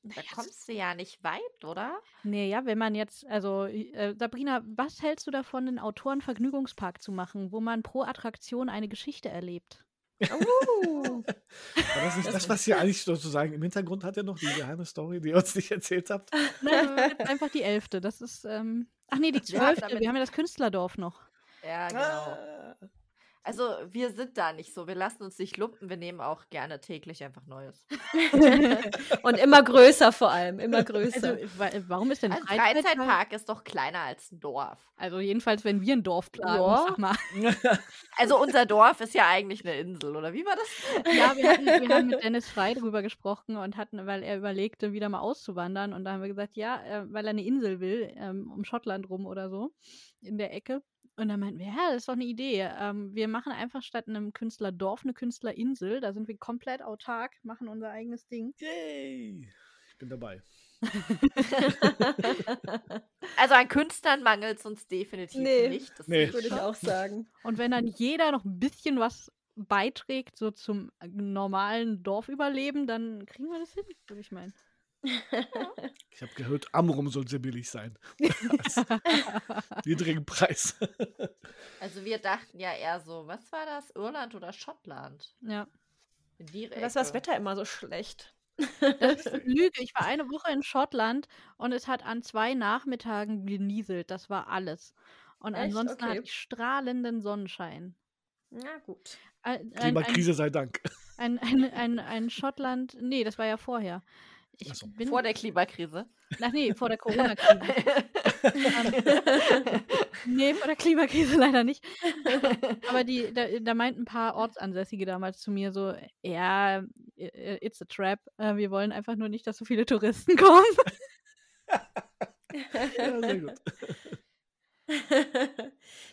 Da Naja, kommst du ja nicht weit, oder? Nee, ja, wenn man jetzt, also äh, Sabrina, was hältst du davon, einen Autorenvergnügungspark zu machen, wo man pro Attraktion eine Geschichte erlebt? Uh. War das nicht das, was ihr eigentlich sozusagen im Hintergrund hat, ja noch die geheime Story, die ihr uns nicht erzählt habt? Nein, einfach die Elfte. Das ist, ähm, ach nee, die Zwölfte. Wir haben ja das Künstlerdorf noch. Ja, genau. Ah. Also wir sind da nicht so. Wir lassen uns nicht lumpen. Wir nehmen auch gerne täglich einfach Neues. Und immer größer vor allem, immer Also, größer. wa- warum ist denn Ein Freizeitpark? Freizeitpark ist doch kleiner als ein Dorf. Also jedenfalls, wenn wir ein Dorf planen, Ja. sag mal. Also unser Dorf ist ja eigentlich eine Insel, oder wie war das? Ja, wir, hatten, wir haben mit Dennis Frei drüber gesprochen und hatten, weil er überlegte, wieder mal auszuwandern. Und da haben wir gesagt, ja, äh, weil er eine Insel will, ähm, um Schottland rum oder so, in der Ecke. Und dann meinten wir, ja, das ist doch eine Idee. Ähm, wir machen einfach statt einem Künstlerdorf eine Künstlerinsel. Da sind wir komplett autark, machen unser eigenes Ding. Yay! Ich bin dabei. Also an Künstlern mangelt es uns definitiv Nee. nicht. Das Nee. Würde ich auch sagen. Und wenn dann jeder noch ein bisschen was beiträgt, so zum äh, normalen Dorfüberleben, dann kriegen wir das hin, würde ich meinen. Ich habe gehört, Amrum soll sehr billig sein. Niedrigen Preis. Also wir dachten ja eher so, was war das? Irland oder Schottland? Ja. Das war das. Wetter immer so schlecht. Das ist Lüge. Ich war eine Woche in Schottland und es hat an zwei Nachmittagen genieselt. Das war alles. Und Echt? ansonsten Okay. hatte ich strahlenden Sonnenschein. Na gut. Ein, ein, ein, Klimakrise sei Dank. ein, ein, ein, ein Schottland. Nee, das war ja vorher. Ich so. bin, Vor der Klimakrise. Ach nee, vor der Corona-Krise. nee, vor der Klimakrise leider nicht. Aber die, da, da meinten ein paar Ortsansässige damals zu mir so, ja, it's a trap. Äh, Wir wollen einfach nur nicht, dass so viele Touristen kommen. Ja, sehr gut.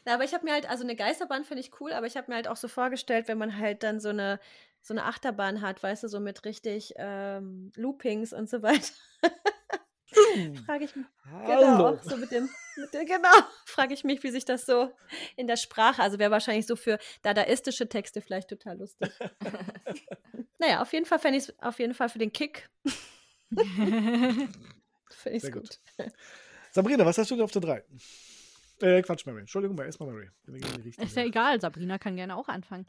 Na, aber ich habe mir halt, also eine Geisterbahn finde ich cool, aber ich habe mir halt auch so vorgestellt, wenn man halt dann so eine, so eine Achterbahn hat, weißt du, so mit richtig ähm, Loopings und so weiter. Frage ich mich. Hallo. Genau, so mit dem, mit dem genau, frage ich mich, wie sich das so in der Sprache, also wäre wahrscheinlich so für dadaistische Texte vielleicht total lustig. naja, auf jeden Fall fände ich es auf jeden Fall für den Kick. Finde ich Sehr gut. gut. Sabrina, was hast du denn auf der 3? Äh, Quatsch, Mary. Entschuldigung, erstmal Mary. Ist ja egal, Sabrina kann gerne auch anfangen.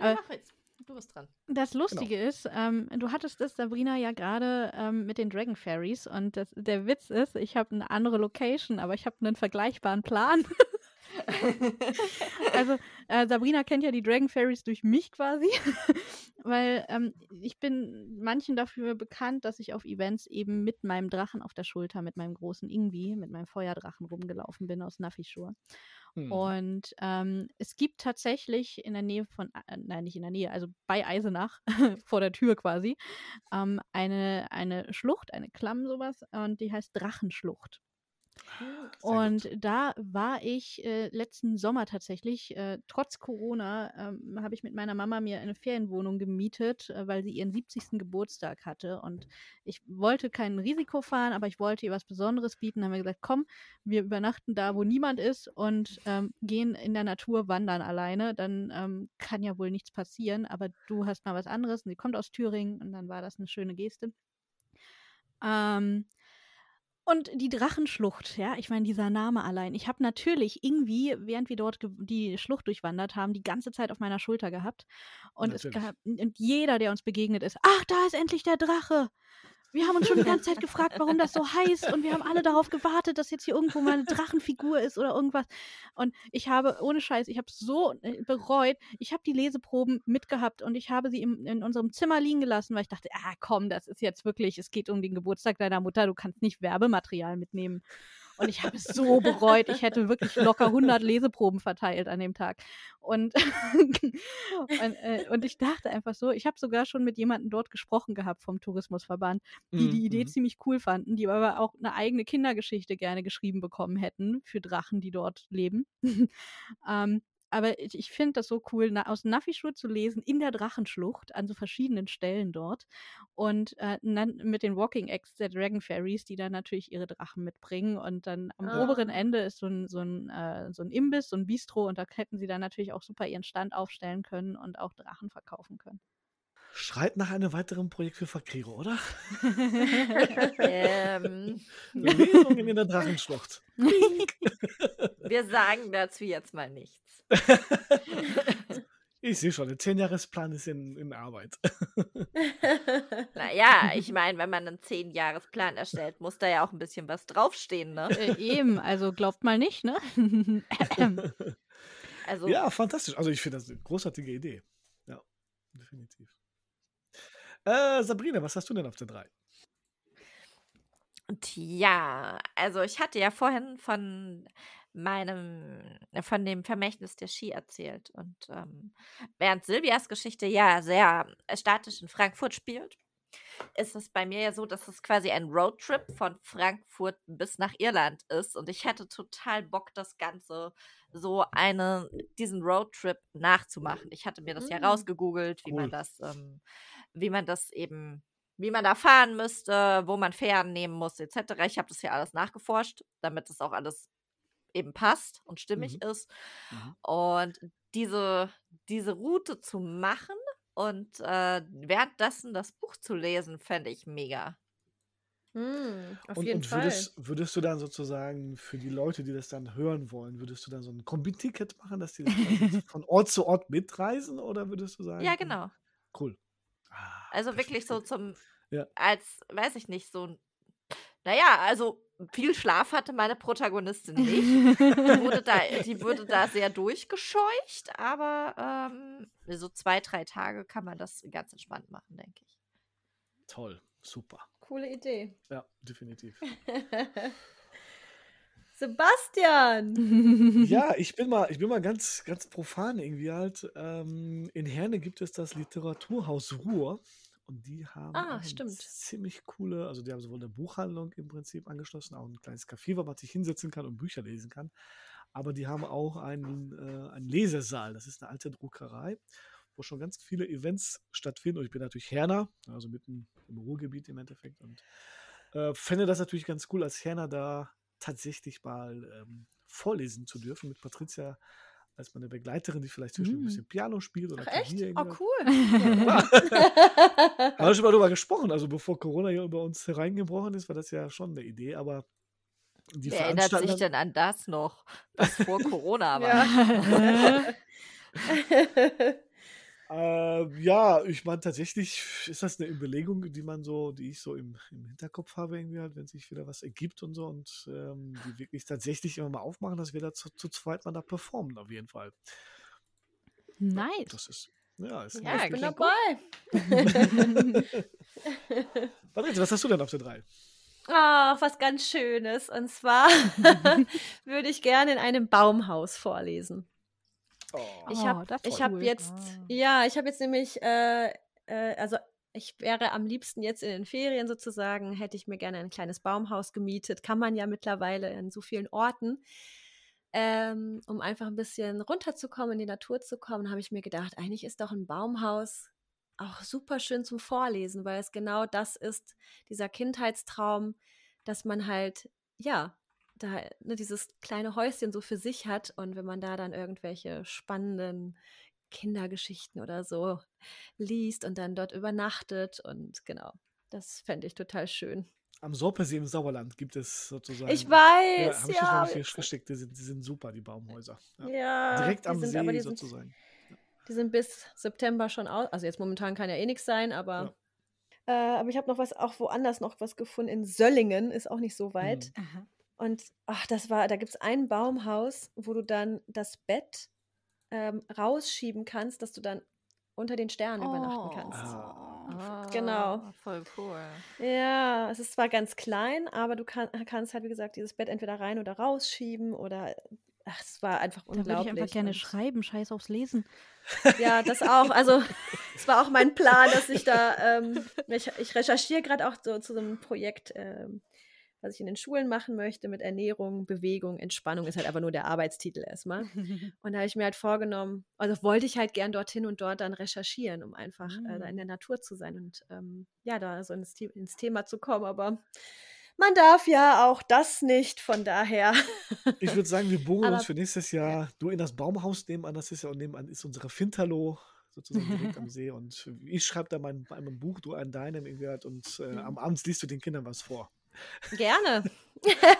Ja, Äh, mach jetzt. Du bist dran. Das Lustige ist, ähm, du hattest es, Sabrina, ja gerade ähm, mit den Dragon Fairies und das, der Witz ist, ich habe eine andere Location, aber ich habe einen vergleichbaren Plan. also äh, Sabrina kennt ja die Dragon Fairies durch mich quasi, weil ähm, ich bin manchen dafür bekannt, dass ich auf Events eben mit meinem Drachen auf der Schulter, mit meinem großen Ingwi, mit meinem Feuerdrachen rumgelaufen bin aus Nafishur. Hm. Und ähm, es gibt tatsächlich in der Nähe von, äh, nein, nicht in der Nähe, also bei Eisenach, vor der Tür quasi, ähm, eine, eine Schlucht, eine Klamm, sowas, und die heißt Drachenschlucht. Und da war ich äh, letzten Sommer tatsächlich, äh, trotz Corona, ähm, habe ich mit meiner Mama mir eine Ferienwohnung gemietet, äh, weil sie ihren 70. Geburtstag hatte. Und ich wollte kein Risiko fahren, aber ich wollte ihr was Besonderes bieten. Dann haben wir gesagt, komm, wir übernachten da, wo niemand ist und ähm, gehen in der Natur wandern alleine. Dann ähm, kann ja wohl nichts passieren, aber du hast mal was anderes. Und sie kommt aus Thüringen und dann war das eine schöne Geste. Ähm, und die Drachenschlucht, ja, ich meine, dieser Name allein. Ich habe natürlich irgendwie, während wir dort die Schlucht durchwandert haben, die ganze Zeit auf meiner Schulter gehabt. Und es gab, und jeder, der uns begegnet ist, ach, da ist endlich der Drache. Wir haben uns schon die ganze Zeit gefragt, warum das so heißt. Und wir haben alle darauf gewartet, dass jetzt hier irgendwo mal eine Drachenfigur ist oder irgendwas. Und ich habe, ohne Scheiß, ich habe so äh, bereut. Ich habe die Leseproben mitgehabt und ich habe sie im, in unserem Zimmer liegen gelassen, weil ich dachte, ah komm, das ist jetzt wirklich, es geht um den Geburtstag deiner Mutter, du kannst nicht Werbematerial mitnehmen. Und ich habe es so bereut. Ich hätte wirklich locker 100 Leseproben verteilt an dem Tag. Und, und, äh, und ich dachte einfach so, ich habe sogar schon mit jemandem dort gesprochen gehabt vom Tourismusverband, die die Mhm, Idee mhm. ziemlich cool fanden, die aber auch eine eigene Kindergeschichte gerne geschrieben bekommen hätten für Drachen, die dort leben. ähm, aber ich, ich finde das so cool, na, aus Naffischur zu lesen in der Drachenschlucht, an so verschiedenen Stellen dort. Und äh, dann mit den Walking Acts der Dragon Fairies, die dann natürlich ihre Drachen mitbringen. Und dann am Ah. oberen Ende ist so ein, so, ein, äh, so ein Imbiss, so ein Bistro. Und da hätten sie dann natürlich auch super ihren Stand aufstellen können und auch Drachen verkaufen können. Schreit nach einem weiteren Projekt für Fakriro, oder? ähm, Lesungen in der Drachenschlucht. wir sagen dazu jetzt mal nichts. Ich sehe schon, der Zehnjahresplan ist in, in Arbeit. Naja, ich meine, wenn man einen Zehn-Jahres-Plan erstellt, muss da ja auch ein bisschen was draufstehen, ne? äh, eben, also glaubt mal nicht, ne? Also, Ja, fantastisch. Also ich finde das eine großartige Idee. Ja, definitiv. Äh, Sabrina, was hast du denn auf der 3? Tja, also ich hatte ja vorhin von meinem, von dem Vermächtnis der Ski erzählt. Und ähm, während Silvias Geschichte ja sehr statisch in Frankfurt spielt, ist es bei mir ja so, dass es quasi ein Roadtrip von Frankfurt bis nach Irland ist. Und ich hätte total Bock, das Ganze so eine, diesen Roadtrip nachzumachen. Ich hatte mir das ja Mm. rausgegoogelt, wie Cool. man das, ähm, wie man das eben, wie man da fahren müsste, wo man Fähren nehmen muss, etc. Ich habe das ja alles nachgeforscht, damit es auch alles eben passt und stimmig Mhm. ist. Mhm. Und diese, diese Route zu machen und äh, währenddessen das Buch zu lesen, fände ich mega. Hm, auf Und, jeden und Fall. würdest, würdest du dann sozusagen für die Leute, die das dann hören wollen, würdest du dann so ein Kombi-Ticket machen, dass die das von Ort zu Ort mitreisen oder würdest du sagen? Ja, genau. Cool. Also wirklich so zum, Ja. als, weiß ich nicht, so ein, naja, also viel Schlaf hatte meine Protagonistin nicht. Die wurde da, die wurde da sehr durchgescheucht, aber ähm, so zwei, drei Tage kann man das ganz entspannt machen, denke ich. Toll, super. Coole Idee. Ja, definitiv. Sebastian! Ja, ich bin mal, ich bin mal ganz, ganz profan irgendwie halt. Ähm, in Herne gibt es das Literaturhaus Ruhr und die haben Ah, ziemlich coole, also die haben sowohl eine Buchhandlung im Prinzip angeschlossen, auch ein kleines Café, wo man sich hinsetzen kann und Bücher lesen kann. Aber die haben auch einen, äh, einen Lesesaal. Das ist eine alte Druckerei, wo schon ganz viele Events stattfinden. Und ich bin natürlich Herner, also mitten im Ruhrgebiet im Endeffekt. Und äh, fände das natürlich ganz cool, als Herner da tatsächlich mal ähm, vorlesen zu dürfen mit Patricia als meine Begleiterin, die vielleicht zwischen ein Mm. bisschen Piano spielt oder Ach echt? Klavier. Oh, cool. Haben wir schon mal drüber gesprochen. Also bevor Corona hier über uns hereingebrochen ist, war das ja schon eine Idee, aber die Wer erinnert sich denn an das noch, was vor Corona war? Ja. Äh, ja, ich meine, tatsächlich ist das eine Überlegung, die man so, die ich so im, im Hinterkopf habe, irgendwie halt, wenn sich wieder was ergibt und so und ähm, die wirklich tatsächlich immer mal aufmachen, dass wir da zu, zu zweit mal da performen, auf jeden Fall. nice. Das ist, ja, ist Ja, ich bin dabei. Patricia, was hast du denn auf der 3? Ah, was ganz Schönes. Und zwar würde ich gerne in einem Baumhaus vorlesen. Oh. Ich Oh, habe ist ich hab cool. jetzt, Ah. ja, ich habe jetzt nämlich, äh, äh, also ich wäre am liebsten jetzt in den Ferien sozusagen, hätte ich mir gerne ein kleines Baumhaus gemietet. Kann man ja mittlerweile in so vielen Orten. Ähm, um einfach ein bisschen runterzukommen, in die Natur zu kommen, habe ich mir gedacht, eigentlich ist doch ein Baumhaus auch super schön zum Vorlesen, weil es genau das ist, dieser Kindheitstraum, dass man halt, ja, da ne, dieses kleine Häuschen so für sich hat und wenn man da dann irgendwelche spannenden Kindergeschichten oder so liest und dann dort übernachtet und genau, das fände ich total schön. Am Sorpesee im Sauerland gibt es sozusagen. Ich Ja, weiß, habe ich ja. dir schon geschickt. Die sind, die sind super, die Baumhäuser. Ja. ja, Direkt am sind, See aber die sind, sozusagen. die sind bis September schon aus. Also jetzt momentan kann ja eh nichts sein, aber äh, aber ich habe noch was, auch woanders noch was gefunden. In Söllingen ist auch nicht so weit. Mhm. Und ach, das war, da gibt es ein Baumhaus, wo du dann das Bett ähm, rausschieben kannst, dass du dann unter den Sternen übernachten kannst. Ah. Ah, Genau. Voll cool. Ja, es ist zwar ganz klein, aber du kann, kannst halt, wie gesagt, dieses Bett entweder rein oder rausschieben oder ach, es war einfach Da würde unglaublich. ich einfach gerne und- schreiben, scheiß aufs Lesen. Ja, das auch. Also, es war auch mein Plan, dass ich da, ähm, ich, ich recherchiere gerade auch so zu so einem Projekt, ähm, was ich in den Schulen machen möchte mit Ernährung, Bewegung, Entspannung, ist halt aber nur der Arbeitstitel erstmal. Und da habe ich mir halt vorgenommen, also wollte ich halt gern dorthin und dort dann recherchieren, um einfach äh, da in der Natur zu sein und ähm, ja, da so ins, ins Thema zu kommen. Aber man darf ja auch das nicht, von daher. Ich würde sagen, wir buchen Aber- uns für nächstes Jahr du in das Baumhaus nebenan, das ist ja und nebenan ist unsere Finterlo sozusagen direkt am See und ich schreibe da mein, mein Buch, du an deinem halt und äh, am Abend liest du den Kindern was vor. Gerne.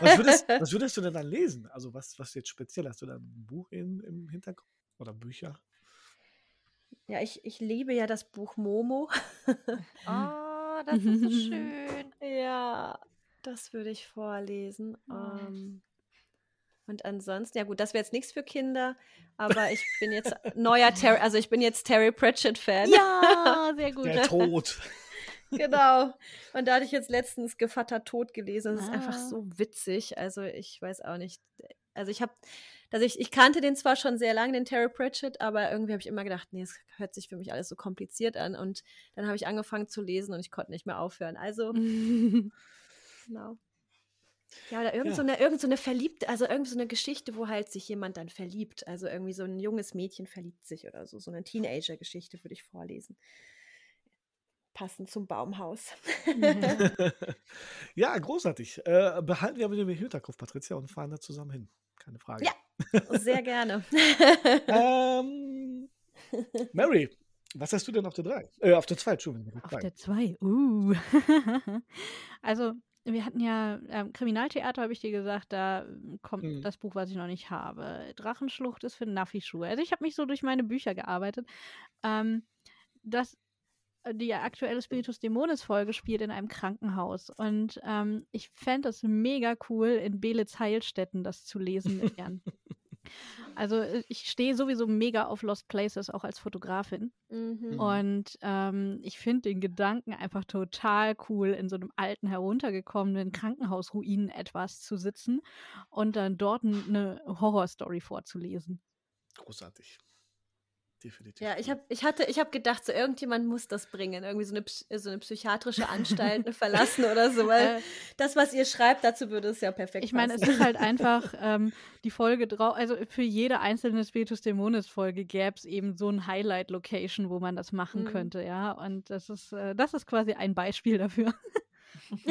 Was würdest, was würdest du denn dann lesen? Also was, was jetzt speziell? Hast du da ein Buch in, im Hinterkopf oder Bücher? Ja, ich, ich liebe ja das Buch Momo. Oh, das ist so schön. Ja, das würde ich vorlesen. Oh. Ähm, und ansonsten, ja gut, das wäre jetzt nichts für Kinder, aber ich bin jetzt neuer Terry, also ich bin jetzt Terry Pratchett-Fan. Ja, sehr gut. Der Tod. Genau. Und da hatte ich jetzt letztens Gevatter Tod gelesen. Das ist einfach Ah. so witzig. Also ich weiß auch nicht. Also ich habe, dass ich, ich kannte den zwar schon sehr lange, den Terry Pratchett, aber irgendwie habe ich immer gedacht, nee, es hört sich für mich alles so kompliziert an. Und dann habe ich angefangen zu lesen und ich konnte nicht mehr aufhören. Also Genau. Ja, oder irgend, Ja. So eine, irgend so eine verliebte, also irgendwie so eine Geschichte, wo halt sich jemand dann verliebt. Also irgendwie so ein junges Mädchen verliebt sich oder so. So eine Teenager-Geschichte würde ich vorlesen. Passend zum Baumhaus. ja, großartig. Äh, behalten wir aber den Hinterkopf, Patricia, und fahren da zusammen hin. Keine Frage. Ja. Sehr gerne. Ähm, Mary, was hast du denn auf der 3? Äh, auf der 2, Entschuldigung. Auf der 2. Uh. also, wir hatten ja ähm, Kriminaltheater, habe ich dir gesagt, da ähm, kommt Mhm. das Buch, was ich noch nicht habe. Drachenschlucht ist für Naffi-Schuhe. Also, ich habe mich so durch meine Bücher gearbeitet. Ähm, das, die aktuelle Spiritus Dämonis Folge spielt in einem Krankenhaus. Und ähm, ich fände es mega cool, in Belitz Heilstätten das zu lesen mit Jan. Also äh, ich stehe sowieso mega auf Lost Places, auch als Fotografin. Mhm. Und ähm, ich finde den Gedanken einfach total cool, in so einem alten, heruntergekommenen Krankenhausruinen etwas zu sitzen und dann dort eine Horrorstory vorzulesen. Großartig. Definitiv. Ja, ich, hab, ich, hatte, ich habe gedacht, so irgendjemand muss das bringen. Irgendwie so eine, Ps- so eine psychiatrische Anstalt verlassen oder so, weil Äh, das, was ihr schreibt, dazu würde es ja perfekt ich meine, es ist halt einfach ähm, die Folge drauf, also für jede einzelne Spiritus Dämonis Folge gäbe es eben so ein Highlight-Location, wo man das machen Mhm. könnte, ja. Und das ist, äh, das ist quasi ein Beispiel dafür.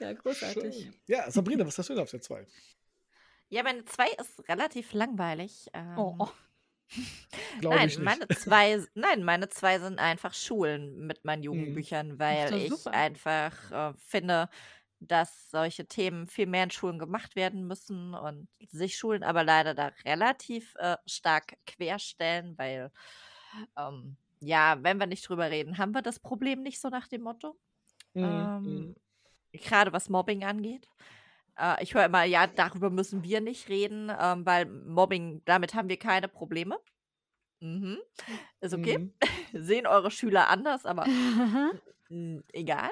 ja, großartig. Schön. Ja, Sabrina, was hast du denn auf der 2? Ja, meine zwei ist relativ langweilig. Ähm, Oh. Glaube nein, ich nicht. meine zwei, nein, meine zwei sind einfach Schulen mit meinen Jugendbüchern, weil doch ich super. einfach äh, finde, dass solche Themen viel mehr in Schulen gemacht werden müssen und sich Schulen aber leider da relativ äh, stark querstellen, weil ähm, ja, wenn wir nicht drüber reden, haben wir das Problem nicht so nach dem Motto. Mhm, ähm, mhm. Gerade was Mobbing angeht. Äh, ich höre immer, ja, darüber müssen wir nicht reden, ähm, weil Mobbing, damit haben wir keine Probleme. Mhm. Ist okay. Mhm. Sehen eure Schüler anders, aber egal.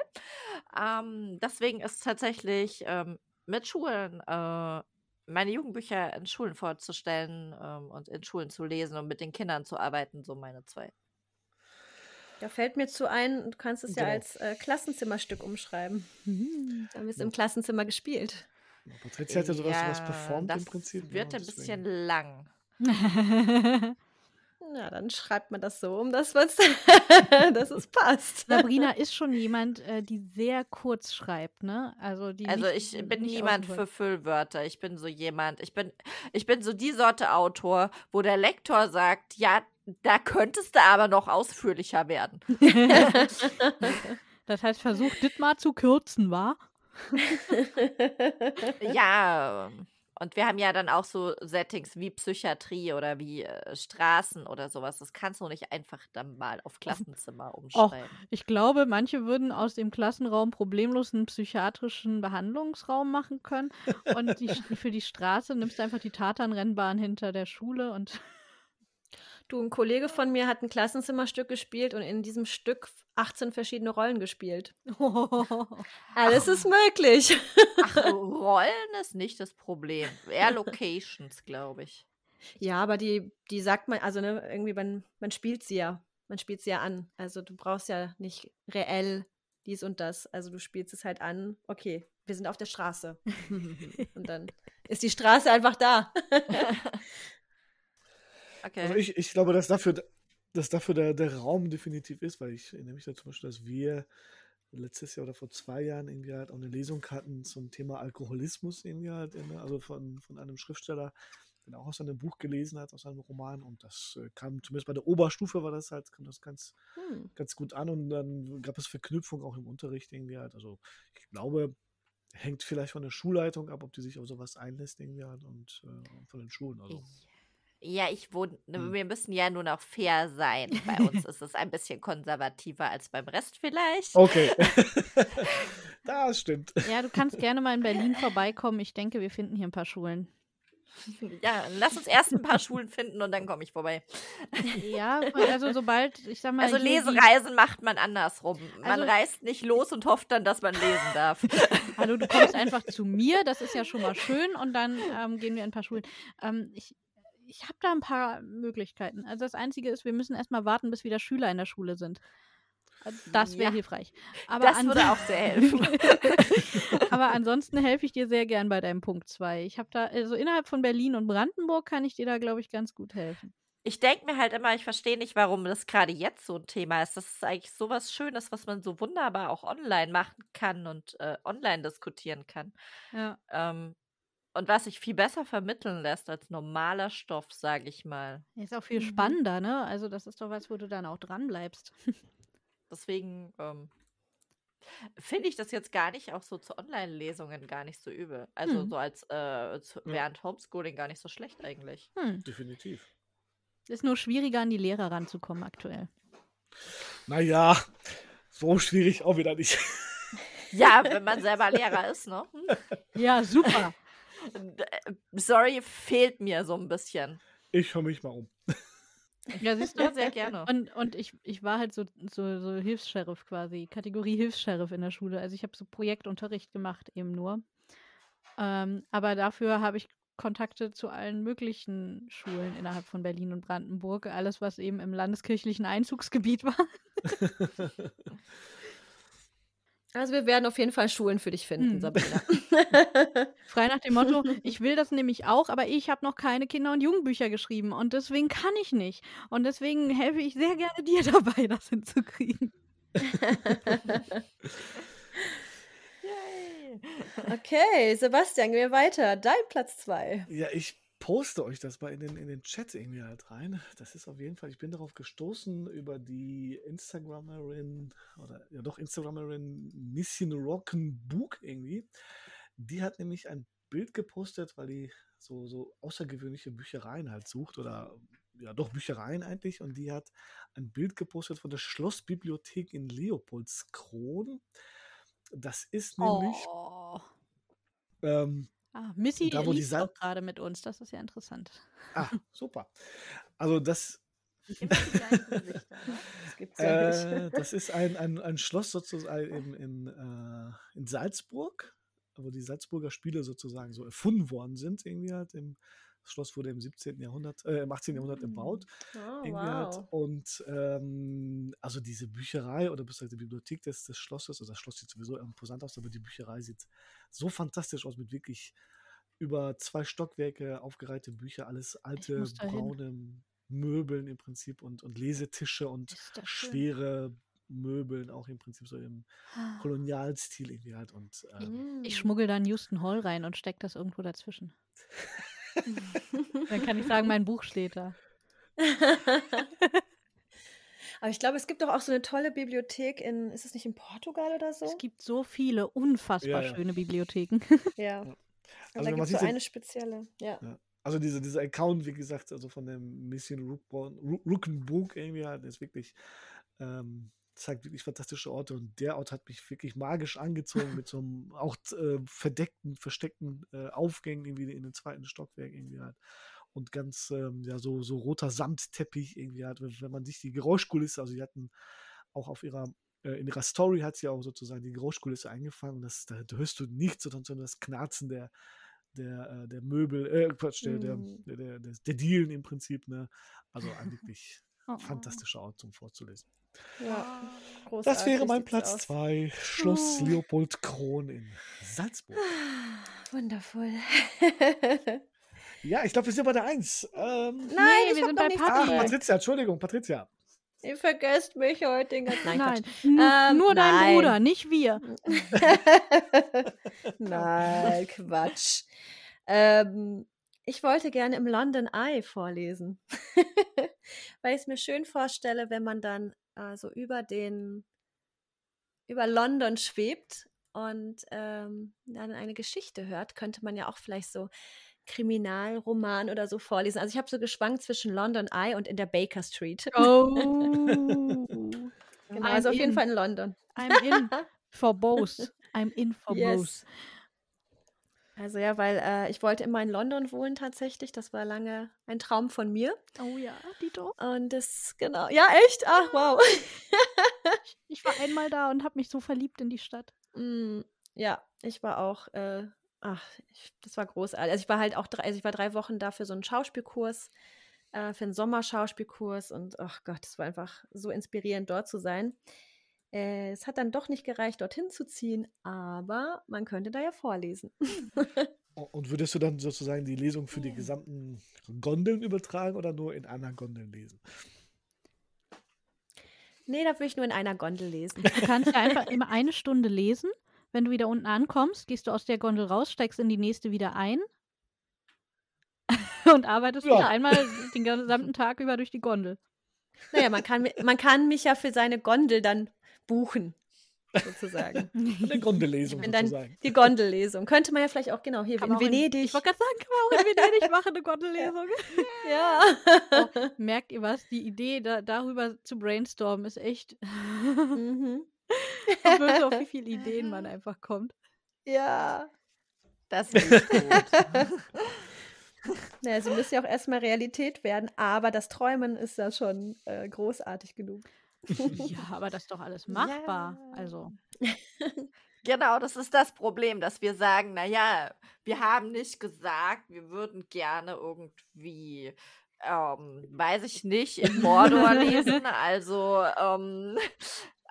Ähm, deswegen ist tatsächlich ähm, mit Schulen, äh, meine Jugendbücher in Schulen vorzustellen ähm, und in Schulen zu lesen und mit den Kindern zu arbeiten, so meine zwei. Da fällt mir zu ein, du kannst es ja Genau. als äh, Klassenzimmerstück umschreiben. Mhm. Da haben wir es im Klassenzimmer gespielt. Patricia hat ja sowas, sowas Ja, performt das im Prinzip. wird ja, ein deswegen- bisschen lang. Ja, dann schreibt man das so um, dass, was, dass es passt. Sabrina ist schon jemand, äh, die sehr kurz schreibt, ne? Also, die Also nicht, ich bin niemand für Füllwörter. Ich bin so jemand, ich bin, ich bin so die Sorte Autor, wo der Lektor sagt, ja, da könntest du aber noch ausführlicher werden. Das heißt, versucht das mal zu kürzen, wa? ja, und wir haben ja dann auch so Settings wie Psychiatrie oder wie äh, Straßen oder sowas. Das kannst du nicht einfach dann mal auf Klassenzimmer umschreiben. Ich glaube, manche würden aus dem Klassenraum problemlos einen psychiatrischen Behandlungsraum machen können. Und die, für die Straße nimmst du einfach die Tatanrennbahn hinter der Schule und Du, ein Kollege von mir hat ein Klassenzimmerstück gespielt und in diesem Stück 18 verschiedene Rollen gespielt. Alles ist möglich. Ach, Rollen ist nicht das Problem. Eher Locations, glaube ich. Ja, aber die, die sagt man, also ne, irgendwie, man, man spielt sie ja. Man spielt sie ja an. Also du brauchst ja nicht reell dies und das. Also du spielst es halt an, okay, wir sind auf der Straße. und dann ist die Straße einfach da. Okay. Also ich, ich glaube, dass dafür, dass dafür der, der Raum definitiv ist, weil ich erinnere mich da zum Beispiel, dass wir letztes Jahr oder vor zwei Jahren irgendwie halt auch eine Lesung hatten zum Thema Alkoholismus irgendwie halt, in, also von, von einem Schriftsteller, der auch aus einem Buch gelesen hat, aus einem Roman und das äh, kam zumindest bei der Oberstufe war das halt, kam das ganz, hm. ganz gut an und dann gab es Verknüpfung auch im Unterricht irgendwie halt, also ich glaube, hängt vielleicht von der Schulleitung ab, ob die sich auf sowas einlässt irgendwie halt und äh, von den Schulen, also. Ja, ich wohne, hm. wir müssen ja nur noch fair sein. Bei uns ist es ein bisschen konservativer als beim Rest vielleicht. Okay. das stimmt. Ja, du kannst gerne mal in Berlin vorbeikommen. Ich denke, wir finden hier ein paar Schulen. Ja, lass uns erst ein paar Schulen finden und dann komme ich vorbei. Ja, also sobald, ich sag mal. Also Lesereisen macht man andersrum. Man also, reist nicht los und hofft dann, dass man lesen darf. Hallo, du kommst einfach zu mir, das ist ja schon mal schön und dann ähm, gehen wir in ein paar Schulen. Ähm, ich ich habe da ein paar Möglichkeiten. Also das Einzige ist, wir müssen erstmal warten, bis wieder Schüler in der Schule sind. Also das wäre ja, hilfreich. Aber das würde auch sehr helfen. aber ansonsten helfe ich dir sehr gern bei deinem Punkt 2. Ich habe da, also innerhalb von Berlin und Brandenburg kann ich dir da, glaube ich, ganz gut helfen. Ich denke mir halt immer, ich verstehe nicht, warum das gerade jetzt so ein Thema ist. Das ist eigentlich so was Schönes, was man so wunderbar auch online machen kann und äh, online diskutieren kann. Ja. Ähm, und was sich viel besser vermitteln lässt als normaler Stoff, sage ich mal. Ist auch viel mhm. spannender, ne? Also das ist doch was, wo du dann auch dran bleibst. Deswegen ähm, finde ich das jetzt gar nicht auch so zu Online-Lesungen gar nicht so übel. Also hm. so als äh, zu, während Homeschooling gar nicht so schlecht eigentlich. Hm. Definitiv. Ist nur schwieriger, an die Lehrer ranzukommen aktuell. Naja, so schwierig auch wieder nicht. Ja, wenn man selber Lehrer ist, ne? Hm? Ja, super. Äh, sorry, fehlt mir so ein bisschen. Ich höre mich mal um. Ja, siehst du, sehr gerne. Und, und ich, ich war halt so, so, so Hilfs-Sheriff quasi, Kategorie Hilfs-Sheriff in der Schule. Also ich habe so Projektunterricht gemacht eben nur. Ähm, aber dafür habe ich Kontakte zu allen möglichen Schulen innerhalb von Berlin und Brandenburg. Alles, was eben im landeskirchlichen Einzugsgebiet war. Also wir werden auf jeden Fall Schulen für dich finden, hm. Sabrina. Frei nach dem Motto, ich will das nämlich auch, aber ich habe noch keine Kinder- und Jugendbücher geschrieben und deswegen kann ich nicht. Und deswegen helfe ich sehr gerne dir dabei, das hinzukriegen. okay, Sebastian, gehen wir weiter. Dein Platz zwei. Ja, ich poste euch das mal in den, in den Chat irgendwie halt rein. Das ist auf jeden Fall, ich bin darauf gestoßen über die Instagramerin oder ja doch Instagramerin Mission Rock'n'Book irgendwie. Die hat nämlich ein Bild gepostet, weil die so, so außergewöhnliche Büchereien halt sucht oder ja doch Büchereien eigentlich und die hat ein Bild gepostet von der Schlossbibliothek in Leopoldskron. Das ist nämlich oh. ähm, Ah, Missy da, wo liest die auch gerade mit uns. Das ist ja interessant. Ah, super. Also das. Ne? das, äh, das ist ein, ein, ein Schloss sozusagen in, in, äh, in Salzburg, wo die Salzburger Spiele sozusagen so erfunden worden sind, irgendwie halt im das Schloss wurde im 17. Jahrhundert, äh, im 18. Jahrhundert gebaut. Oh, wow. Halt. Und ähm, also diese Bücherei oder bis die Bibliothek des, des Schlosses, also das Schloss sieht sowieso imposant aus, aber die Bücherei sieht so fantastisch aus mit wirklich über zwei Stockwerke aufgereihte Bücher, alles alte, braune Möbeln im Prinzip und, und Lesetische und schwere Möbeln, auch im Prinzip so im ah. Kolonialstil irgendwie halt. Und, ähm, ich schmuggel da einen Houston Hall rein und steck das irgendwo dazwischen. Dann kann ich sagen, mein Buch steht da. Aber ich glaube, es gibt doch auch so eine tolle Bibliothek in, ist es nicht in Portugal oder so? Es gibt so viele unfassbar ja, ja. schöne Bibliotheken. Ja. ja. Also da gibt es so eine spezielle, ja. Also diese, dieser Account, wie gesagt, also von dem Mission Rook'n'Book irgendwie halt, ist wirklich ähm, zeigt wirklich fantastische Orte und der Ort hat mich wirklich magisch angezogen mit so einem auch äh, verdeckten, versteckten äh, Aufgängen irgendwie in den zweiten Stockwerk irgendwie halt und ganz ähm, ja so so roter Samtteppich irgendwie halt, wenn man sich die Geräuschkulisse, also die hatten auch auf ihrer äh, in ihrer Story hat sie auch sozusagen die Geräuschkulisse eingefangen, das da hörst du nichts, sondern das Knarzen der der, äh, der Möbel, äh, Quatsch, der, mm. der, der, der, der Dielen im Prinzip, ne? Also ein wirklich Oh. Fantastischer Ort zum Vorzulesen. Ja, Das großartig wäre mein Platz aus. zwei. Schloss Oh. Leopold Kron in Salzburg. Wundervoll. Ja, ich glaube, wir sind bei der Eins. Ähm, Nein, Nee, ich wir sind bei nichts ach. Patricia, Entschuldigung, Patricia. Ihr vergesst mich heute den ganzen Nein, Nein, Ähm, nur dein nein. Bruder, nicht wir. Nein, Quatsch. Ähm, ich wollte gerne im London Eye vorlesen, weil ich es mir schön vorstelle, wenn man dann äh, so über den, über London schwebt und ähm, dann eine Geschichte hört, könnte man ja auch vielleicht so Kriminalroman oder so vorlesen. Also ich habe so geschwankt zwischen London Eye und in der Baker Street. Oh. Genau, also I'm auf jeden. Fall in London. I'm in for both. I'm in for both. Also ja, weil äh, ich wollte immer in London wohnen tatsächlich. Das war lange ein Traum von mir. Oh ja, Dito. Und das, genau. Ja, echt? Ach, wow. Ich war einmal da und habe mich so verliebt in die Stadt. Mm, ja, ich war auch, äh, ach, ich, das war großartig. Also ich war halt auch drei, also ich war drei Wochen da für so einen Schauspielkurs, äh, für einen Sommerschauspielkurs und ach Gott, es war einfach so inspirierend, dort zu sein. Äh, es hat dann doch nicht gereicht, dorthin zu ziehen, aber man könnte da ja vorlesen. Und würdest du dann sozusagen die Lesung für die gesamten Gondeln übertragen oder nur in einer Gondel lesen? Nee, da würde ich nur in einer Gondel lesen. Du kannst ja einfach immer eine Stunde lesen. Wenn du wieder unten ankommst, gehst du aus der Gondel raus, steigst in die nächste wieder ein und arbeitest Ja. wieder einmal den gesamten Tag über durch die Gondel. Naja, man kann, man kann mich ja für seine Gondel dann buchen, sozusagen. Eine Gondellesung sozusagen. die Gondellesung. Könnte man ja vielleicht auch, genau, hier Kann in auch in- Venedig. Ich wollte gerade sagen, kann man auch in Venedig machen, eine Gondellesung. ja. Merkt ihr was? Die Idee, da, darüber zu brainstormen, ist echt. mhm. Böse, auf wie viele Ideen man einfach kommt. Ja. Das ich gut. Naja, sie müssen ja auch erstmal Realität werden, aber das Träumen ist ja schon äh, großartig genug. Ja, aber das ist doch alles machbar. Ja. Also. Genau, das ist das Problem, dass wir sagen, naja, wir haben nicht gesagt, wir würden gerne irgendwie, ähm, weiß ich nicht, in Mordor lesen. Also ähm,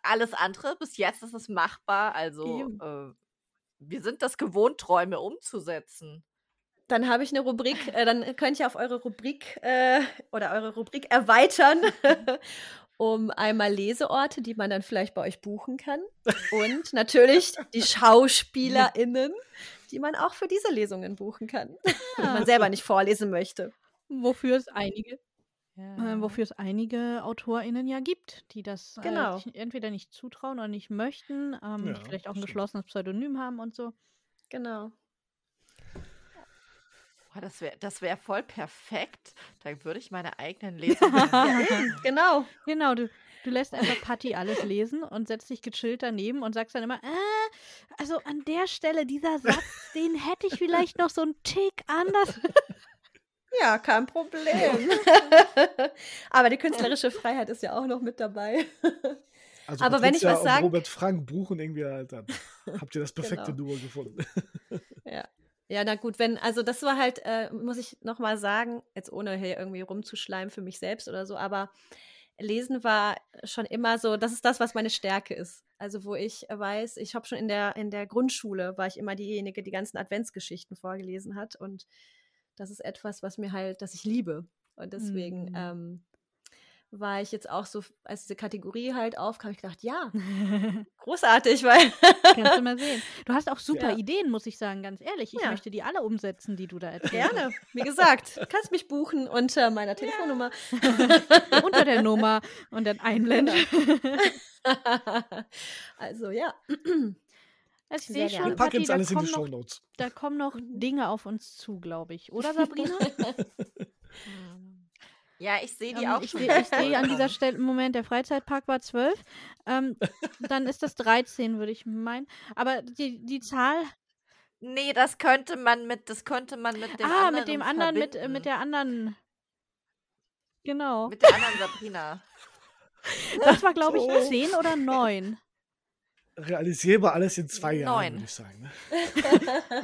alles andere, bis jetzt ist es machbar. Also äh, wir sind das gewohnt, Träume umzusetzen. Dann habe ich eine Rubrik, äh, dann könnt ihr auf eure Rubrik äh, oder eure Rubrik erweitern um einmal Leseorte, die man dann vielleicht bei euch buchen kann und natürlich die SchauspielerInnen, die man auch für diese Lesungen buchen kann, wenn man selber nicht vorlesen möchte. Wofür es einige, äh, wofür es einige AutorInnen ja gibt, die das Genau. äh, entweder nicht zutrauen oder nicht möchten, ähm, Ja, die vielleicht auch ein geschlossenes Pseudonym haben und so. Genau. Boah, das wäre das wär voll perfekt. Da würde ich meine eigenen Lesungen. Genau. Genau, du, du lässt einfach Patty alles lesen und setzt dich gechillt daneben und sagst dann immer, äh, also an der Stelle, dieser Satz, den hätte ich vielleicht noch so einen Tick anders. Ja, kein Problem. Aber die künstlerische Freiheit ist ja auch noch mit dabei. Also Aber wenn ich was und sagen- Robert Frank buchen irgendwie halt dann. Habt ihr das perfekte Genau. Duo gefunden? Ja. Ja, na gut, wenn, also das war halt, äh, muss ich nochmal sagen, jetzt ohne hier irgendwie rumzuschleimen für mich selbst oder so, aber Lesen war schon immer so, das ist das, was meine Stärke ist. Also wo ich weiß, ich habe schon in der, in der Grundschule, war ich immer diejenige, die ganzen Adventsgeschichten vorgelesen hat und das ist etwas, was mir halt, das ich liebe. Und deswegen Mm. ähm, war ich jetzt auch so, als diese Kategorie halt aufkam, ich gedacht, ja, großartig, weil Kannst du mal sehen. Du hast auch super Ja. Ideen, muss ich sagen, ganz ehrlich. Ich Ja. möchte die alle umsetzen, die du da erzählst. Gerne. Wie gesagt, du kannst mich buchen unter meiner Telefonnummer. Unter der Nummer und dann einblenden. also ja. Ich Sehr sehe schon, Wir packen Patti, alles in die kommen, noch, Shownotes. da kommen noch Mhm. Dinge auf uns zu, glaube ich. Oder, Sabrina? Ja, ich sehe die Ähm, auch ich schon. sehe ich sehe an dieser Stelle, Moment, der Freizeitpark war 12. Ähm, dann ist das 13, würde ich meinen. Aber die, die Zahl. Nee, das könnte man mit, das könnte man mit dem ah, anderen mit dem anderen, mit, äh, verbinden. mit der anderen. Genau. mit der anderen Sabrina. Das war, glaube ich, So. 10 oder 9. Realisierbar alles in zwei Jahren, Neun. würde ich sagen. Ne?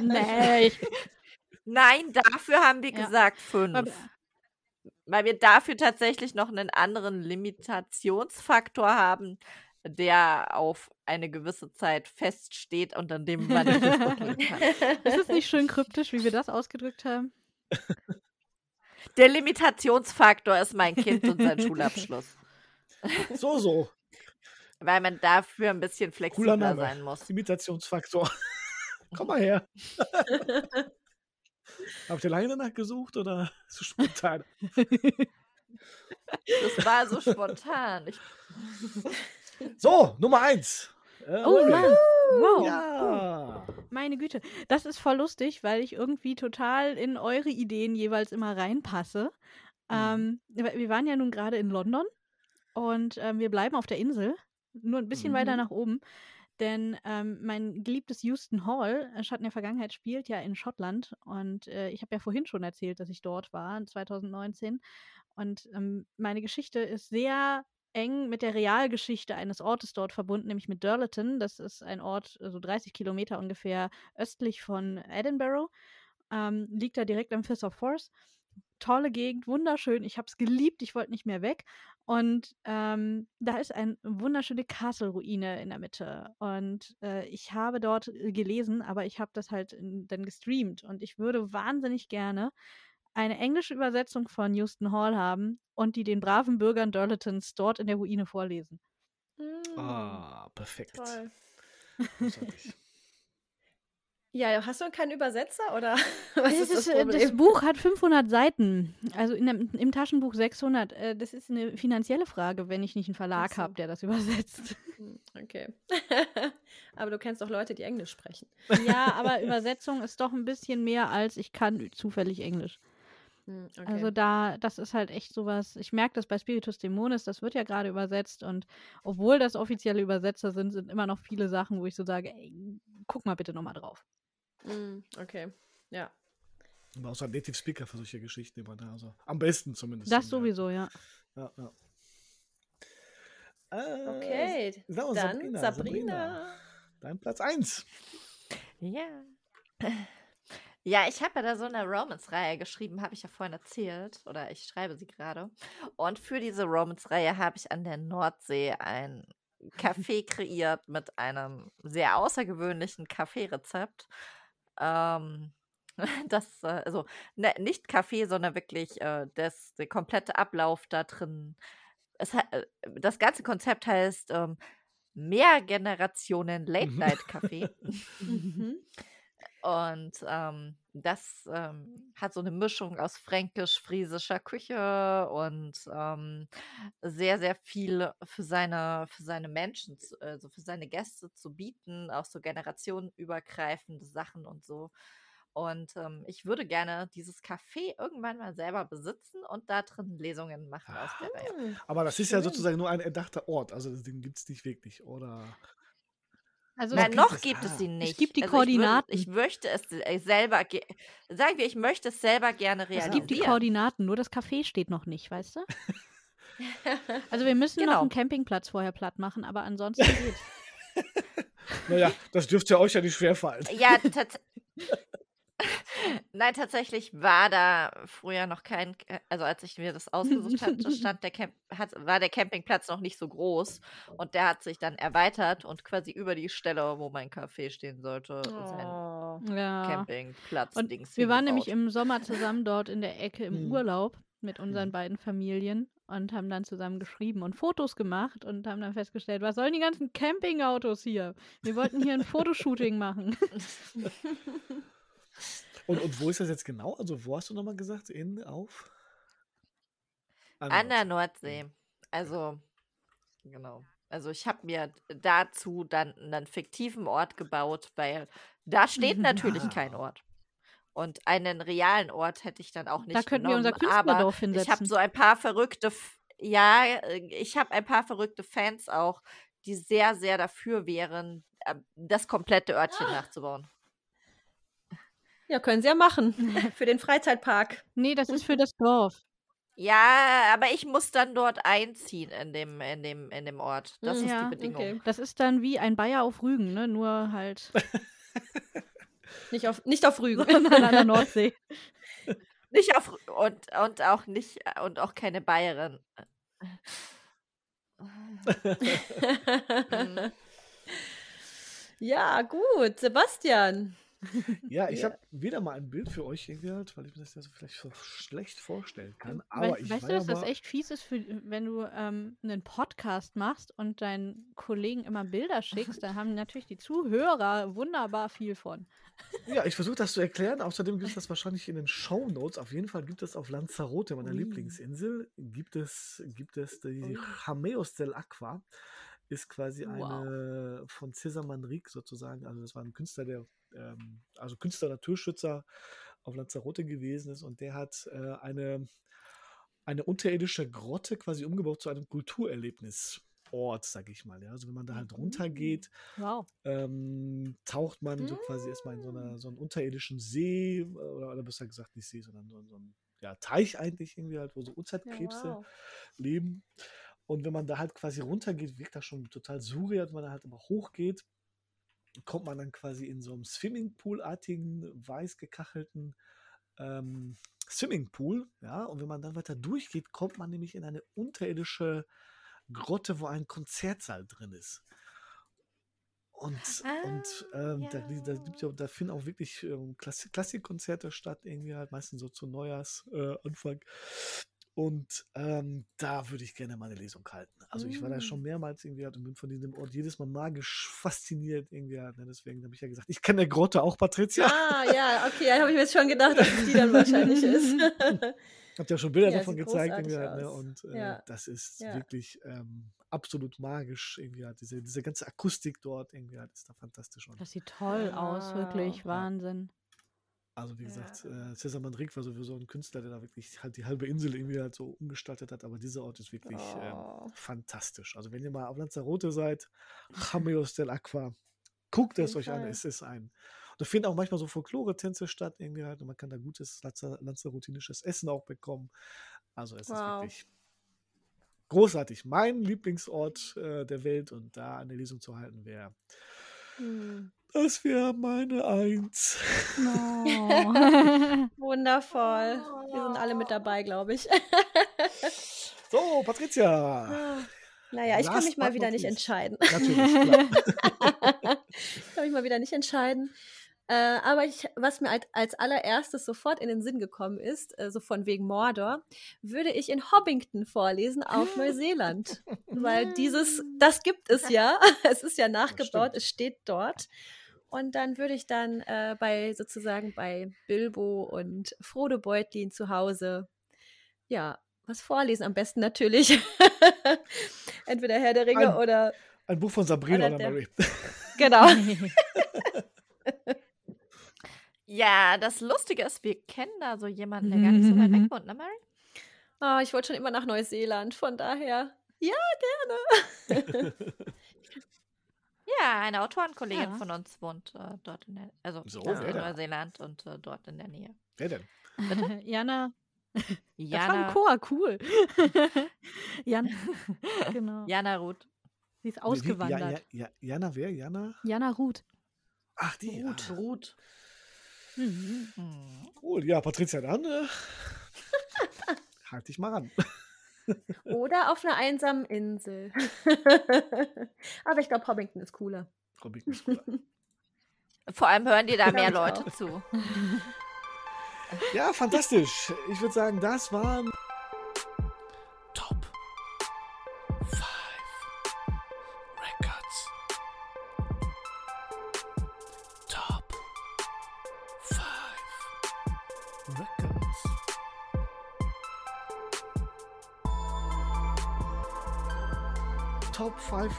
nee, Nein, dafür haben wir Ja. gesagt fünf. Weil wir dafür tatsächlich noch einen anderen Limitationsfaktor haben, der auf eine gewisse Zeit feststeht und an dem man nicht rütteln kann. Ist es nicht schön kryptisch, wie wir das ausgedrückt haben? Der Limitationsfaktor ist mein Kind und sein Schulabschluss. So, so. Weil man dafür ein bisschen flexibler sein muss. Imitationsfaktor. Komm mal her. Habt ihr lange danach gesucht oder so spontan? Das war so spontan. Ich, So, Nummer eins. Äh, Oh Mary. Mann. Wow. Ja. Meine Güte. Das ist voll lustig, weil ich irgendwie total in eure Ideen jeweils immer reinpasse. Ähm, wir waren ja nun gerade in London und ähm, wir bleiben auf der Insel, nur ein bisschen weiter Mhm. nach oben. Denn ähm, mein geliebtes Houston Hall, äh, Schatten der Vergangenheit, spielt ja in Schottland. Und äh, ich habe ja vorhin schon erzählt, dass ich dort war, 2019. Und ähm, meine Geschichte ist sehr eng mit der Realgeschichte eines Ortes dort verbunden, nämlich mit Durleton. Das ist ein Ort, äh, so 30 Kilometer ungefähr östlich von Edinburgh. Ähm, liegt da direkt am Firth of Forth. Tolle Gegend, wunderschön. Ich habe es geliebt, ich wollte nicht mehr weg. Und ähm, da ist eine wunderschöne Castle-Ruine in der Mitte. Und äh, ich habe dort äh, gelesen, aber ich habe das halt in, dann gestreamt. Und ich würde wahnsinnig gerne eine englische Übersetzung von Houston Hall haben und die den braven Bürgern Durletons dort in der Ruine vorlesen. Mm, Ah, perfekt. Toll. Ja, hast du keinen Übersetzer oder was Das, ist das äh, das Problem? Buch hat 500 Seiten, also in dem, im Taschenbuch 600. Äh, Das ist eine finanzielle Frage, wenn ich nicht einen Verlag so. habe, der das übersetzt. Hm, Okay. Aber du kennst doch Leute, die Englisch sprechen. Ja, aber Übersetzung ist doch ein bisschen mehr als ich kann zufällig Englisch. Hm, Okay. Also da, das ist halt echt sowas. Ich merke das bei Spiritus Dämonis, das wird ja gerade übersetzt und obwohl das offizielle Übersetzer sind, sind immer noch viele Sachen, wo ich so sage, ey, guck mal bitte nochmal drauf. Hm, okay. Ja. Aber außer Native Speaker für solche Geschichten immer da. Also am besten zumindest. Das sowieso, ja. Ja, ja. Äh, Okay. sag mal, Dann Sabrina. Dein Platz 1. ja. Ja, ich habe ja da so eine Romance-Reihe geschrieben, habe ich ja vorhin erzählt. Oder ich schreibe sie gerade. Und für diese Romance-Reihe habe ich an der Nordsee ein Café kreiert mit einem sehr außergewöhnlichen Kaffeerezept. Ähm, das, äh, also ne, nicht Kaffee, sondern wirklich äh, das, der komplette Ablauf da drin. Es, äh, das ganze Konzept heißt ähm, Mehrgenerationen Late-Night-Kaffee. Mhm. Und ähm, das ähm, hat so eine Mischung aus fränkisch-friesischer Küche und ähm, sehr, sehr viel für seine, für seine Menschen, zu- also für seine Gäste zu bieten, auch so generationenübergreifende Sachen und so. Und ähm, ich würde gerne dieses Café irgendwann mal selber besitzen und da drin Lesungen machen aus der. Hm, Aber das ist ja Schön. sozusagen nur ein erdachter Ort. Also den gibt es nicht wirklich, oder? Also Nein, noch es- gibt es ah. sie nicht. gibt die also ich, würde, Koordinaten. ich möchte es äh, selber, ge- sagen wir, ich möchte es selber gerne es realisieren. gibt die Koordinaten, nur das Café steht noch nicht, weißt du? Also wir müssen noch Genau. einen Campingplatz vorher platt machen, aber ansonsten geht's. Naja, das dürfte euch ja nicht schwerfallen. Ja, tats Nein, tatsächlich war da früher noch kein, Ca- also als ich mir das ausgesucht hatte, stand der Camp, hat, war der Campingplatz noch nicht so groß und der hat sich dann erweitert und quasi über die Stelle, wo mein Café stehen sollte, sein Oh. Ja. Campingplatz. Und Dings wir waren nämlich im Sommer zusammen dort in der Ecke im Hm. Urlaub mit unseren Hm. beiden Familien und haben dann zusammen geschrieben und Fotos gemacht und haben dann festgestellt, was sollen die ganzen Campingautos hier? Wir wollten hier ein Fotoshooting machen. Und, und wo ist das jetzt genau? Also, wo hast du nochmal gesagt? In, auf? An der Nordsee. Also, genau. Also ich habe mir dazu dann einen fiktiven Ort gebaut, weil da steht natürlich Ah. kein Ort. Und einen realen Ort hätte ich dann auch nicht Da könnten wir unser genommen, aber Künstlerdorf ich habe hinsetzen. so ein paar verrückte, F- ja, äh, ich habe ein paar verrückte Fans auch, die sehr, sehr dafür wären, äh, das komplette Örtchen Ah. nachzubauen. Ja, können sie ja machen. Für den Freizeitpark. Nee, das ist für das Dorf. Ja, aber ich muss dann dort einziehen in dem, in dem, in dem Ort. Das Mm, ist ja, die Bedingung. okay. Das ist dann wie ein Bayer auf Rügen, ne? Nur halt Nicht auf, nicht auf Rügen. an der Nordsee. nicht auf und, und auch nicht und auch keine Bayerin. Mhm. ja, gut, Sebastian. Ja, ich Ja. habe wieder mal ein Bild für euch irgendwie halt, weil ich mir das ja so vielleicht so schlecht vorstellen kann. Aber We ich weißt du, ja dass das mal, echt fies ist, für, wenn du ähm, einen Podcast machst und deinen Kollegen immer Bilder schickst, dann haben natürlich die Zuhörer wunderbar viel von. ja, ich versuche das zu erklären. Außerdem gibt es das wahrscheinlich in den Show Notes. Auf jeden Fall gibt es auf Lanzarote, meiner Ui. Lieblingsinsel, gibt es, gibt es die. Jameos del Aqua. Ist quasi Wow. eine von Cesar Manrique sozusagen. Also, das war ein Künstler, der, ähm, also Künstler, Naturschützer auf Lanzarote gewesen ist. Und der hat äh, eine, eine unterirdische Grotte quasi umgebaut zu einem Kulturerlebnisort, sag ich mal. Ja? Also, wenn man da halt runtergeht, Wow. ähm, taucht man so quasi erstmal in so, einer, so einen unterirdischen See, äh, oder, oder besser gesagt nicht See, sondern so, so ein ja, Teich eigentlich irgendwie halt, wo so Urzeitkrebse wow. leben. Und wenn man da halt quasi runtergeht, wirkt das schon total surreal. Wenn man da halt aber hochgeht, kommt man dann quasi in so einem Swimmingpool-artigen, weiß gekachelten ähm, Swimmingpool. Ja, und wenn man dann weiter durchgeht, kommt man nämlich in eine unterirdische Grotte, wo ein Konzertsaal drin ist. Und, und ähm, da, die- da, gibt ja, da finden auch wirklich ähm, Klassi- Klassikkonzerte statt, irgendwie halt meistens so zu Neujahrsanfang. Äh. Und ähm, da würde ich gerne mal eine Lesung halten. Also ich war da Mm. schon mehrmals irgendwie halt und bin von diesem Ort jedes Mal magisch fasziniert irgendwie halt. Ne? Deswegen habe ich ja gesagt, ich kenne der Grotte auch, Patricia. Ah, ja, okay, da habe ich mir jetzt schon gedacht, dass es die dann wahrscheinlich ist. Habt ja schon Bilder Ja, davon gezeigt irgendwie halt, ne? Und äh, Ja. das ist Ja. wirklich ähm, absolut magisch irgendwie halt. Diese, diese ganze Akustik dort irgendwie halt ist da fantastisch. Und Das sieht toll aus, wirklich. Wow. Wahnsinn. Also wie Ja. gesagt, äh, Cesar Manrique war sowieso ein Künstler, der da wirklich halt die halbe Insel irgendwie halt so umgestaltet hat, aber dieser Ort ist wirklich ähm, Oh. fantastisch. Also wenn ihr mal auf Lanzarote seid, Jameos del Aqua, guckt es euch an, Fall. es ist ein. Da finden auch manchmal so Folklore-Tänze statt irgendwie halt und man kann da gutes Lanza- lanzarotinisches Essen auch bekommen. Also es ist Wow. wirklich großartig. Mein Lieblingsort äh, der Welt und da eine Lesung zu halten wäre, Hm. das wäre meine Eins. No. Wundervoll. Wir sind alle mit dabei, glaube ich. So, Patricia. naja, ich kann mich mal wieder nicht entscheiden. Natürlich, klar. ich kann mich mal wieder nicht entscheiden. Äh, aber ich, was mir als, als allererstes sofort in den Sinn gekommen ist, äh, so von wegen Mordor, würde ich in Hobbington vorlesen auf Neuseeland. Weil dieses, das gibt es ja. Es ist ja nachgebaut, es steht dort. Und dann würde ich dann äh, bei sozusagen bei Bilbo und Frodo Beutlin zu Hause, ja, was vorlesen. Am besten natürlich. Entweder Herr der Ringe Ein- oder Ein Buch von Sabrina Oder oder der- Mary. genau. Ja, das Lustige ist, wir kennen da so jemanden, der gar nicht so weit weg wohnt, ne, Mary? Ah, ich wollte schon immer nach Neuseeland, von daher. Ja, gerne. Ja, eine Autorenkollegin Ja. von uns wohnt äh, dort in der, also So, wer in? Neuseeland und äh, dort in der Nähe. Wer denn? Jana. War ein Jana, Chor, cool. Jana. Genau. Jana Ruth. Sie ist ausgewandert. Ja, ja, ja, Jana, wer? Jana? Jana Ruth. Ach, die. Ruth, Ah, Ruth. Mhm. Hm. cool. Ja, Patricia, dann äh, halt dich mal ran. Oder auf einer einsamen Insel. Aber ich glaube, Hobbington ist cooler. Robin ist cooler. Vor allem hören dir da mehr Leute auch. zu. Ja, fantastisch. Ich würde sagen, das waren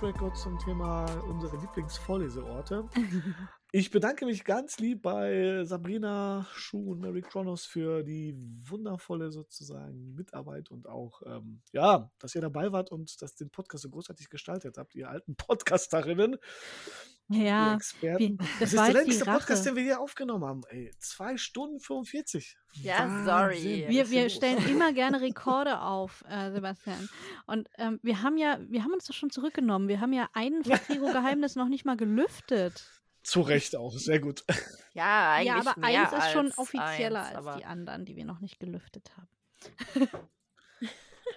Top 5 Records zum Thema unsere Lieblingsvorleseorte. Ich bedanke mich ganz lieb bei Sabrina Schuh und Mary Kronos für die wundervolle sozusagen Mitarbeit und auch, ähm, ja, dass ihr dabei wart und dass den Podcast so großartig gestaltet habt, ihr alten Podcasterinnen, Ja, Experten. wie, Das, das ist war der die längste Podcast, den wir hier aufgenommen haben. Ey, zwei Stunden 45. Ja, Wahnsinn. sorry. Wir, wir stellen immer gerne Rekorde auf, äh, Sebastian. Und ähm, wir haben ja, wir haben uns das schon zurückgenommen. Wir haben ja ein Fakiro-Geheimnis noch nicht mal gelüftet. Zu Recht auch, sehr gut. Ja, eigentlich Ja, aber mehr eins ist schon als offizieller eins, als die anderen, die wir noch nicht gelüftet haben.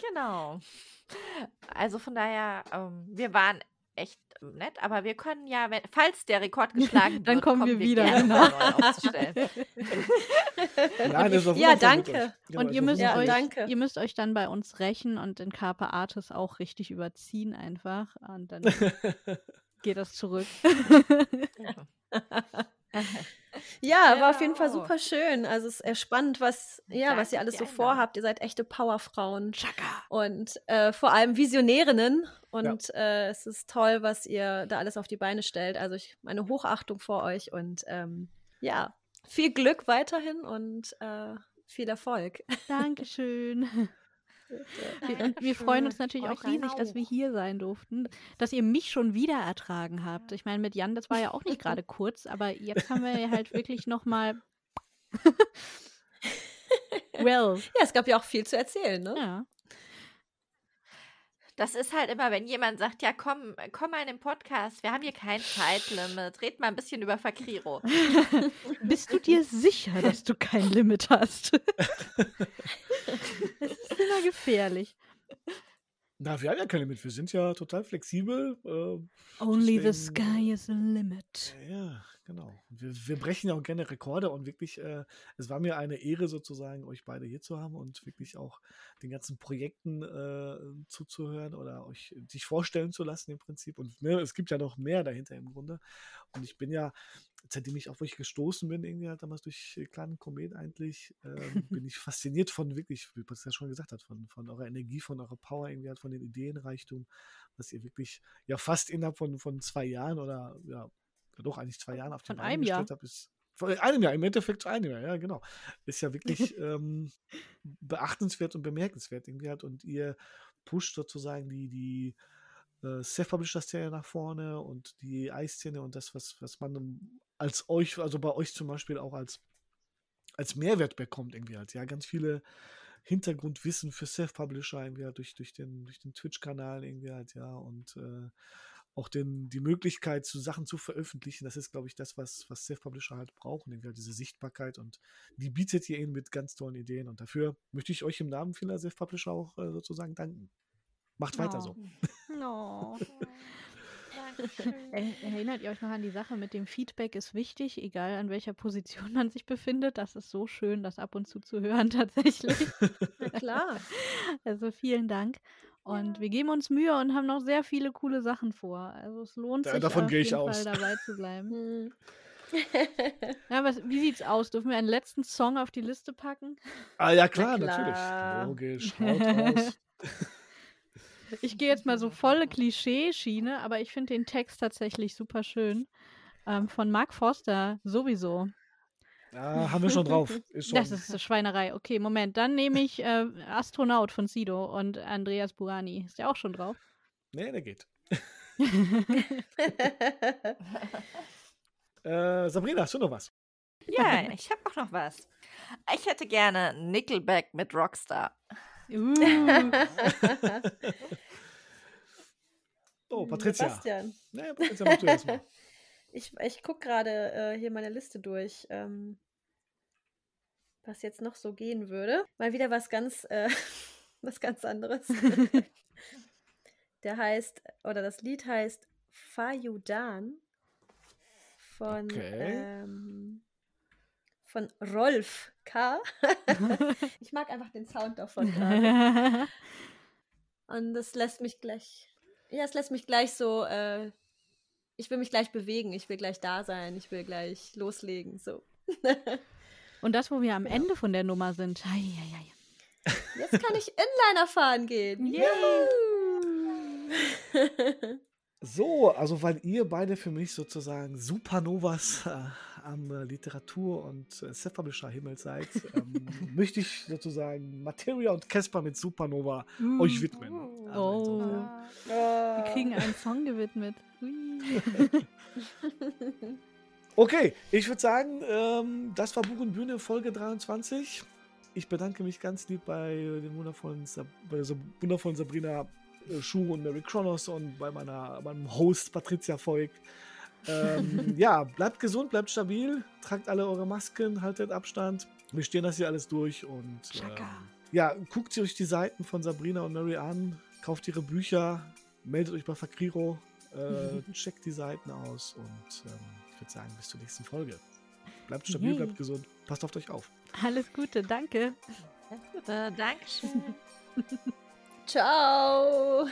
Genau. Also von daher, ähm, wir waren echt nett, aber wir können ja, wenn, falls der Rekord geschlagen wird, Dann kommen wir wieder, gerne genau. Nein, das war Ja, danke. Genau, Und das ihr müsst, Ja, euch, danke. ihr müsst euch dann bei uns rächen und den Carpe Artis auch richtig überziehen einfach. Und dann geht das zurück. Ja, war auf jeden Fall Genau. super schön. Also es ist spannend, was, ja, was ihr alles so vorhabt. Ihr seid echte Powerfrauen Chaka. und äh, vor allem Visionärinnen. Und äh, es ist toll, was ihr da alles auf die Beine stellt. Also ich meine Hochachtung vor euch und ähm, ja, viel Glück weiterhin und äh, viel Erfolg. Dankeschön. Wir, und wir freuen uns natürlich auch riesig, dass wir hier sein durften, dass ihr mich schon wieder ertragen habt. Ich meine, mit Jan, das war ja auch nicht gerade kurz, aber jetzt haben wir halt wirklich noch mal well, Ja, es gab ja auch viel zu erzählen, ne? ja. Das ist halt immer, wenn jemand sagt, ja komm, komm mal in den Podcast, wir haben hier kein Zeitlimit, red mal ein bisschen über Fakriro. Bist du dir sicher, dass du kein Limit hast? das gefährlich. Na, wir haben ja keine mit. Wir sind ja total flexibel. Äh, Only the Deswegen, sky is the limit. ja, genau. Und Wir, wir brechen ja auch gerne Rekorde und wirklich, äh, es war mir eine Ehre sozusagen, euch beide hier zu haben und wirklich auch den ganzen Projekten äh, zuzuhören oder euch sich vorstellen zu lassen im Prinzip. Und ne, es gibt ja noch mehr dahinter im Grunde. Und ich bin ja, seitdem ich auf euch gestoßen bin, irgendwie halt damals durch äh, Kleinen Komet eigentlich, ähm, bin ich fasziniert von wirklich, wie Patricia schon gesagt hat, von, von eurer Energie, von eurer Power, irgendwie halt von den Ideenreichtum, was ihr wirklich ja fast innerhalb von, von zwei Jahren oder ja, doch eigentlich zwei Jahren auf die Von Beine einem Jahr. gestellt habt, ist von einem Jahr, im Endeffekt zu einem Jahr, ja, genau. Ist ja wirklich ähm, beachtenswert und bemerkenswert irgendwie halt und ihr pusht sozusagen die, die äh, Self-Publisher-Szene nach vorne und die Eiszene und das, was, was man als euch, also bei euch zum Beispiel auch als, als Mehrwert bekommt, irgendwie halt, ja, ganz viele Hintergrundwissen für Self-Publisher irgendwie halt durch, durch den, durch den Twitch-Kanal irgendwie halt, ja, und äh, auch den, die Möglichkeit, zu Sachen zu veröffentlichen, das ist, glaube ich, das, was, was Self-Publisher halt brauchen, irgendwie halt diese Sichtbarkeit und die bietet ihr ihnen mit ganz tollen Ideen und dafür möchte ich euch im Namen vieler Self-Publisher auch äh, sozusagen danken. Macht weiter so. No. Er- Erinnert ihr euch noch an die Sache mit dem Feedback ist wichtig, egal an welcher Position man sich befindet. Das ist so schön, das ab und zu zu hören tatsächlich. Na klar. Also vielen Dank. Und wir geben uns Mühe und haben noch sehr viele coole Sachen vor. Also es lohnt Da- sich davon auf gehe ich jeden aus. Fall dabei zu bleiben. Hm. Ja, was, wie sieht's aus? Dürfen wir einen letzten Song auf die Liste packen? Ah ja, klar, klar. natürlich. Logisch. Haut raus. Ich gehe jetzt mal so volle Klischee-Schiene, aber ich finde den Text tatsächlich super schön. Ähm, von Mark Forster sowieso. Ja, haben wir schon drauf. Ist schon. Das ist eine Schweinerei. Okay, Moment. Dann nehme ich äh, Astronaut von Sido und Andreas Burani. Ist der auch schon drauf? nee, der geht. Äh, Sabrina, hast du noch was? Ja, ich habe auch noch was. Ich hätte gerne Nickelback mit Rockstar. Uh, Oh, Patricia. Sebastian. Nee, Patricia, mach du mal. Ich, ich gucke gerade äh, hier meine Liste durch, ähm, was jetzt noch so gehen würde. Mal wieder was ganz, äh, was ganz anderes. Der heißt, oder das Lied heißt Fayudan von, Okay. ähm, von Rolf K. ich mag einfach den Sound davon gerade. Und das lässt mich gleich, ja, es lässt mich gleich so, äh, ich will mich gleich bewegen, ich will gleich da sein, ich will gleich loslegen, so. und das, wo wir am Ende von der Nummer sind. Ei, ei, ei. Jetzt kann ich Inliner fahren gehen. Yay. Juhu. So, also weil ihr beide für mich sozusagen Supernovas äh, am äh, Literatur- und äh, Self-Publisher-Himmel seid, ähm, möchte ich sozusagen Materia und Casper mit Supernova euch widmen. Also Oh. insofern- Wir kriegen einen Song gewidmet. Okay, ich würde sagen, ähm, das war Buch und Bühne Folge 23. Ich bedanke mich ganz lieb bei dem wundervollen, Sab bei der wundervollen Sabrina äh, Schuh und Mary Kronos und bei meiner, meinem Host Patricia Voigt. Ähm, ja, bleibt gesund, bleibt stabil, tragt alle eure Masken, haltet Abstand. Wir stehen das hier alles durch und ähm, ja, guckt euch die Seiten von Sabrina und Mary an, kauft ihre Bücher, meldet euch bei Fakriro, äh, checkt die Seiten aus und ähm, ich würde sagen, bis zur nächsten Folge. Bleibt stabil, Yay. bleibt gesund, passt auf euch auf. Alles Gute, danke. Alles Gute, Dankeschön. Ciao.